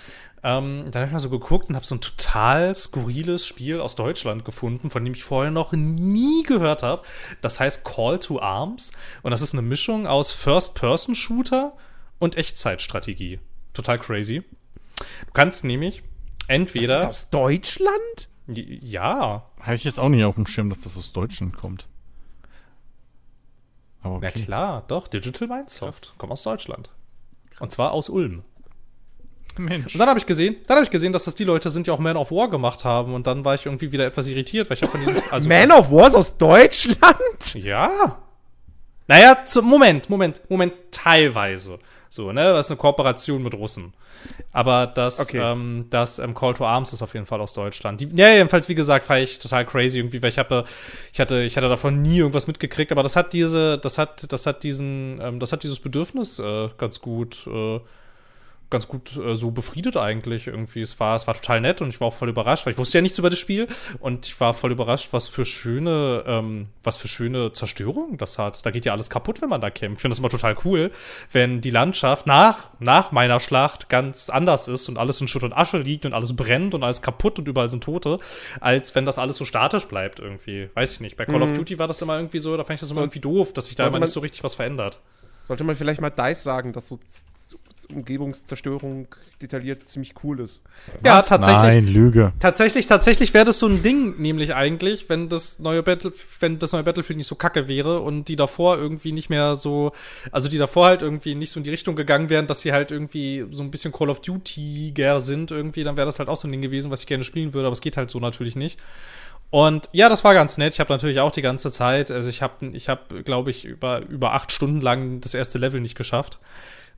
Ähm, dann habe ich mal so geguckt und habe so ein total skurriles Spiel aus Deutschland gefunden, von dem ich vorher noch nie gehört habe. Das heißt Call to Arms und das ist eine Mischung aus First-Person-Shooter und Echtzeitstrategie. Total crazy. Du kannst nämlich entweder. Das ist aus Deutschland? Ja. Habe ich jetzt auch nicht auf dem Schirm, dass das aus Deutschland kommt. Aber okay. Na klar, doch. Digital Mindsoft. Kommt aus Deutschland. Krass. Und zwar aus Ulm. Mensch. Und dann habe ich gesehen, dann habe ich gesehen, dass das die Leute sind, die auch Man of War gemacht haben. Und dann war ich irgendwie wieder etwas irritiert, weil ich habe von denen. Also Man of War ist aus Deutschland? Ja. Naja, zu, Moment, Moment, Moment, teilweise. So, ne? Das ist eine Kooperation mit Russen. Aber das, okay. ähm, das ähm, Call to Arms ist auf jeden Fall aus Deutschland. Die, ja, jedenfalls, wie gesagt, fand ich total crazy irgendwie, weil ich habe, ich hatte, ich hatte davon nie irgendwas mitgekriegt, aber das hat diese, das hat, das hat diesen, ähm, das hat dieses Bedürfnis äh, ganz gut äh, ganz gut äh, so befriedet eigentlich irgendwie. Es war, es war total nett und ich war auch voll überrascht, weil ich wusste ja nichts über das Spiel und ich war voll überrascht, was für schöne, ähm, was für schöne Zerstörung das hat. Da geht ja alles kaputt, wenn man da kämpft. Ich finde das immer total cool, wenn die Landschaft nach, nach meiner Schlacht ganz anders ist und alles in Schutt und Asche liegt und alles brennt und alles kaputt und überall sind Tote, als wenn das alles so statisch bleibt irgendwie. Weiß ich nicht. Bei Call mhm. of Duty war das immer irgendwie so, da fand ich das immer so, irgendwie doof, dass sich da immer nicht so richtig was verändert. Sollte man vielleicht mal DICE sagen, dass so Umgebungszerstörung detailliert ziemlich cool ist. Ja, Was? tatsächlich. Nein, Lüge. Tatsächlich, tatsächlich wäre das so ein Ding, nämlich eigentlich, wenn das neue Battle, wenn das neue Battlefield nicht so kacke wäre und die davor irgendwie nicht mehr so, also die davor halt irgendwie nicht so in die Richtung gegangen wären, dass sie halt irgendwie so ein bisschen Call of Duty-ger sind irgendwie, dann wäre das halt auch so ein Ding gewesen, was ich gerne spielen würde, aber es geht halt so natürlich nicht. Und ja, das war ganz nett. Ich habe natürlich auch die ganze Zeit, also ich habe, ich habe, glaube ich, über über acht Stunden lang das erste Level nicht geschafft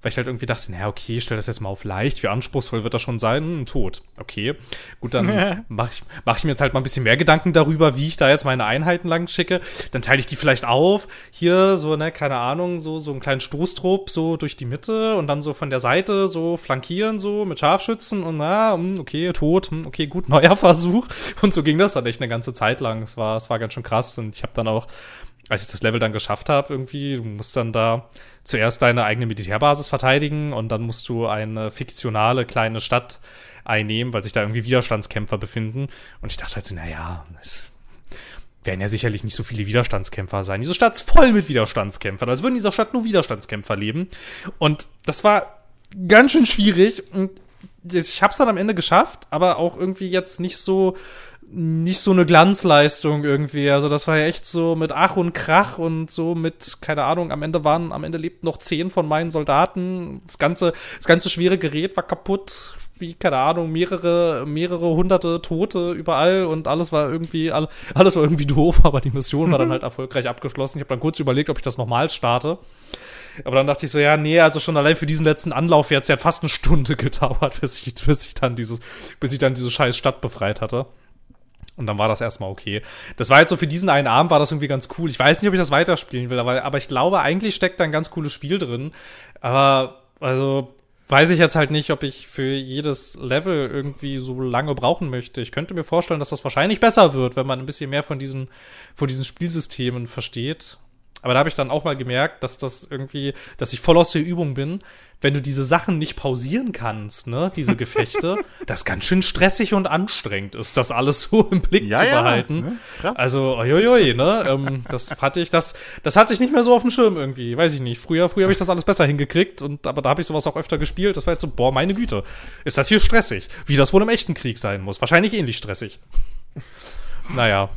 weil ich halt irgendwie dachte, naja, okay, stell das jetzt mal auf leicht, wie anspruchsvoll wird das schon sein? Hm, tot. Okay, gut, dann mache ich, mach ich mir jetzt halt mal ein bisschen mehr Gedanken darüber, wie ich da jetzt meine Einheiten lang schicke. Dann teile ich die vielleicht auf, hier so, ne, keine Ahnung, so, so einen kleinen Stoßtrupp so durch die Mitte und dann so von der Seite so flankieren, so mit Scharfschützen und na, hm, okay, tot, hm, okay, gut, neuer Versuch. Und so ging das dann echt eine ganze Zeit lang. Es war, es war ganz schön krass und ich habe dann auch als ich das Level dann geschafft habe, irgendwie, du musst dann da zuerst deine eigene Militärbasis verteidigen und dann musst du eine fiktionale kleine Stadt einnehmen, weil sich da irgendwie Widerstandskämpfer befinden. Und ich dachte halt so, naja, es werden ja sicherlich nicht so viele Widerstandskämpfer sein. Diese Stadt ist voll mit Widerstandskämpfern. Also würden in dieser Stadt nur Widerstandskämpfer leben. Und das war ganz schön schwierig. Und ich habe es dann am Ende geschafft, aber auch irgendwie jetzt nicht so nicht so eine Glanzleistung irgendwie. Also das war ja echt so mit Ach und Krach und so mit, keine Ahnung, am Ende waren, am Ende lebten noch zehn von meinen Soldaten. Das ganze, das ganze schwere Gerät war kaputt. Wie, keine Ahnung, mehrere, mehrere hunderte Tote überall und alles war irgendwie, alles war irgendwie doof, aber die Mission war dann halt erfolgreich abgeschlossen. Ich habe dann kurz überlegt, ob ich das nochmal starte. Aber dann dachte ich so, ja, nee, also schon allein für diesen letzten Anlauf jetzt, ja fast eine Stunde gedauert, bis ich, bis ich dann dieses, bis ich dann diese scheiß Stadt befreit hatte. Und dann war das erstmal okay. Das war jetzt so für diesen einen Abend war das irgendwie ganz cool. Ich weiß nicht, ob ich das weiterspielen will, aber, aber ich glaube, eigentlich steckt da ein ganz cooles Spiel drin. Aber, also, weiß ich jetzt halt nicht, ob ich für jedes Level irgendwie so lange brauchen möchte. Ich könnte mir vorstellen, dass das wahrscheinlich besser wird, wenn man ein bisschen mehr von diesen, von diesen Spielsystemen versteht. Aber da habe ich dann auch mal gemerkt, dass das irgendwie, dass ich voll aus der Übung bin, wenn du diese Sachen nicht pausieren kannst, ne, diese Gefechte, das ganz schön stressig und anstrengend ist, das alles so im Blick ja, zu behalten. Ja, ne? Krass. Also, oi, ne, ähm, das hatte ich, das, das hatte ich nicht mehr so auf dem Schirm irgendwie, weiß ich nicht. Früher, früher habe ich das alles besser hingekriegt und, aber da habe ich sowas auch öfter gespielt. Das war jetzt so, boah, meine Güte, ist das hier stressig. Wie das wohl im echten Krieg sein muss. Wahrscheinlich ähnlich stressig. naja.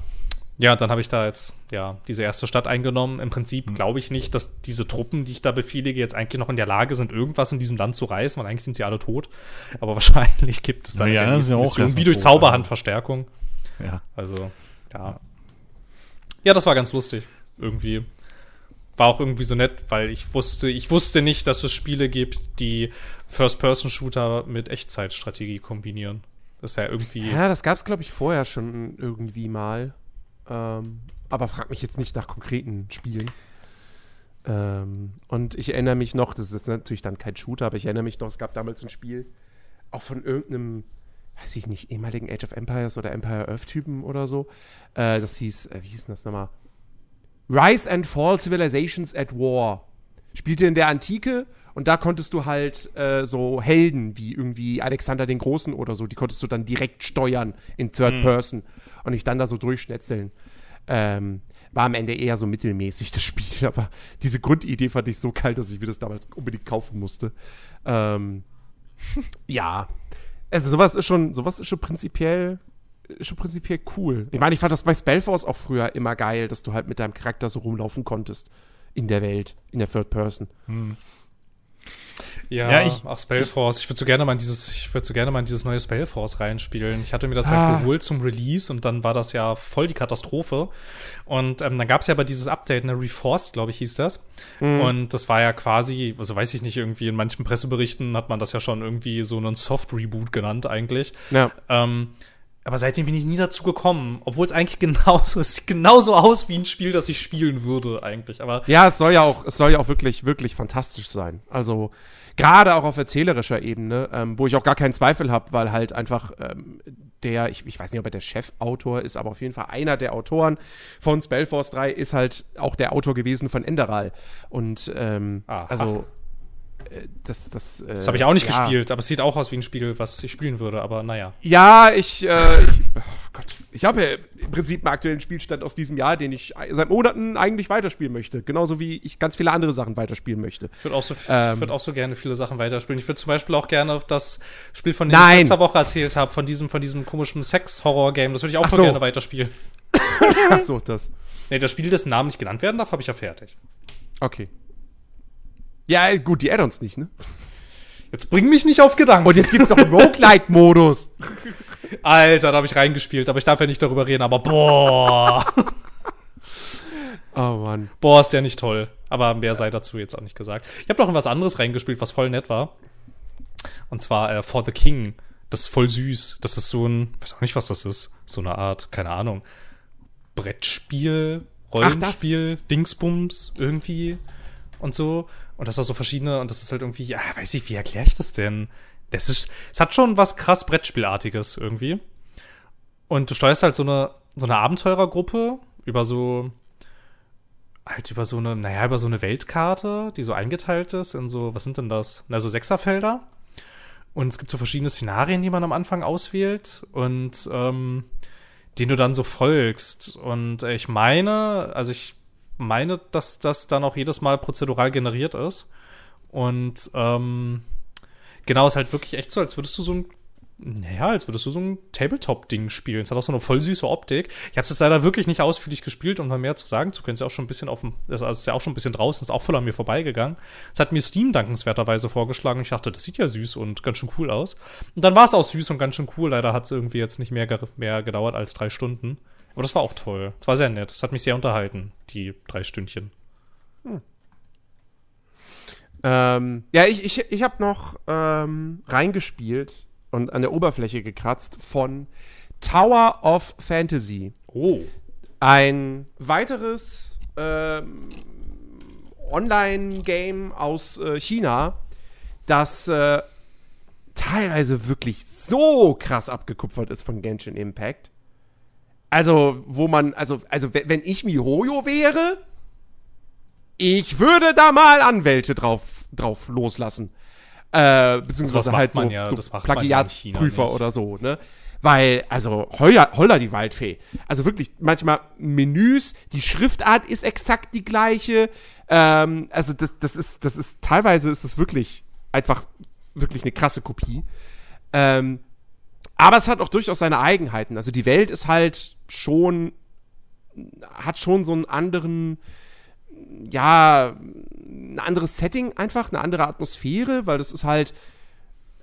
Ja, dann habe ich da jetzt ja diese erste Stadt eingenommen. Im Prinzip hm. glaube ich nicht, dass diese Truppen, die ich da befehlige, jetzt eigentlich noch in der Lage sind, irgendwas in diesem Land zu reißen, weil eigentlich sind sie alle tot. Aber wahrscheinlich gibt es dann ja, ja, auch wie durch Zauberhand Verstärkung. Ja. Also, ja. Ja, das war ganz lustig. Irgendwie. War auch irgendwie so nett, weil ich wusste, ich wusste nicht, dass es Spiele gibt, die First-Person-Shooter mit Echtzeitstrategie kombinieren. Das ist ja irgendwie. Ja, das gab es, glaube ich, vorher schon irgendwie mal. Ähm, aber frag mich jetzt nicht nach konkreten Spielen. Ähm, und ich erinnere mich noch, das ist natürlich dann kein Shooter, aber ich erinnere mich noch, es gab damals ein Spiel, auch von irgendeinem, weiß ich nicht, ehemaligen Age of Empires oder Empire Earth-Typen oder so. Äh, das hieß, äh, wie hieß denn das nochmal? Rise and Fall Civilizations at War. Spielte in der Antike und da konntest du halt äh, so Helden wie irgendwie Alexander den Großen oder so, die konntest du dann direkt steuern in Third mhm. Person und ich dann da so durchschnetzeln. Ähm, war am Ende eher so mittelmäßig das Spiel, aber diese Grundidee fand ich so kalt, dass ich mir das damals unbedingt kaufen musste. Ähm, ja, also sowas ist schon, sowas ist schon prinzipiell, schon prinzipiell cool. Ich meine, ich fand das bei Spellforce auch früher immer geil, dass du halt mit deinem Charakter so rumlaufen konntest in der Welt, in der Third Person. Hm. Ja, ja ich, ach, Spellforce. Ich würde so gerne mal in dieses, ich würde so gerne mal in dieses neue Spellforce reinspielen. Ich hatte mir das ah. halt geholt zum Release und dann war das ja voll die Katastrophe. Und ähm, dann gab es ja aber dieses Update, eine Reforced, glaube ich, hieß das. Mhm. Und das war ja quasi, also weiß ich nicht, irgendwie in manchen Presseberichten hat man das ja schon irgendwie so einen Soft-Reboot genannt eigentlich. Ja. Ähm, aber seitdem bin ich nie dazu gekommen, obwohl es eigentlich genauso, es sieht genauso aus wie ein Spiel, das ich spielen würde eigentlich. Aber ja, es soll ja auch, es soll ja auch wirklich, wirklich fantastisch sein. Also gerade auch auf erzählerischer Ebene, ähm, wo ich auch gar keinen Zweifel habe, weil halt einfach ähm, der, ich, ich weiß nicht, ob er der Chefautor ist, aber auf jeden Fall einer der Autoren von Spellforce 3 ist halt auch der Autor gewesen von Enderal. Und ähm, also das, das, äh, das habe ich auch nicht ja. gespielt, aber es sieht auch aus wie ein Spiel, was ich spielen würde, aber naja. Ja, ich, äh, ich, oh Gott, ich habe ja im Prinzip einen aktuellen Spielstand aus diesem Jahr, den ich seit Monaten eigentlich weiterspielen möchte. Genauso wie ich ganz viele andere Sachen weiterspielen möchte. Ich würde auch, so, ähm, würd auch so gerne viele Sachen weiterspielen. Ich würde zum Beispiel auch gerne das Spiel, von dem Nein. ich letzter Woche erzählt habe, von diesem, von diesem komischen Sex-Horror-Game, das würde ich auch so. gerne weiterspielen. Ach so, das. Nee, das Spiel, dessen Namen nicht genannt werden darf, habe ich ja fertig. Okay. Ja, gut, die Add-ons nicht, ne? Jetzt bring mich nicht auf Gedanken. Und jetzt gibt's noch einen Roguelite-Modus. Alter, da habe ich reingespielt, aber ich darf ja nicht darüber reden, aber boah. oh Mann. Boah, ist der nicht toll. Aber mehr sei dazu jetzt auch nicht gesagt. Ich habe noch in was anderes reingespielt, was voll nett war. Und zwar äh, For the King. Das ist voll süß. Das ist so ein, weiß auch nicht, was das ist. So eine Art, keine Ahnung. Brettspiel, Rollenspiel, Ach, Dingsbums, irgendwie und so. Und das auch so verschiedene, und das ist halt irgendwie, ja, weiß ich, wie erkläre ich das denn? Das ist, es hat schon was krass Brettspielartiges irgendwie. Und du steuerst halt so eine, so eine Abenteurergruppe über so, halt über so eine, naja, über so eine Weltkarte, die so eingeteilt ist in so, was sind denn das? Na, so Sechserfelder. Und es gibt so verschiedene Szenarien, die man am Anfang auswählt und ähm, denen du dann so folgst. Und ich meine, also ich meine, dass das dann auch jedes Mal prozedural generiert ist. Und ähm, genau, ist halt wirklich echt so, als würdest du so ein naja, als würdest du so ein Tabletop-Ding spielen. Es hat auch so eine voll süße Optik. Ich habe es jetzt leider wirklich nicht ausführlich gespielt, um mal mehr zu sagen zu können. Es ist ja auch schon ein bisschen auf dem, also ist ja auch schon ein bisschen draußen, ist auch voll an mir vorbeigegangen. Es hat mir Steam dankenswerterweise vorgeschlagen. Ich dachte, das sieht ja süß und ganz schön cool aus. Und dann war es auch süß und ganz schön cool. Leider hat es irgendwie jetzt nicht mehr, mehr gedauert als drei Stunden. Aber das war auch toll. Das war sehr nett. Das hat mich sehr unterhalten, die drei Stündchen. Hm. Ähm, ja, ich, ich, ich habe noch ähm, reingespielt und an der Oberfläche gekratzt von Tower of Fantasy. Oh. Ein weiteres ähm, Online-Game aus äh, China, das äh, teilweise wirklich so krass abgekupfert ist von Genshin Impact. Also, wo man, also, also wenn ich Mihoyo wäre, ich würde da mal Anwälte drauf, drauf loslassen. Äh, beziehungsweise halt so, ja, so Plagiatsprüfer oder so, ne? Weil, also, holla, holla die Waldfee. Also wirklich, manchmal Menüs, die Schriftart ist exakt die gleiche. Ähm, also das, das ist, das ist, teilweise ist es wirklich einfach wirklich eine krasse Kopie. Ähm, aber es hat auch durchaus seine Eigenheiten. Also die Welt ist halt schon, hat schon so einen anderen, ja, ein anderes Setting einfach, eine andere Atmosphäre, weil das ist halt,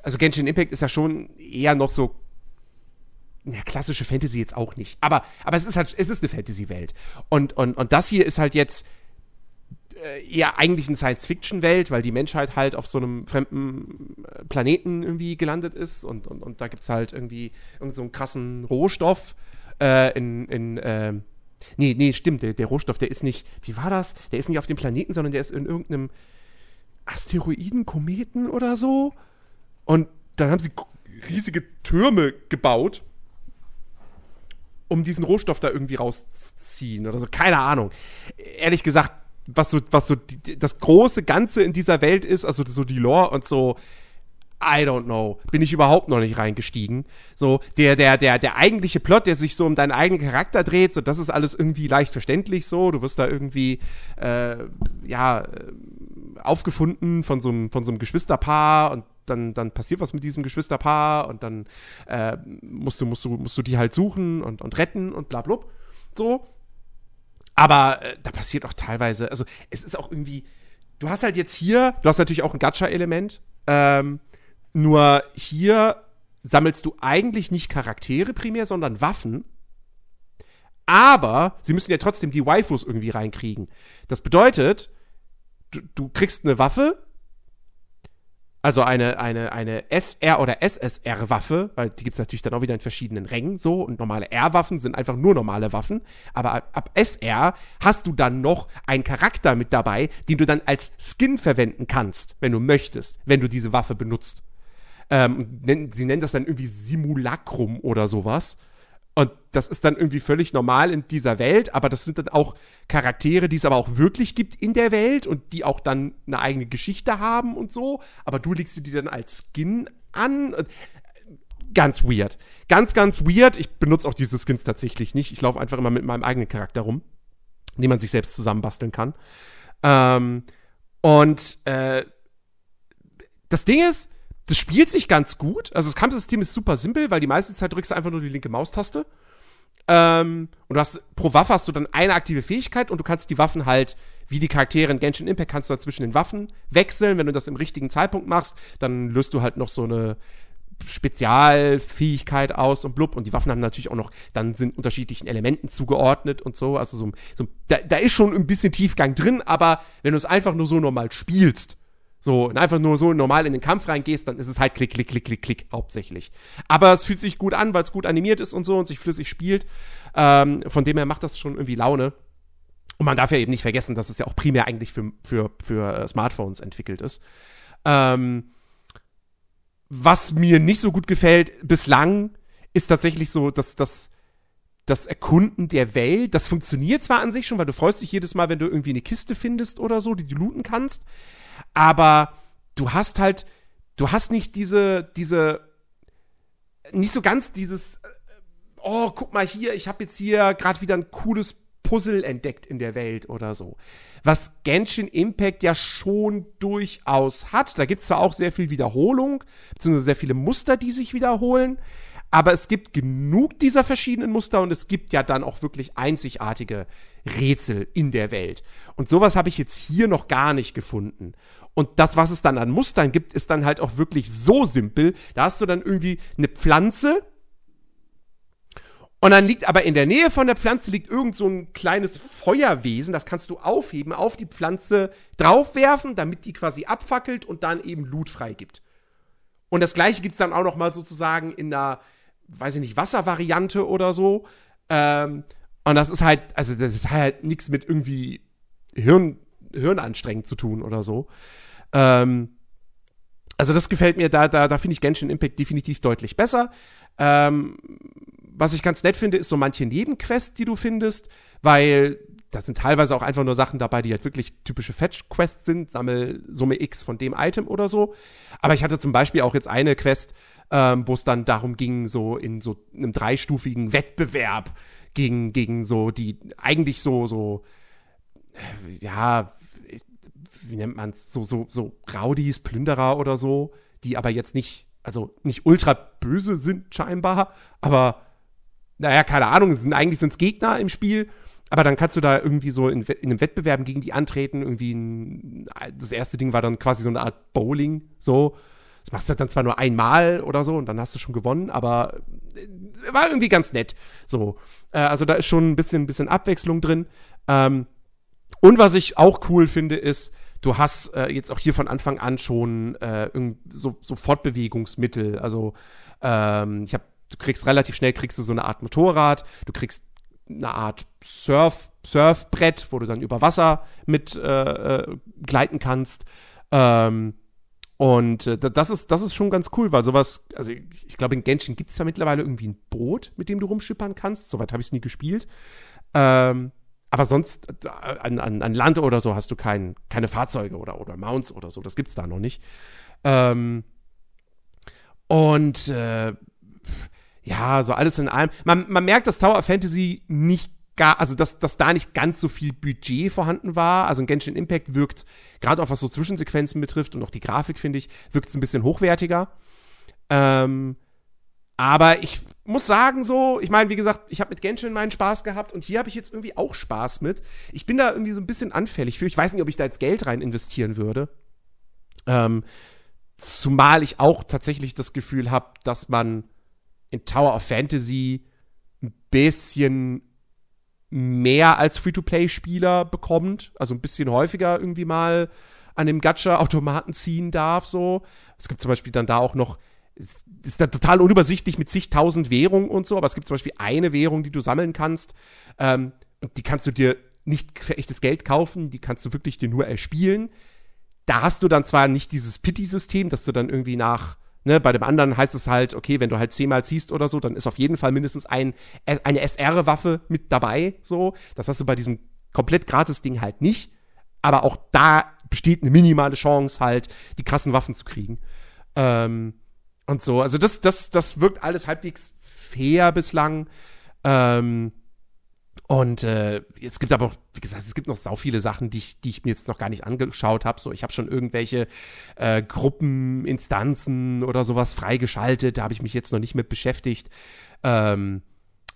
also Genshin Impact ist ja schon eher noch so ja, klassische Fantasy jetzt auch nicht. Aber, aber es ist halt, es ist eine Fantasy-Welt. Und, und, und das hier ist halt jetzt eher eigentlich eine Science-Fiction-Welt, weil die Menschheit halt auf so einem fremden äh, Planeten irgendwie gelandet ist und, und, und da gibt es halt irgendwie irgend so einen krassen Rohstoff äh, in, in äh, nee, nee, stimmt, der, der Rohstoff, der ist nicht, wie war das? Der ist nicht auf dem Planeten, sondern der ist in irgendeinem Asteroiden, Kometen oder so. Und dann haben sie riesige Türme gebaut um diesen Rohstoff da irgendwie rauszuziehen oder so. Keine Ahnung. Ehrlich gesagt, was so, was so die, das große Ganze in dieser Welt ist, also so die Lore und so, I don't know. Bin ich überhaupt noch nicht reingestiegen. So, der, der, der, der eigentliche Plot, der sich so um deinen eigenen Charakter dreht, so, das ist alles irgendwie leicht verständlich so. Du wirst da irgendwie, äh, ja, äh, aufgefunden von so einem, von so einem Geschwisterpaar und dann, dann passiert was mit diesem Geschwisterpaar und dann äh, musst, du, musst, du, musst du die halt suchen und, und retten und bla, bla So. Aber äh, da passiert auch teilweise, also es ist auch irgendwie, du hast halt jetzt hier, du hast natürlich auch ein Gacha-Element, ähm, nur hier sammelst du eigentlich nicht Charaktere primär, sondern Waffen. Aber sie müssen ja trotzdem die Waifus irgendwie reinkriegen. Das bedeutet, du, du kriegst eine Waffe, also eine, eine, eine SR- oder SSR-Waffe, weil die gibt es natürlich dann auch wieder in verschiedenen Rängen so und normale R-Waffen sind einfach nur normale Waffen. Aber ab, ab, SR hast du dann noch einen Charakter mit dabei, den du dann als Skin verwenden kannst, wenn du möchtest, wenn du diese Waffe benutzt. Ähm, sie nennen das dann irgendwie Simulacrum oder sowas. Und das ist dann irgendwie völlig normal in dieser Welt, aber das sind dann auch Charaktere, die es aber auch wirklich gibt in der Welt und die auch dann eine eigene Geschichte haben und so. Aber du legst dir die dann als Skin an. Ganz weird. Ganz, ganz weird. Ich benutze auch diese Skins tatsächlich nicht. Ich laufe einfach immer mit meinem eigenen Charakter rum, den man sich selbst zusammenbasteln kann. Ähm, und äh, das Ding ist, das spielt sich ganz gut. Also das Kampfsystem ist super simpel, weil die meiste Zeit drückst du einfach nur die linke Maustaste. Ähm, und du hast, pro Waffe hast du dann eine aktive Fähigkeit und du kannst die Waffen halt, wie die Charaktere in Genshin Impact, kannst du da zwischen den Waffen wechseln. Wenn du das im richtigen Zeitpunkt machst, dann löst du halt noch so eine Spezialfähigkeit aus und blub. Und die Waffen haben natürlich auch noch, dann sind unterschiedlichen Elementen zugeordnet und so. Also so, so da, da ist schon ein bisschen Tiefgang drin, aber wenn du es einfach nur so normal spielst, so, und einfach nur so normal in den Kampf reingehst, dann ist es halt klick, klick, klick, klick, klick, hauptsächlich. Aber es fühlt sich gut an, weil es gut animiert ist und so und sich flüssig spielt. Ähm, von dem her macht das schon irgendwie Laune. Und man darf ja eben nicht vergessen, dass es ja auch primär eigentlich für, für, für äh, Smartphones entwickelt ist. Ähm, was mir nicht so gut gefällt bislang, ist tatsächlich so, dass das das Erkunden der Welt, das funktioniert zwar an sich schon, weil du freust dich jedes Mal, wenn du irgendwie eine Kiste findest oder so, die du looten kannst aber du hast halt, du hast nicht diese, diese, nicht so ganz dieses, äh, oh, guck mal hier, ich habe jetzt hier gerade wieder ein cooles Puzzle entdeckt in der Welt oder so. Was Genshin Impact ja schon durchaus hat. Da gibt es zwar auch sehr viel Wiederholung, beziehungsweise sehr viele Muster, die sich wiederholen, aber es gibt genug dieser verschiedenen Muster und es gibt ja dann auch wirklich einzigartige Rätsel in der Welt. Und sowas habe ich jetzt hier noch gar nicht gefunden. Und das, was es dann an Mustern gibt, ist dann halt auch wirklich so simpel. Da hast du dann irgendwie eine Pflanze. Und dann liegt aber in der Nähe von der Pflanze liegt irgend so ein kleines Feuerwesen. Das kannst du aufheben, auf die Pflanze draufwerfen, damit die quasi abfackelt und dann eben Loot freigibt. Und das gleiche gibt es dann auch noch mal sozusagen in einer, weiß ich nicht, Wasservariante oder so. Ähm, und das ist halt, also das ist halt nichts mit irgendwie Hirn, Hirnanstrengend zu tun oder so. Ähm, also das gefällt mir, da, da, da finde ich Genshin Impact definitiv deutlich besser. Ähm, was ich ganz nett finde, ist so manche Nebenquests, die du findest, weil da sind teilweise auch einfach nur Sachen dabei, die halt wirklich typische Fetch-Quests sind, sammel Summe X von dem Item oder so. Aber ich hatte zum Beispiel auch jetzt eine Quest, ähm, wo es dann darum ging, so in so einem dreistufigen Wettbewerb gegen, gegen so die eigentlich so, so, äh, ja, wie nennt man es, so, so, so Raudis, Plünderer oder so, die aber jetzt nicht, also nicht ultra böse sind scheinbar, aber naja, keine Ahnung, sind, eigentlich sind es Gegner im Spiel, aber dann kannst du da irgendwie so in, in einem Wettbewerb gegen die antreten, irgendwie ein, das erste Ding war dann quasi so eine Art Bowling, so. Das machst du dann zwar nur einmal oder so und dann hast du schon gewonnen, aber äh, war irgendwie ganz nett. So. Äh, also da ist schon ein bisschen, bisschen Abwechslung drin. Ähm, und was ich auch cool finde, ist, du hast äh, jetzt auch hier von Anfang an schon äh, so, so Fortbewegungsmittel. Also ähm, ich habe, du kriegst relativ schnell kriegst du so eine Art Motorrad, du kriegst eine Art Surf, Surfbrett, wo du dann über Wasser mit äh, äh gleiten kannst. Ähm, und äh, das, ist, das ist schon ganz cool, weil sowas, also ich, ich glaube, in Genshin gibt es ja mittlerweile irgendwie ein Boot, mit dem du rumschippern kannst. Soweit habe ich es nie gespielt. Ähm, aber sonst äh, an, an, an, Land oder so hast du kein, keine Fahrzeuge oder, oder Mounts oder so. Das gibt es da noch nicht. Ähm, und äh, ja, so alles in allem. Man, man merkt, dass Tower Fantasy nicht gar, also dass, dass da nicht ganz so viel Budget vorhanden war. Also ein Genshin Impact wirkt, gerade auch was so Zwischensequenzen betrifft und auch die Grafik, finde ich, wirkt es ein bisschen hochwertiger. Ähm, aber ich muss sagen, so, ich meine, wie gesagt, ich habe mit Genshin meinen Spaß gehabt und hier habe ich jetzt irgendwie auch Spaß mit. Ich bin da irgendwie so ein bisschen anfällig für. Ich weiß nicht, ob ich da jetzt Geld rein investieren würde. Ähm, zumal ich auch tatsächlich das Gefühl habe, dass man in Tower of Fantasy ein bisschen mehr als Free-to-Play-Spieler bekommt, also ein bisschen häufiger irgendwie mal an dem Gacha-Automaten ziehen darf, so. Es gibt zum Beispiel dann da auch noch, es ist da total unübersichtlich mit zigtausend Währungen und so, aber es gibt zum Beispiel eine Währung, die du sammeln kannst, ähm, und die kannst du dir nicht für echtes Geld kaufen, die kannst du wirklich dir nur erspielen. Da hast du dann zwar nicht dieses Pity-System, dass du dann irgendwie nach Ne, bei dem anderen heißt es halt, okay, wenn du halt zehnmal ziehst oder so, dann ist auf jeden Fall mindestens ein, eine SR-Waffe mit dabei. So, das hast du bei diesem komplett gratis Ding halt nicht. Aber auch da besteht eine minimale Chance, halt die krassen Waffen zu kriegen. Ähm, und so, also das, das, das wirkt alles halbwegs fair bislang. Ähm, und äh, es gibt aber wie gesagt, es gibt noch sau viele Sachen, die ich, die ich mir jetzt noch gar nicht angeschaut habe. So, ich habe schon irgendwelche äh, Gruppen, Instanzen oder sowas freigeschaltet. Da habe ich mich jetzt noch nicht mit beschäftigt. Ähm,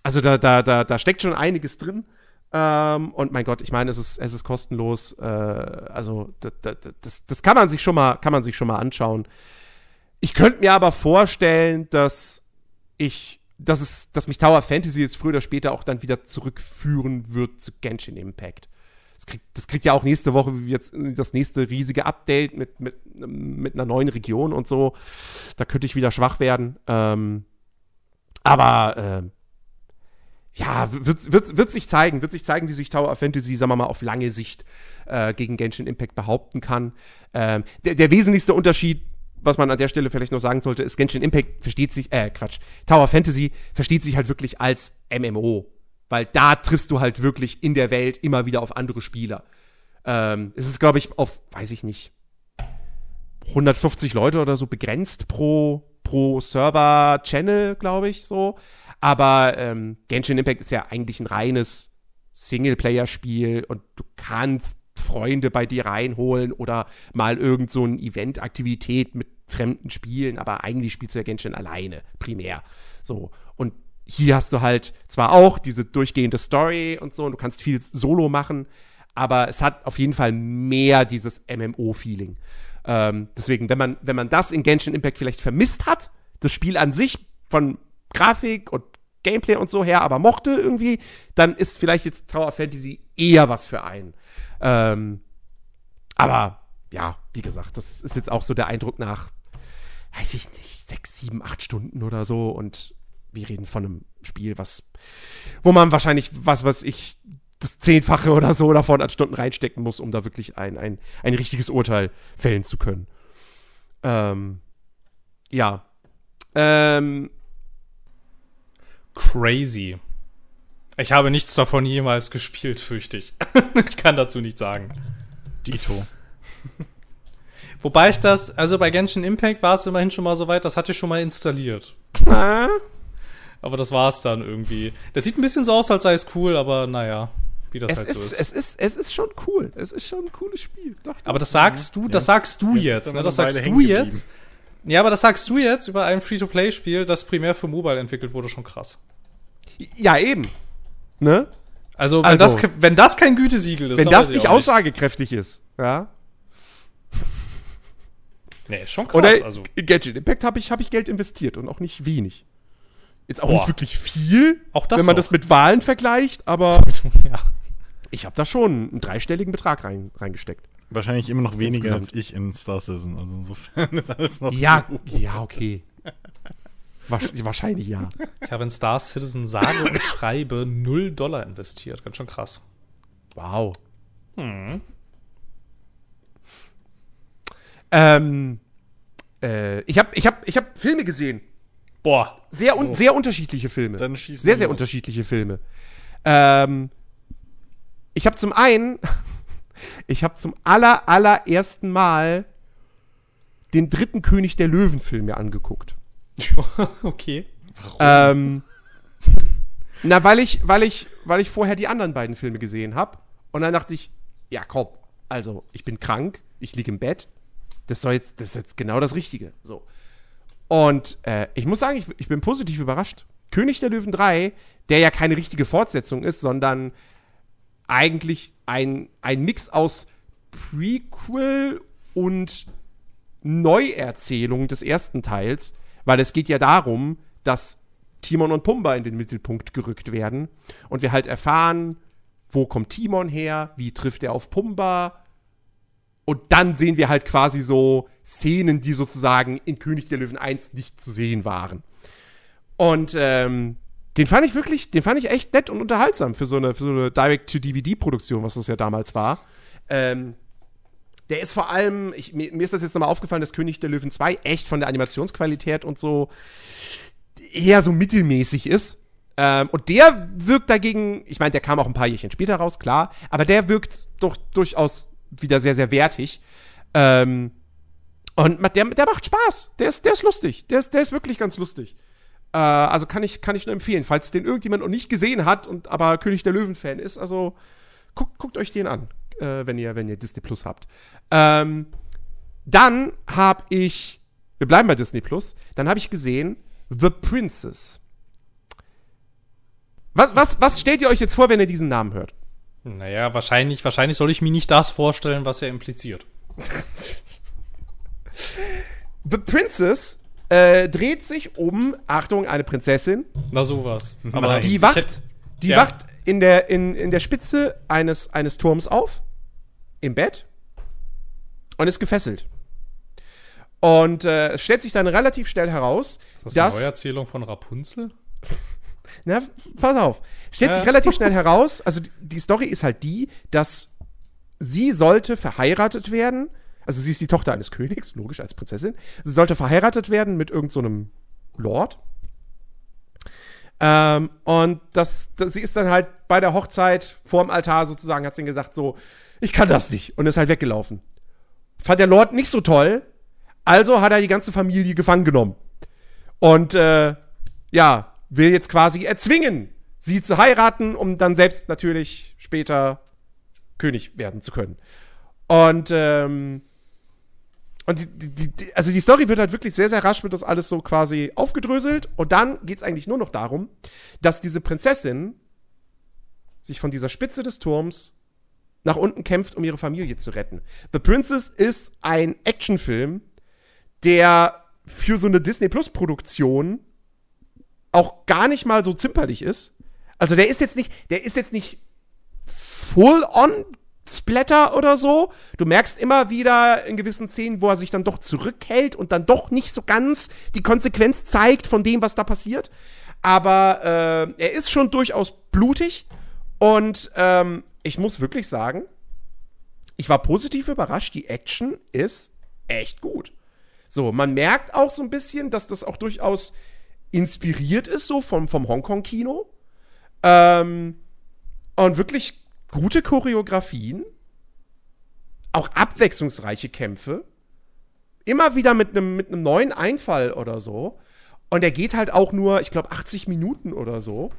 also da, da, da, da steckt schon einiges drin. Ähm, und mein Gott, ich meine, es ist, es ist kostenlos. Äh, also das, das, das kann man sich schon mal, kann man sich schon mal anschauen. Ich könnte mir aber vorstellen, dass ich dass, es, dass mich Tower Fantasy jetzt früher oder später auch dann wieder zurückführen wird zu Genshin Impact. Das kriegt, das kriegt ja auch nächste Woche jetzt das nächste riesige Update mit, mit, mit einer neuen Region und so. Da könnte ich wieder schwach werden. Ähm, aber äh, ja, wird, wird, wird sich zeigen, wird sich zeigen, wie sich Tower Fantasy, sagen wir mal, auf lange Sicht äh, gegen Genshin Impact behaupten kann. Ähm, der, der wesentlichste Unterschied was man an der Stelle vielleicht noch sagen sollte, ist Genshin Impact versteht sich, äh, Quatsch, Tower Fantasy versteht sich halt wirklich als MMO. Weil da triffst du halt wirklich in der Welt immer wieder auf andere Spieler. Ähm, es ist, glaube ich, auf, weiß ich nicht, 150 Leute oder so begrenzt pro, pro Server-Channel, glaube ich, so. Aber ähm, Genshin Impact ist ja eigentlich ein reines Singleplayer-Spiel und du kannst Freunde bei dir reinholen oder mal irgend so ein Event-Aktivität mit fremden Spielen, aber eigentlich spielst du ja Genshin alleine, primär. So. Und hier hast du halt zwar auch diese durchgehende Story und so, und du kannst viel Solo machen, aber es hat auf jeden Fall mehr dieses MMO-Feeling. Ähm, deswegen, wenn man, wenn man das in Genshin Impact vielleicht vermisst hat, das Spiel an sich von Grafik und Gameplay und so her, aber mochte irgendwie, dann ist vielleicht jetzt Tower Fantasy eher was für einen. Ähm, aber ja, wie gesagt, das ist jetzt auch so der Eindruck nach, weiß ich nicht, sechs, sieben, acht Stunden oder so. Und wir reden von einem Spiel, was, wo man wahrscheinlich, was was ich, das Zehnfache oder so davon an Stunden reinstecken muss, um da wirklich ein, ein, ein richtiges Urteil fällen zu können. Ähm, ja. Ähm, Crazy. Ich habe nichts davon jemals gespielt, fürchte ich. ich kann dazu nichts sagen. Dito. Wobei ich das, also bei Genshin Impact war es immerhin schon mal so weit, das hatte ich schon mal installiert. Ah. Aber das war es dann irgendwie. Das sieht ein bisschen so aus, als sei es cool, aber naja, wie das Es halt ist, so ist. es, ist, es ist schon cool. Es ist schon ein cooles Spiel. Doch, doch. aber das sagst du, das sagst du Jetzt ist jetzt, ne? Das sagst du jetzt. Ja, aber das sagst du jetzt über ein Free-to-Play-Spiel, das primär für Mobile entwickelt wurde, schon krass. ja, eben. Ne? Also, wenn, Also, das, wenn das kein Gütesiegel ist, Wenn das nicht aussagekräftig ist. Ja. Nee, ist schon krass. Oder also, Genshin Impact habe ich, hab ich Geld investiert und auch nicht wenig. Jetzt auch Boah. nicht wirklich viel, Auch das wenn man noch. das mit Wahlen vergleicht, aber ja. ich habe da schon einen dreistelligen Betrag rein, reingesteckt. Wahrscheinlich immer noch weniger insgesamt. als ich in Star Citizen. Also insofern ist alles noch. Ja, ja, okay. Wahrsch- Wahrscheinlich ja. Ich habe in Star Citizen sage und schreibe 0 Dollar investiert. Ganz schön krass. Wow. Ähm, äh, ich habe ich hab, ich hab Filme gesehen. Boah. Sehr, un sehr unterschiedliche Filme. Dann sehr, sehr los. unterschiedliche Filme. Ähm, ich habe zum einen, ich habe zum aller, allerersten Mal den dritten König der Löwen-Film mir angeguckt. okay. Ähm, na, weil ich, weil ich, weil ich vorher die anderen beiden Filme gesehen habe. Und dann dachte ich, ja, komm, also ich bin krank, ich liege im Bett. Das soll jetzt, das ist jetzt genau das Richtige. So. Und äh, ich muss sagen, ich, ich bin positiv überrascht. König der Löwen 3, der ja keine richtige Fortsetzung ist, sondern eigentlich ein, ein Mix aus Prequel und Neuerzählung des ersten Teils, weil es geht ja darum, dass Timon und Pumba in den Mittelpunkt gerückt werden und wir halt erfahren, wo kommt Timon her, wie trifft er auf Pumba und dann sehen wir halt quasi so Szenen, die sozusagen in König der Löwen 1 nicht zu sehen waren. Und ähm, den fand ich wirklich, den fand ich echt nett und unterhaltsam für so eine, für so eine Direct-to-DVD-Produktion, was das ja damals war. Ähm, der ist vor allem, ich, mir, mir ist das jetzt nochmal aufgefallen, dass König der Löwen 2 echt von der Animationsqualität und so eher so mittelmäßig ist. Ähm, und der wirkt dagegen, ich meine, der kam auch ein paar Jährchen später raus, klar, aber der wirkt doch durchaus wieder sehr, sehr wertig. Ähm, und der, der macht Spaß. Der ist, der ist lustig. Der ist, der ist wirklich ganz lustig. Äh, also kann ich, kann ich nur empfehlen, falls den irgendjemand noch nicht gesehen hat und aber König der Löwen-Fan ist. Also guckt, guckt euch den an, äh, wenn, ihr, wenn ihr Disney Plus habt. Ähm, dann habe ich, wir bleiben bei Disney Plus, dann habe ich gesehen The Princess. Was, was, was stellt ihr euch jetzt vor, wenn ihr diesen Namen hört? Naja, wahrscheinlich, wahrscheinlich soll ich mir nicht das vorstellen, was er impliziert. The Princess äh, dreht sich um, Achtung, eine Prinzessin, Na sowas. Aber Nein. die ich wacht, hätt- die ja. wacht in der, in, in der Spitze eines, eines Turms auf, im Bett, und ist gefesselt. Und äh, es stellt sich dann relativ schnell heraus, Ist das eine dass. Neuerzählung von Rapunzel? Na, pass auf. Es stellt Ja. sich relativ schnell heraus, also die, die Story ist halt die, dass sie sollte verheiratet werden. Also sie ist die Tochter eines Königs, logisch als Prinzessin. Sie sollte verheiratet werden mit irgendeinem so Lord. Ähm, und das, das, sie ist dann halt bei der Hochzeit vorm Altar sozusagen, hat sie gesagt, so, ich kann das nicht. Und ist halt weggelaufen. Fand der Lord nicht so toll, also hat er die ganze Familie gefangen genommen. Und äh, ja, will jetzt quasi erzwingen, sie zu heiraten, um dann selbst natürlich später König werden zu können. Und, ähm, und die, die, die, also die Story wird halt wirklich sehr, sehr rasch, wird das alles so quasi aufgedröselt. Und dann geht es eigentlich nur noch darum, dass diese Prinzessin sich von dieser Spitze des Turms nach unten kämpft, um ihre Familie zu retten. The Princess ist ein Actionfilm, der für so eine Disney Plus Produktion auch gar nicht mal so zimperlich ist. Also der ist jetzt nicht, der ist jetzt nicht full on Splatter oder so. Du merkst immer wieder in gewissen Szenen, wo er sich dann doch zurückhält und dann doch nicht so ganz die Konsequenz zeigt von dem, was da passiert. Aber äh, er ist schon durchaus blutig und ähm, ich muss wirklich sagen, ich war positiv überrascht. Die Action ist echt gut. So, man merkt auch so ein bisschen, dass das auch durchaus inspiriert ist, so vom, vom Hongkong-Kino. Ähm, und wirklich gute Choreografien. Auch abwechslungsreiche Kämpfe. Immer wieder mit einem mit neuen Einfall oder so. Und er geht halt auch nur, ich glaube, 80 Minuten oder so.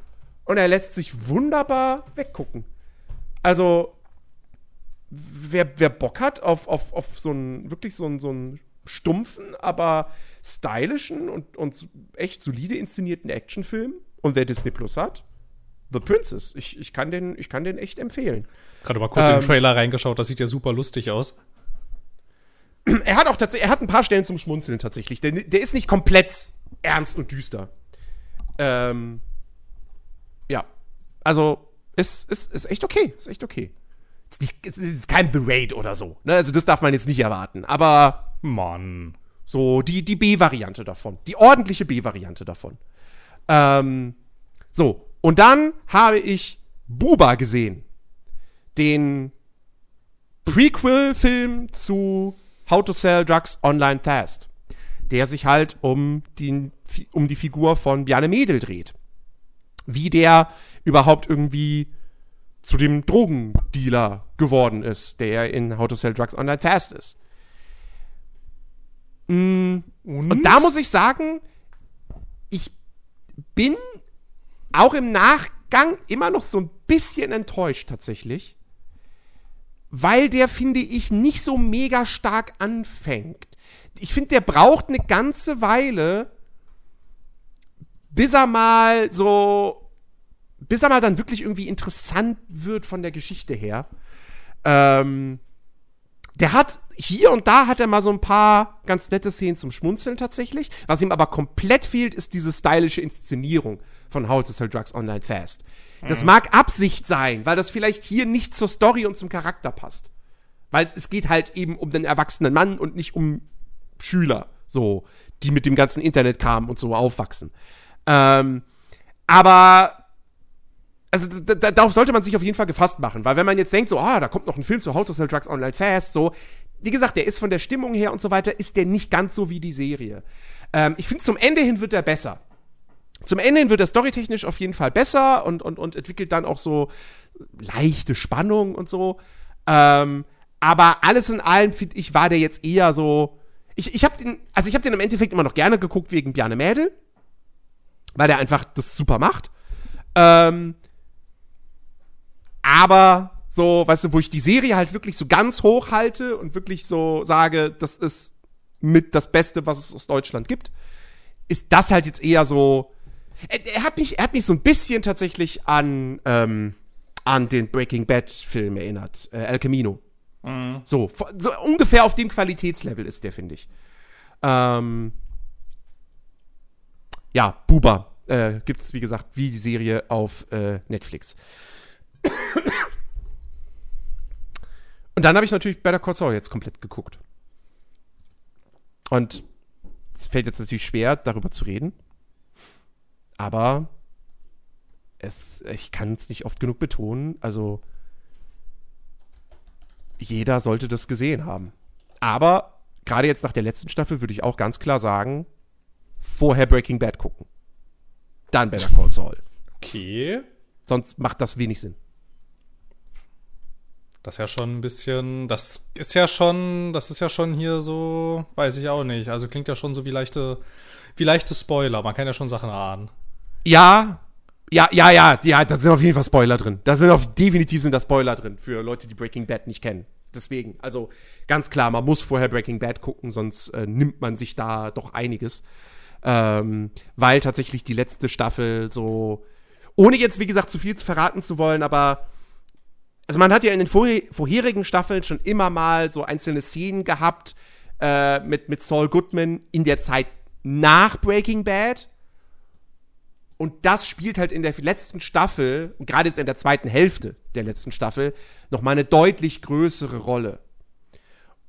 Und er lässt sich wunderbar weggucken. Also, wer, wer Bock hat auf, auf, auf so einen, wirklich so einen, so einen stumpfen, aber stylischen und, und echt solide inszenierten Actionfilm und wer Disney Plus hat, The Princess. Ich, ich, kann, den, ich kann den echt empfehlen. Gerade mal kurz ähm, in den Trailer reingeschaut, das sieht ja super lustig aus. Er hat auch tatsächlich, er hat ein paar Stellen zum Schmunzeln tatsächlich. Der, der ist nicht komplett ernst und düster. Ähm, ja. Also, ist, ist, ist echt okay. Ist echt okay. Ist, nicht, ist kein The Raid oder so. Ne? Also, das darf man jetzt nicht erwarten. Aber. Mann. So, die, die B-Variante davon. Die ordentliche B-Variante davon. Ähm, so. Und dann habe ich Buba gesehen. Den Prequel-Film zu How to Sell Drugs Online Fast der sich halt um die, um die Figur von Bjarne Mädel dreht. Wie der überhaupt irgendwie zu dem Drogendealer geworden ist, der in How to Sell Drugs Online Fast ist. Mm, und? und da muss ich sagen, ich bin auch im Nachgang immer noch so ein bisschen enttäuscht tatsächlich, weil der, finde ich, nicht so mega stark anfängt ich finde, der braucht eine ganze Weile, bis er mal so, bis er mal dann wirklich irgendwie interessant wird von der Geschichte her. Ähm, der hat hier und da hat er mal so ein paar ganz nette Szenen zum Schmunzeln tatsächlich. Was ihm aber komplett fehlt, ist diese stylische Inszenierung von How to Sell Drugs Online Fast. Das mhm. mag Absicht sein, weil das vielleicht hier nicht zur Story und zum Charakter passt. Weil es geht halt eben um den erwachsenen Mann und nicht um Schüler, so, die mit dem ganzen Internetkram und so aufwachsen. Ähm, aber also darauf sollte man sich auf jeden Fall gefasst machen, weil wenn man jetzt denkt, so, ah, da kommt noch ein Film zu How to Sell Drugs Online Fast, so, wie gesagt, der ist von der Stimmung her und so weiter, ist der nicht ganz so wie die Serie. Ähm, ich finde, zum Ende hin wird er besser. Zum Ende hin wird er storytechnisch auf jeden Fall besser und, und, und entwickelt dann auch so leichte Spannung und so. Ähm, aber alles in allem, finde ich, war der jetzt eher so, ich, ich habe den, also ich habe den im Endeffekt immer noch gerne geguckt wegen Bjarne Mädel, weil der einfach das super macht. Ähm, aber so, weißt du, wo ich die Serie halt wirklich so ganz hoch halte und wirklich so sage, das ist mit das Beste, was es aus Deutschland gibt, ist das halt jetzt eher so. Er, er hat mich, er hat mich so ein bisschen tatsächlich an, ähm, an den Breaking Bad Film erinnert, äh, El Camino. Mhm. So, so ungefähr auf dem Qualitätslevel ist der, finde ich. Ähm, ja, Buba äh, gibt es, wie gesagt, wie die Serie auf äh, Netflix. Und dann habe ich natürlich Better Call Saul jetzt komplett geguckt. Und es fällt jetzt natürlich schwer, darüber zu reden. Aber es, ich kann es nicht oft genug betonen. Also, jeder sollte das gesehen haben. Aber gerade jetzt nach der letzten Staffel würde ich auch ganz klar sagen, vorher Breaking Bad gucken. Dann Better Call Saul. Okay. Sonst macht das wenig Sinn. Das ist ja schon ein bisschen, das ist ja schon, das ist ja schon hier so, weiß ich auch nicht. Also klingt ja schon so wie leichte, wie leichte Spoiler. Man kann ja schon Sachen ahnen. Ja, ja, ja, ja, ja, da sind auf jeden Fall Spoiler drin. Da sind auf definitiv sind da Spoiler drin für Leute, die Breaking Bad nicht kennen. Deswegen, also ganz klar, man muss vorher Breaking Bad gucken, sonst äh, nimmt man sich da doch einiges. Ähm, weil tatsächlich die letzte Staffel so, ohne jetzt, wie gesagt, zu viel verraten zu wollen, aber also man hat ja in den vorher vorherigen Staffeln schon immer mal so einzelne Szenen gehabt äh, mit, mit Saul Goodman in der Zeit nach Breaking Bad und das spielt halt in der letzten Staffel, gerade jetzt in der zweiten Hälfte der letzten Staffel, nochmal eine deutlich größere Rolle.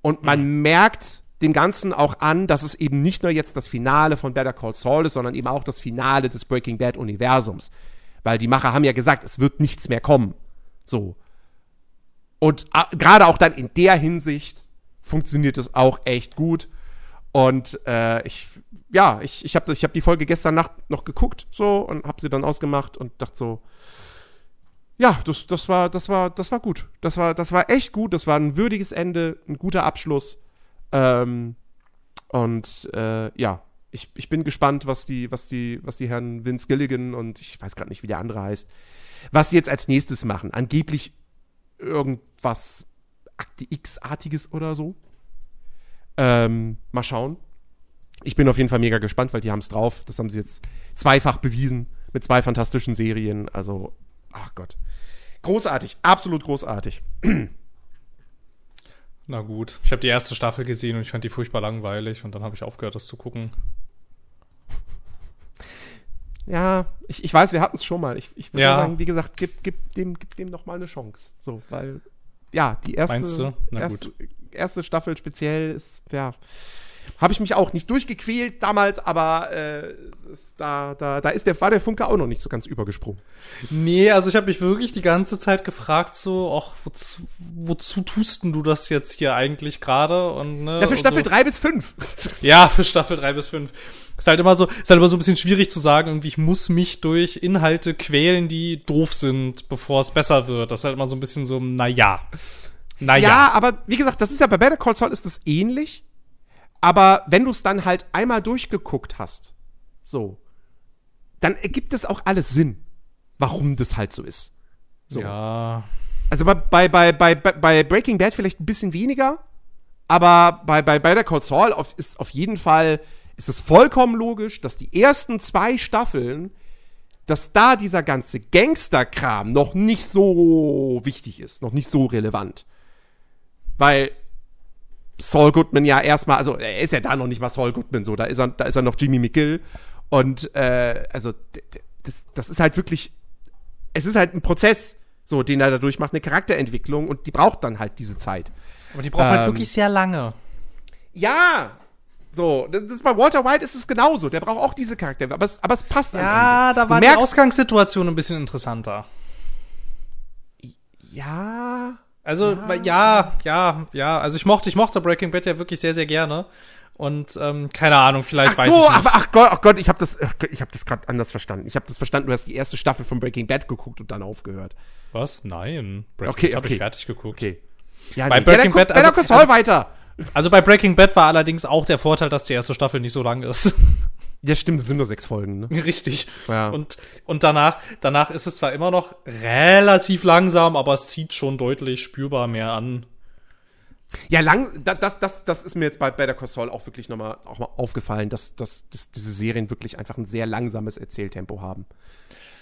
Und man mhm. merkt dem Ganzen auch an, dass es eben nicht nur jetzt das Finale von Better Call Saul ist, sondern eben auch das Finale des Breaking Bad Universums. Weil die Macher haben ja gesagt, es wird nichts mehr kommen. So. Und gerade auch dann in der Hinsicht funktioniert es auch echt gut. Und äh, ich, ja, ich, ich habe ich hab die Folge gestern Nacht noch geguckt so und habe sie dann ausgemacht und dachte so, ja, das, das, war, das, war, das war gut. Das war, das war echt gut. Das war ein würdiges Ende, ein guter Abschluss. Ähm, und äh, ja, ich, ich bin gespannt, was die, was die, was die Herren Vince Gilligan und ich weiß gerade nicht, wie der andere heißt, was sie jetzt als nächstes machen. Angeblich irgendwas Akte X-artiges oder so. Ähm, mal schauen. Ich bin auf jeden Fall mega gespannt, weil die haben es drauf. Das haben sie jetzt zweifach bewiesen mit zwei fantastischen Serien. Also, ach Gott. Großartig, absolut großartig. Na gut, ich habe die erste Staffel gesehen und ich fand die furchtbar langweilig und dann habe ich aufgehört, das zu gucken. Ja, ich, ich weiß, wir hatten es schon mal. Ich, ich würde Ja. sagen, wie gesagt, gib, gib dem, gib dem noch mal eine Chance. So, weil, ja, die erste, Meinst du? Na erste, erste Staffel speziell ist, ja, habe ich mich auch nicht durchgequält damals, aber äh, ist da, da, da ist der, war der Funke auch noch nicht so ganz übergesprungen. Nee, also ich habe mich wirklich die ganze Zeit gefragt, so, ach, wozu, wozu tust denn du das jetzt hier eigentlich gerade? Und, ne, Ja, für Staffel so. 3 bis 5. Ja, für Staffel 3 bis 5. Ist halt immer so, ist halt immer so ein bisschen schwierig zu sagen, irgendwie, ich muss mich durch Inhalte quälen, die doof sind, bevor es besser wird. Das ist halt immer so ein bisschen so, naja. Naja. Ja, aber wie gesagt, das ist ja bei Better Call Saul ist das ähnlich. Aber wenn du es dann halt einmal durchgeguckt hast, so, dann ergibt es auch alles Sinn, warum das halt so ist. So. Ja. Also bei, bei, bei, bei, bei Breaking Bad vielleicht ein bisschen weniger, aber bei, bei Better Call Saul auf, ist auf jeden Fall, ist es vollkommen logisch, dass die ersten zwei Staffeln, dass da dieser ganze Gangster-Kram noch nicht so wichtig ist, noch nicht so relevant. Weil Saul Goodman ja erstmal, also er ist ja da noch nicht mal Saul Goodman so, da ist er, da ist er noch Jimmy McGill. Und äh, also das, das ist halt wirklich, es ist halt ein Prozess, so, den er da durchmacht, eine Charakterentwicklung und die braucht dann halt diese Zeit. Aber die braucht halt Ähm, wirklich sehr lange. Ja! So, das ist bei Walter White ist es genauso. Der braucht auch diese Charakter, aber es, aber es passt Ja, da war die Ausgangssituation ein bisschen interessanter. Ja. Also, weil- ja, ja, ja. Also ich mochte, ich mochte Breaking Bad ja wirklich sehr, sehr gerne. Und ähm, keine Ahnung, vielleicht Ach weiß so, ich nicht. aber ach Gott, ach Gott, ich habe das, Gott, ich habe das gerade anders verstanden. Ich habe das verstanden, du hast die erste Staffel von Breaking Bad geguckt und dann aufgehört. Was? Nein. Breaking Okay, Bad okay. ich fertig geguckt. Okay. Ja, Bei nee. Breaking ja, Bad, Better also- Call Saul also- weiter. Also bei Breaking Bad war allerdings auch der Vorteil, dass die erste Staffel nicht so lang ist. Ja, stimmt, es sind nur sechs Folgen, ne? Richtig. Ja. Und, und danach, danach ist es zwar immer noch relativ langsam, aber es zieht schon deutlich spürbar mehr an. Ja, lang, da- das, das, das ist mir jetzt bei Better Call Saul auch wirklich nochmal auch mal aufgefallen, dass, dass, dass diese Serien wirklich einfach ein sehr langsames Erzähltempo haben.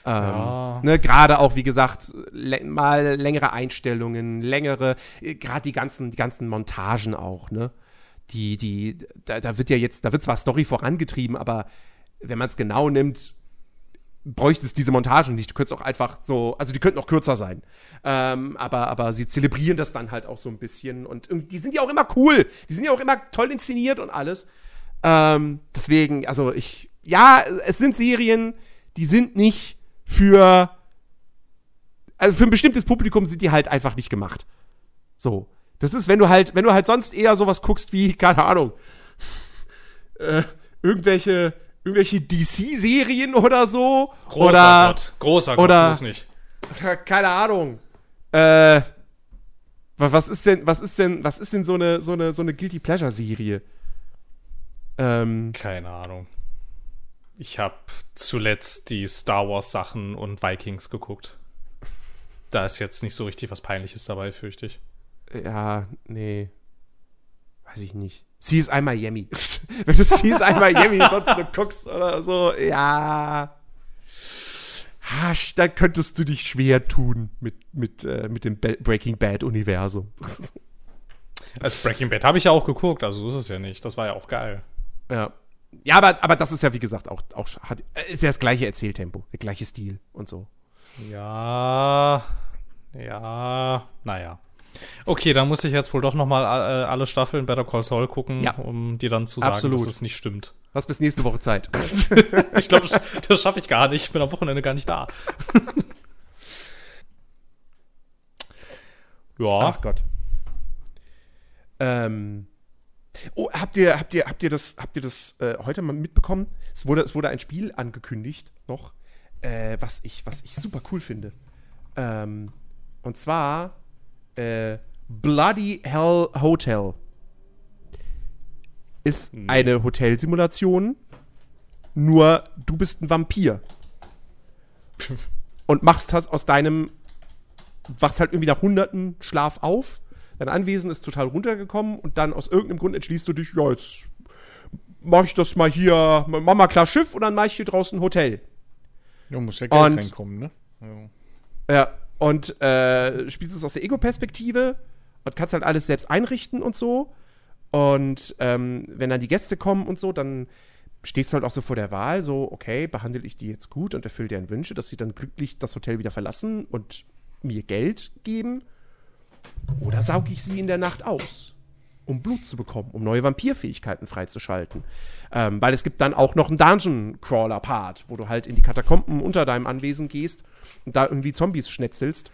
Ähm, Ja. ne, gerade auch, wie gesagt, mal längere Einstellungen, längere, äh, gerade die ganzen, die ganzen Montagen auch, ne? Die, die, da, da wird ja jetzt, da wird zwar Story vorangetrieben, aber wenn man es genau nimmt, bräuchte es diese Montagen nicht. Du könntest auch einfach so, also die könnten auch kürzer sein. Ähm, aber, aber sie zelebrieren das dann halt auch so ein bisschen. Und die sind ja auch immer cool. Die sind ja auch immer toll inszeniert und alles. Ähm, deswegen, also ich, ja, es sind Serien, die sind nicht für, also für ein bestimmtes Publikum sind die halt einfach nicht gemacht. So. Das ist, wenn du halt, wenn du halt sonst eher sowas guckst wie, keine Ahnung, äh, irgendwelche, irgendwelche DC-Serien oder so. Großer oder, Gott. Großer Gott, oder- bloß nicht. oder keine Ahnung. Äh, wa- was ist denn, was ist denn, was ist denn so eine, so eine, so eine Guilty Pleasure-Serie? Ähm, Keine Ahnung. Ich habe zuletzt die Star Wars Sachen und Vikings geguckt. Da ist jetzt nicht so richtig was Peinliches dabei, fürchte ich. Ja, nee. Weiß ich nicht. CSI Miami. Wenn du CSI Miami sonst nur guckst oder so, ja. Ha, sch- Da könntest du dich schwer tun mit, mit, äh, mit dem Be Breaking Bad-Universum. Also Breaking Bad habe ich ja auch geguckt, also so ist es ja nicht. Das war ja auch geil. Ja. Ja, aber, aber das ist ja, wie gesagt, auch, auch hat, ist ja das gleiche Erzähltempo, der gleiche Stil und so. Ja, ja, naja. Okay, dann muss ich jetzt wohl doch noch mal äh, alle Staffeln Better Call Saul gucken, Ja. um dir dann zu sagen, Absolut. dass es nicht stimmt. Hast bis nächste Woche Zeit. Ich glaube, das, das schaffe ich gar nicht. Ich bin am Wochenende gar nicht da. ja, Ach Gott. Ähm, Oh, habt ihr, habt ihr, habt ihr das, habt ihr das äh, heute mal mitbekommen? Es wurde, es wurde ein Spiel angekündigt noch, äh, was ich, was ich super cool finde. Ähm, und zwar äh, Bloody Hell Hotel ist Hm. eine Hotelsimulation, nur du bist ein Vampir und machst halt aus deinem, wachst halt irgendwie nach hunderten Schlaf auf, dein Anwesen ist total runtergekommen und dann aus irgendeinem Grund entschließt du dich, ja, jetzt mach ich das mal hier, mach mal klar Schiff und dann mach ich hier draußen ein Hotel. Ja, muss ja Geld Und- reinkommen, ne? Ja. Ja, und äh, spielst es aus der Ego-Perspektive und kannst halt alles selbst einrichten und so. Und ähm, wenn dann die Gäste kommen und so, dann stehst du halt auch so vor der Wahl, so, okay, behandle ich die jetzt gut und erfülle deren Wünsche, dass sie dann glücklich das Hotel wieder verlassen und mir Geld geben? Oder sauge ich sie in der Nacht aus, um Blut zu bekommen, um neue Vampirfähigkeiten freizuschalten? Ähm, weil es gibt dann auch noch einen Dungeon-Crawler-Part, wo du halt in die Katakomben unter deinem Anwesen gehst und da irgendwie Zombies schnetzelst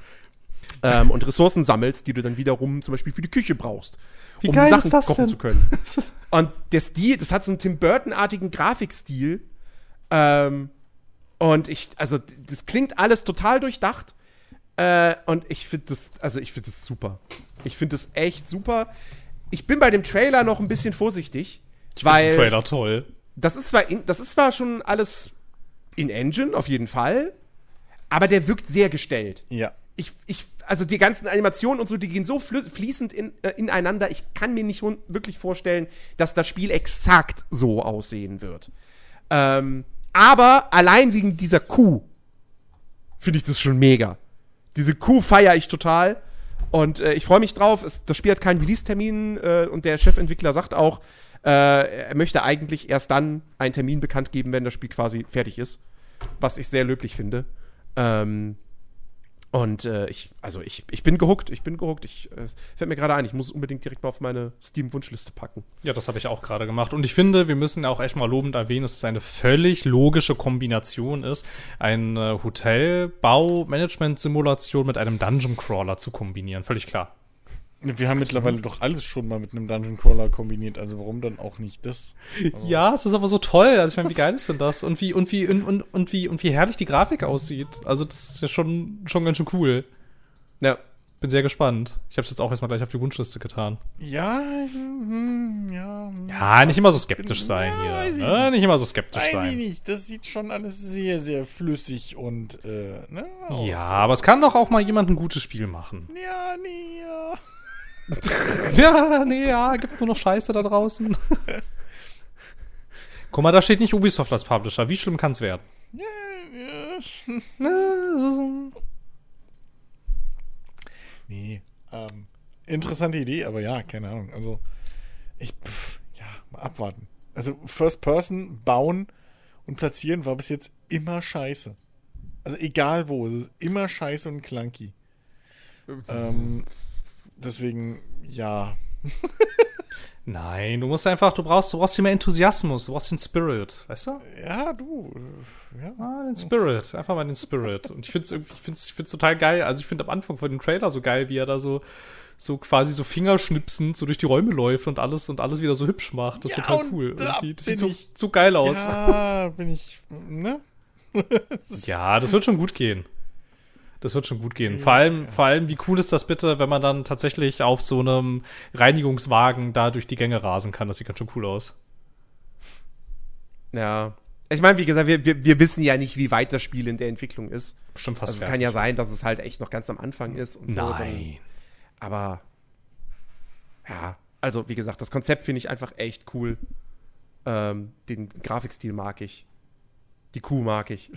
ähm, und Ressourcen sammelst, die du dann wiederum zum Beispiel für die Küche brauchst. Wie geil ist das kochen denn? zu können. Und der Stil, das hat so einen Tim Burton-artigen Grafikstil. Ähm, und ich, also, das klingt alles total durchdacht. Äh, und ich finde das, also, ich finde das super. Ich finde das echt super. Ich bin bei dem Trailer noch ein bisschen vorsichtig, Ich weil den Trailer toll. das ist zwar, in, das ist zwar schon alles in Engine, auf jeden Fall, aber der wirkt sehr gestellt ja. ich, ich, also die ganzen Animationen und so, die gehen so fließend in, äh, ineinander. Ich kann mir nicht wirklich vorstellen, dass das Spiel exakt so aussehen wird. Ähm, aber allein wegen dieser Kuh finde ich das schon mega. Diese Kuh feiere ich total. Und äh, ich freue mich drauf. Es, das Spiel hat keinen Release-Termin äh, und der Chefentwickler sagt auch, äh, er möchte eigentlich erst dann einen Termin bekannt geben, wenn das Spiel quasi fertig ist. Was ich sehr löblich finde. Ähm, und äh, ich, also ich, ich bin gehuckt, ich bin gehuckt. Ich äh, fällt mir gerade ein, ich muss es unbedingt direkt mal auf meine Steam-Wunschliste packen. Ja, das habe ich auch gerade gemacht. Und ich finde, wir müssen auch echt mal lobend erwähnen, dass es eine völlig logische Kombination ist, eine Hotelbau-Management-Simulation mit einem Dungeon-Crawler zu kombinieren. Völlig klar. Wir haben mittlerweile doch alles schon mal mit einem Dungeon Crawler kombiniert, also warum dann auch nicht das? Ja, es ist aber so toll. Also ich meine, wie geil ist denn das? Und wie, und wie, und, und, und wie, und wie herrlich die Grafik aussieht. Also das ist ja schon, schon ganz schön cool. Ja. Bin sehr gespannt. Ich habe es jetzt auch erstmal gleich auf die Wunschliste getan. Ja, hm, ja. hm. Ja, nicht immer so skeptisch sein Ja, hier. weiß ich Ne? Nicht immer so skeptisch Weiß ich sein. nicht, das sieht schon alles sehr, sehr flüssig und, äh, ne? aus. Ja, aber es kann doch auch mal jemand ein gutes Spiel machen. Ja, nee, ja. Ja, nee, ja, gibt nur noch Scheiße da draußen. Guck mal, da steht nicht Ubisoft als Publisher. Wie schlimm kann's werden? Ja, ja. Na, Nee, ähm, interessante Idee, aber ja, keine Ahnung. Also, ich, pff, ja, mal abwarten. Also, First Person bauen und platzieren war bis jetzt immer scheiße. Also, egal wo, es ist immer scheiße und clunky. ähm, deswegen, ja. Nein, du musst einfach, du brauchst, du brauchst hier mehr Enthusiasmus, du brauchst den Spirit, weißt du? Ja, du, äh, ja. Ah, den Spirit, einfach mal den Spirit. Und ich find's irgendwie, ich find's, ich find's total geil. Also ich finde am Anfang von dem Trailer so geil, wie er da so, so quasi so Fingerschnipsend so durch die Räume läuft und alles und alles wieder so hübsch macht. Das ist Ja, total cool. Irgendwie. Das sieht so, so geil aus. Ja. Ja, bin ich, ne? das wird schon gut gehen. Das wird schon gut gehen. Vor allem, vor allem, wie cool ist das bitte, wenn man dann tatsächlich auf so einem Reinigungswagen da durch die Gänge rasen kann. Das sieht ganz schön cool aus. Ja. Ich meine, wie gesagt, wir, wir, wir wissen ja nicht, wie weit das Spiel in der Entwicklung ist. Bestimmt fast Also es kann ja sein, dass es halt echt noch ganz am Anfang ist und so. Dann, aber ja, also wie gesagt, das Konzept finde ich einfach echt cool. Ähm, den Grafikstil mag ich. Die Kuh mag ich.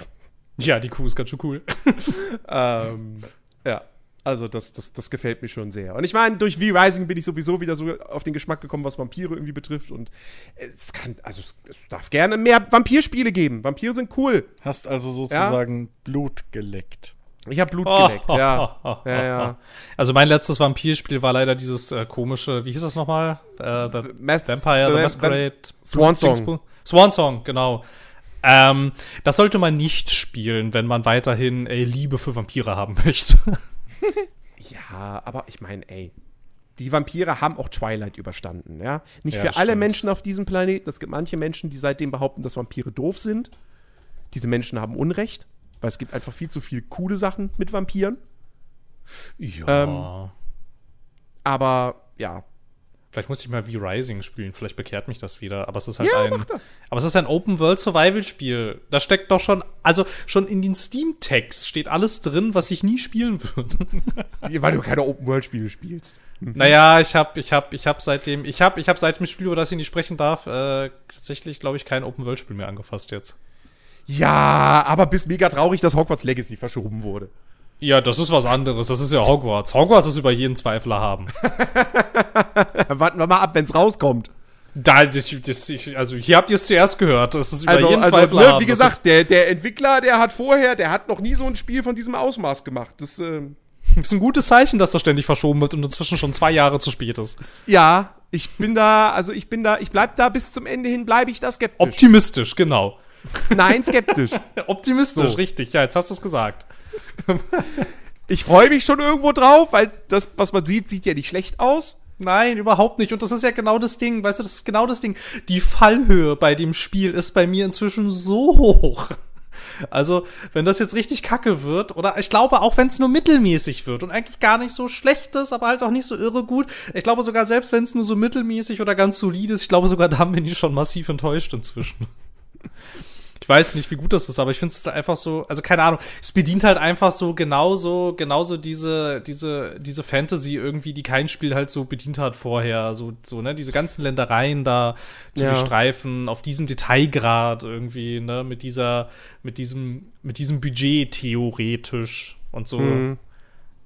Ja, die Kuh ist ganz schön cool. ähm, ja, also das, das, das gefällt mir schon sehr. Und ich meine, durch V-Rising bin ich sowieso wieder so auf den Geschmack gekommen, was Vampire irgendwie betrifft. Und es kann, also es, es darf gerne mehr Vampirspiele geben. Vampire sind cool. Hast also sozusagen Blut geleckt. Ich habe Blut Oh, geleckt, ja. ja, ja. Also mein letztes Vampirspiel war leider dieses äh, komische, wie hieß das nochmal? Äh, The Mas- Vampire, The Vamp- Masquerade. Swan Song. Swan Song, genau. Ähm, das sollte man nicht spielen, wenn man weiterhin äh, Liebe für Vampire haben möchte. Ja, aber ich meine, ey, die Vampire haben auch Twilight überstanden, ja. Nicht Ja, für alle stimmt. Menschen auf diesem Planeten. Es gibt manche Menschen, die seitdem behaupten, dass Vampire doof sind. Diese Menschen haben Unrecht, weil es gibt einfach viel zu viele coole Sachen mit Vampiren. Ja. Ähm, Aber ja. Vielleicht muss ich mal V-Rising spielen, vielleicht bekehrt mich das wieder. Aber es ist halt Ja, ein. mach das. Aber es ist ein Open-World-Survival-Spiel. Da steckt doch schon, also schon in den Steam-Tags steht alles drin, was ich nie spielen würde. Weil du keine Open-World-Spiele spielst. Naja, ich habe ich hab, ich hab seitdem, ich habe ich hab seit dem Spiel, über das ich nicht sprechen darf, äh, tatsächlich, glaube ich, kein Open-World-Spiel mehr angefasst jetzt. Ja, aber bist mega traurig, dass Hogwarts Legacy verschoben wurde. Ja, das ist was anderes. Das ist ja Hogwarts. Hogwarts ist über jeden Zweifler haben. Warten wir mal ab, wenn es rauskommt. Da, das, das, ich, also hier habt ihr es zuerst gehört. Das ist über Also, jeden also Zweifler ne, haben. wie gesagt, der, der Entwickler, der hat vorher, der hat noch nie so ein Spiel von diesem Ausmaß gemacht. Das, Das ist ein gutes Zeichen, dass das ständig verschoben wird und inzwischen schon zwei Jahre zu spät ist. ja, ich bin da, also ich bin da, ich bleib da bis zum Ende hin, bleibe ich da skeptisch. Optimistisch, genau. Nein, skeptisch. Optimistisch, So. richtig. Ja, jetzt hast du es gesagt. Ich freue mich schon irgendwo drauf, weil das, was man sieht, sieht ja nicht schlecht aus. Nein, überhaupt nicht. Und das ist ja genau das Ding. Weißt du, das ist genau das Ding. Die Fallhöhe bei dem Spiel ist bei mir inzwischen so hoch. Also, wenn das jetzt richtig kacke wird, oder ich glaube, auch wenn es nur mittelmäßig wird und eigentlich gar nicht so schlecht ist, aber halt auch nicht so irre gut. Ich glaube sogar, selbst wenn es nur so mittelmäßig oder ganz solid ist, ich glaube sogar, da bin ich schon massiv enttäuscht inzwischen. Weiß nicht, wie gut das ist, aber ich finde es einfach so, also keine Ahnung, es bedient halt einfach so genauso, genauso diese, diese, diese Fantasy irgendwie, die kein Spiel halt so bedient hat vorher, so, so, ne, diese ganzen Ländereien da zu Ja. bestreifen, auf diesem Detailgrad irgendwie, ne, mit dieser, mit diesem, mit diesem Budget theoretisch und so. Hm.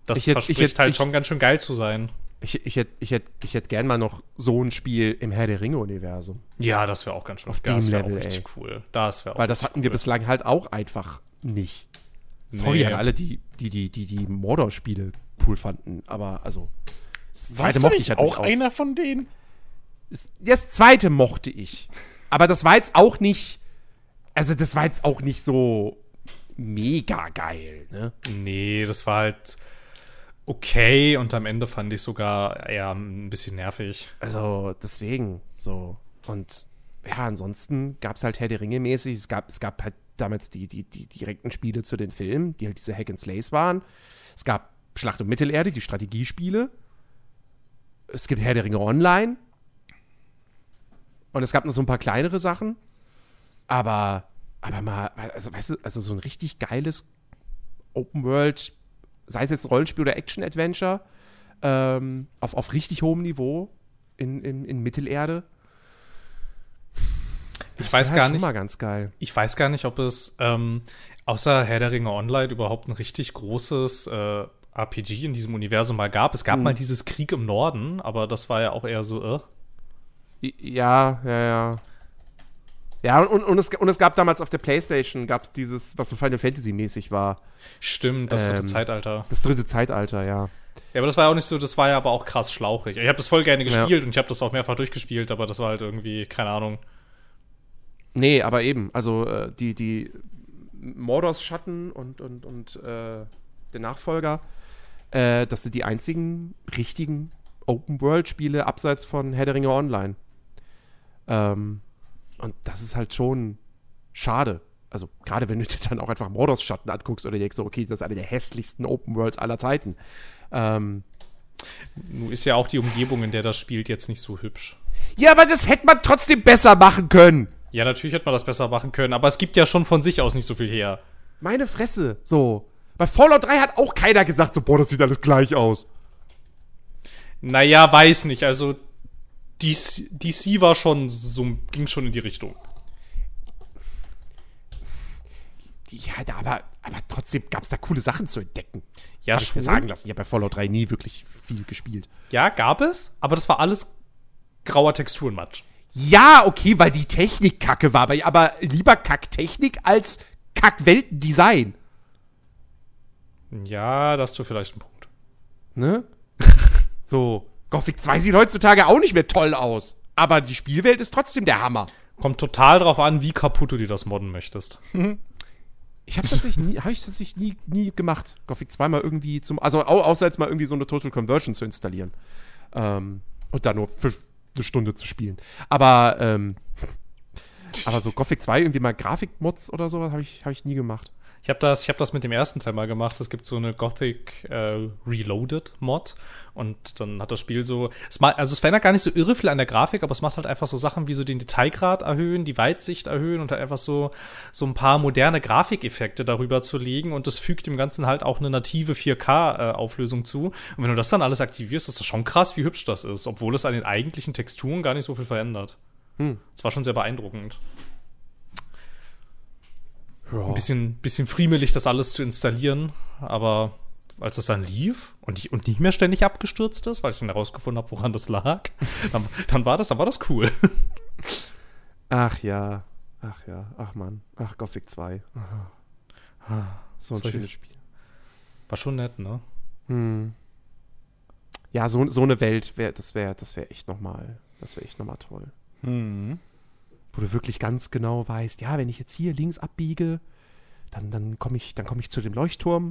Das Ich hätt- verspricht ich hätt- halt ich- schon ganz schön geil zu sein. Ich, ich hätte ich hätt, ich hätt gern mal noch so ein Spiel im Herr der Ringe-Universum. Ja, das wäre auch ganz schön, Auf das dem wär Level, auch richtig cool. Das wäre auch Weil das hatten wir cool. bislang halt auch einfach nicht. Sorry Nee. an alle, die die, die, die, die Mordor-Spiele cool fanden. Aber also. Das zweite mochte nicht ich halt auch durchaus. einer von denen? Das- Das zweite mochte ich. Aber das war jetzt auch nicht. Also, das war jetzt auch nicht so mega geil, ne? Nee, das war halt okay und am Ende fand ich sogar eher ein bisschen nervig. Also, deswegen, so. Und ja, ansonsten gab es halt Herr der Ringe mäßig. Es gab, es gab halt damals die, die, die direkten Spiele zu den Filmen, die halt diese Hack and Slays waren. Es gab Schlacht um Mittelerde, die Strategiespiele. Es gibt Herr der Ringe Online. Und es gab noch so ein paar kleinere Sachen. Aber, aber mal, also weißt du, also so ein richtig geiles Open World, sei es jetzt Rollenspiel oder Action-Adventure, ähm, auf, auf richtig hohem Niveau in, in, in Mittelerde. Ich Das weiß gar halt schon nicht, mal ganz geil. ich weiß gar nicht, ob es ähm, außer Herr der Ringe Online überhaupt ein richtig großes äh, RPG in diesem Universum mal gab. Es gab Hm. mal dieses Krieg im Norden, aber das war ja auch eher so, äh. Ja, ja, ja. Ja, und, und, es, und es gab damals auf der Playstation, gab es dieses, was so Final Fantasy-mäßig war. Stimmt, das dritte Ähm, Zeitalter. Das dritte Zeitalter, ja. Ja, aber das war ja auch nicht so, das war ja aber auch krass schlauchig. Ich habe das voll gerne Ja. gespielt und ich habe das auch mehrfach durchgespielt, aber das war halt irgendwie, keine Ahnung. Nee, aber eben, also äh, die, die Mordors Schatten und, und, und äh, der Nachfolger, äh, das sind die einzigen richtigen Open-World-Spiele abseits von Herr der Ringe Online. Ähm, und das ist halt schon schade. Also, gerade wenn du dir dann auch einfach Mordors Schatten anguckst oder denkst, so, okay, das ist eine der hässlichsten Open Worlds aller Zeiten. Ähm, Nun ist ja auch die Umgebung, in der das spielt, jetzt nicht so hübsch. ja, aber das hätte man trotzdem besser machen können. Ja, natürlich hätte man das besser machen können, aber es gibt ja schon von sich aus nicht so viel her. Meine Fresse, so. Bei Fallout 3 hat auch keiner gesagt, so, boah, das sieht alles gleich aus. Naja, weiß nicht. Also DC, DC war schon so, ging schon in die Richtung. Ja, aber, aber trotzdem gab es da coole Sachen zu entdecken. Ja, Hab ich mir schon. sagen lassen. Ich habe bei Fallout 3 nie wirklich viel gespielt. Ja, gab es, aber das war alles grauer Texturenmatsch. Ja, okay, weil die Technik kacke war, aber, aber lieber Kacktechnik als Kackweltendesign. Ja, da hast du vielleicht einen Punkt. Ne? so, Gothic 2 sieht heutzutage auch nicht mehr toll aus. Aber die Spielwelt ist trotzdem der Hammer. Kommt total drauf an, wie kaputt du dir das modden möchtest. Ich habe tatsächlich nie, hab ich tatsächlich nie, nie gemacht, Gothic 2 mal irgendwie zum, also au, außer jetzt mal irgendwie so eine Total Conversion zu installieren. Ähm, und dann nur für eine Stunde zu spielen. Aber, ähm, aber so Gothic 2, irgendwie mal Grafikmods oder sowas habe ich, hab ich nie gemacht. Ich habe das, hab das mit dem ersten Teil mal gemacht. Es gibt so eine Gothic äh, Reloaded Mod und dann hat das Spiel so. Es mal, also es verändert gar nicht so irre viel an der Grafik, aber es macht halt einfach so Sachen wie so den Detailgrad erhöhen, die Weitsicht erhöhen und halt einfach so, so ein paar moderne Grafikeffekte darüber zu legen und das fügt dem Ganzen halt auch eine native 4K-Auflösung äh, zu. Und wenn du das dann alles aktivierst, ist das schon krass, wie hübsch das ist, obwohl es an den eigentlichen Texturen gar nicht so viel verändert. Hm. Das war schon sehr beeindruckend. Ja. Ein bisschen, bisschen friemelig, das alles zu installieren, aber als es dann lief und, ich, und nicht mehr ständig abgestürzt ist, weil ich dann herausgefunden habe, woran das lag, dann, dann, war das, dann war das cool. Ach ja, ach ja, ach man, ach Gothic 2. Ah, so ein Solche, schönes Spiel. War schon nett, ne? Hm. Ja, so, so eine Welt wäre, das wäre, das wäre echt nochmal, das wäre echt nochmal toll. Hm wo du wirklich ganz genau weißt, ja, wenn ich jetzt hier links abbiege, dann, dann komme ich, komm ich zu dem Leuchtturm.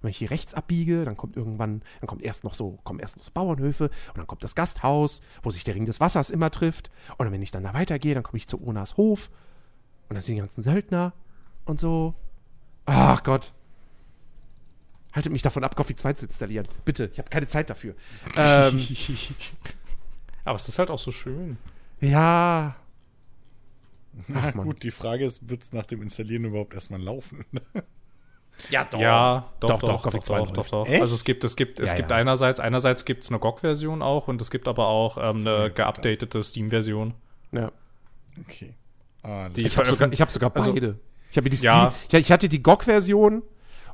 Und wenn ich hier rechts abbiege, dann kommt irgendwann, dann kommt erst noch so, kommen erst noch so Bauernhöfe und dann kommt das Gasthaus, wo sich der Ring des Wassers immer trifft. Und wenn ich dann da weitergehe, dann komme ich zu Onas Hof und dann sind die ganzen Söldner und so. Ach Gott. Haltet mich davon ab, Coffee 2 zu installieren. Bitte, ich habe keine Zeit dafür. ähm, Aber es ist halt auch so schön. Ja, na gut, die Frage ist, wird es nach dem Installieren überhaupt erstmal laufen? Ja, doch. Ja, doch, doch, doch, doch, doch, doch, doch. Also es gibt, es gibt, es ja, gibt ja. einerseits, einerseits gibt es eine GOG-Version auch und es gibt aber auch ähm, eine geupdatete Steam-Version. Ja. Okay. Ah, ich habe sogar, hab sogar also, beide. Ich, habe die Steam, ja. ich, ich hatte die GOG-Version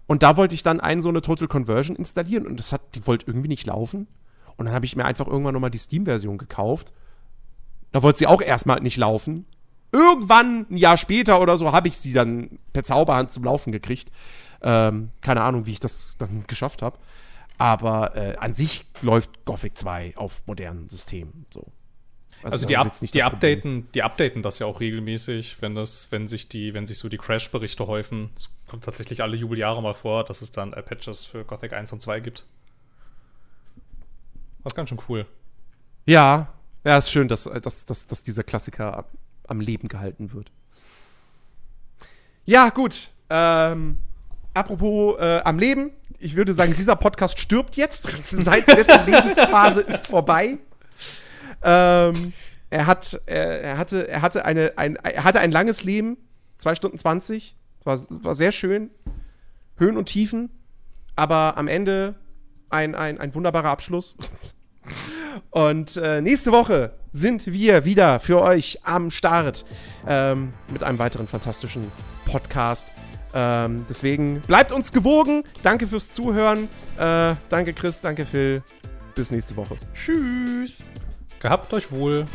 und da wollte ich dann einen so eine Total Conversion installieren und das hat, die wollte irgendwie nicht laufen. Und dann habe ich mir einfach irgendwann nochmal die Steam-Version gekauft. Da wollte sie auch erstmal nicht laufen irgendwann ein Jahr später oder so habe ich sie dann per Zauberhand zum Laufen gekriegt. Ähm, keine Ahnung, wie ich das dann geschafft habe. Aber äh, an sich läuft Gothic 2 auf modernen Systemen. So. Also, also die, Up die updaten, die updaten das ja auch regelmäßig, wenn das, wenn sich die, wenn sich so die Crash-Berichte häufen. Es kommt tatsächlich alle Jubeljahre mal vor, dass es dann äh, Patches für Gothic 1 und 2 gibt. Was ganz schön cool. Ja, ja, ist schön, dass, dass, dass, dass dieser Klassiker am Leben gehalten wird. Ja, gut. Ähm, apropos äh, am Leben. Ich würde sagen, dieser Podcast stirbt jetzt. Seit dessen Lebensphase ist vorbei. Ähm, er, hat, er, er, hatte, er, hatte eine, ein, er hatte ein langes Leben. Zwei Stunden 20. War, war sehr schön. Höhen und Tiefen. Aber am Ende ein, ein, ein wunderbarer Abschluss. Und äh, nächste Woche sind wir wieder für euch am Start ähm, mit einem weiteren fantastischen Podcast. Ähm, deswegen bleibt uns gewogen. Danke fürs Zuhören. Äh, danke Chris, danke Phil. Bis nächste Woche. Tschüss. Gehabt euch wohl.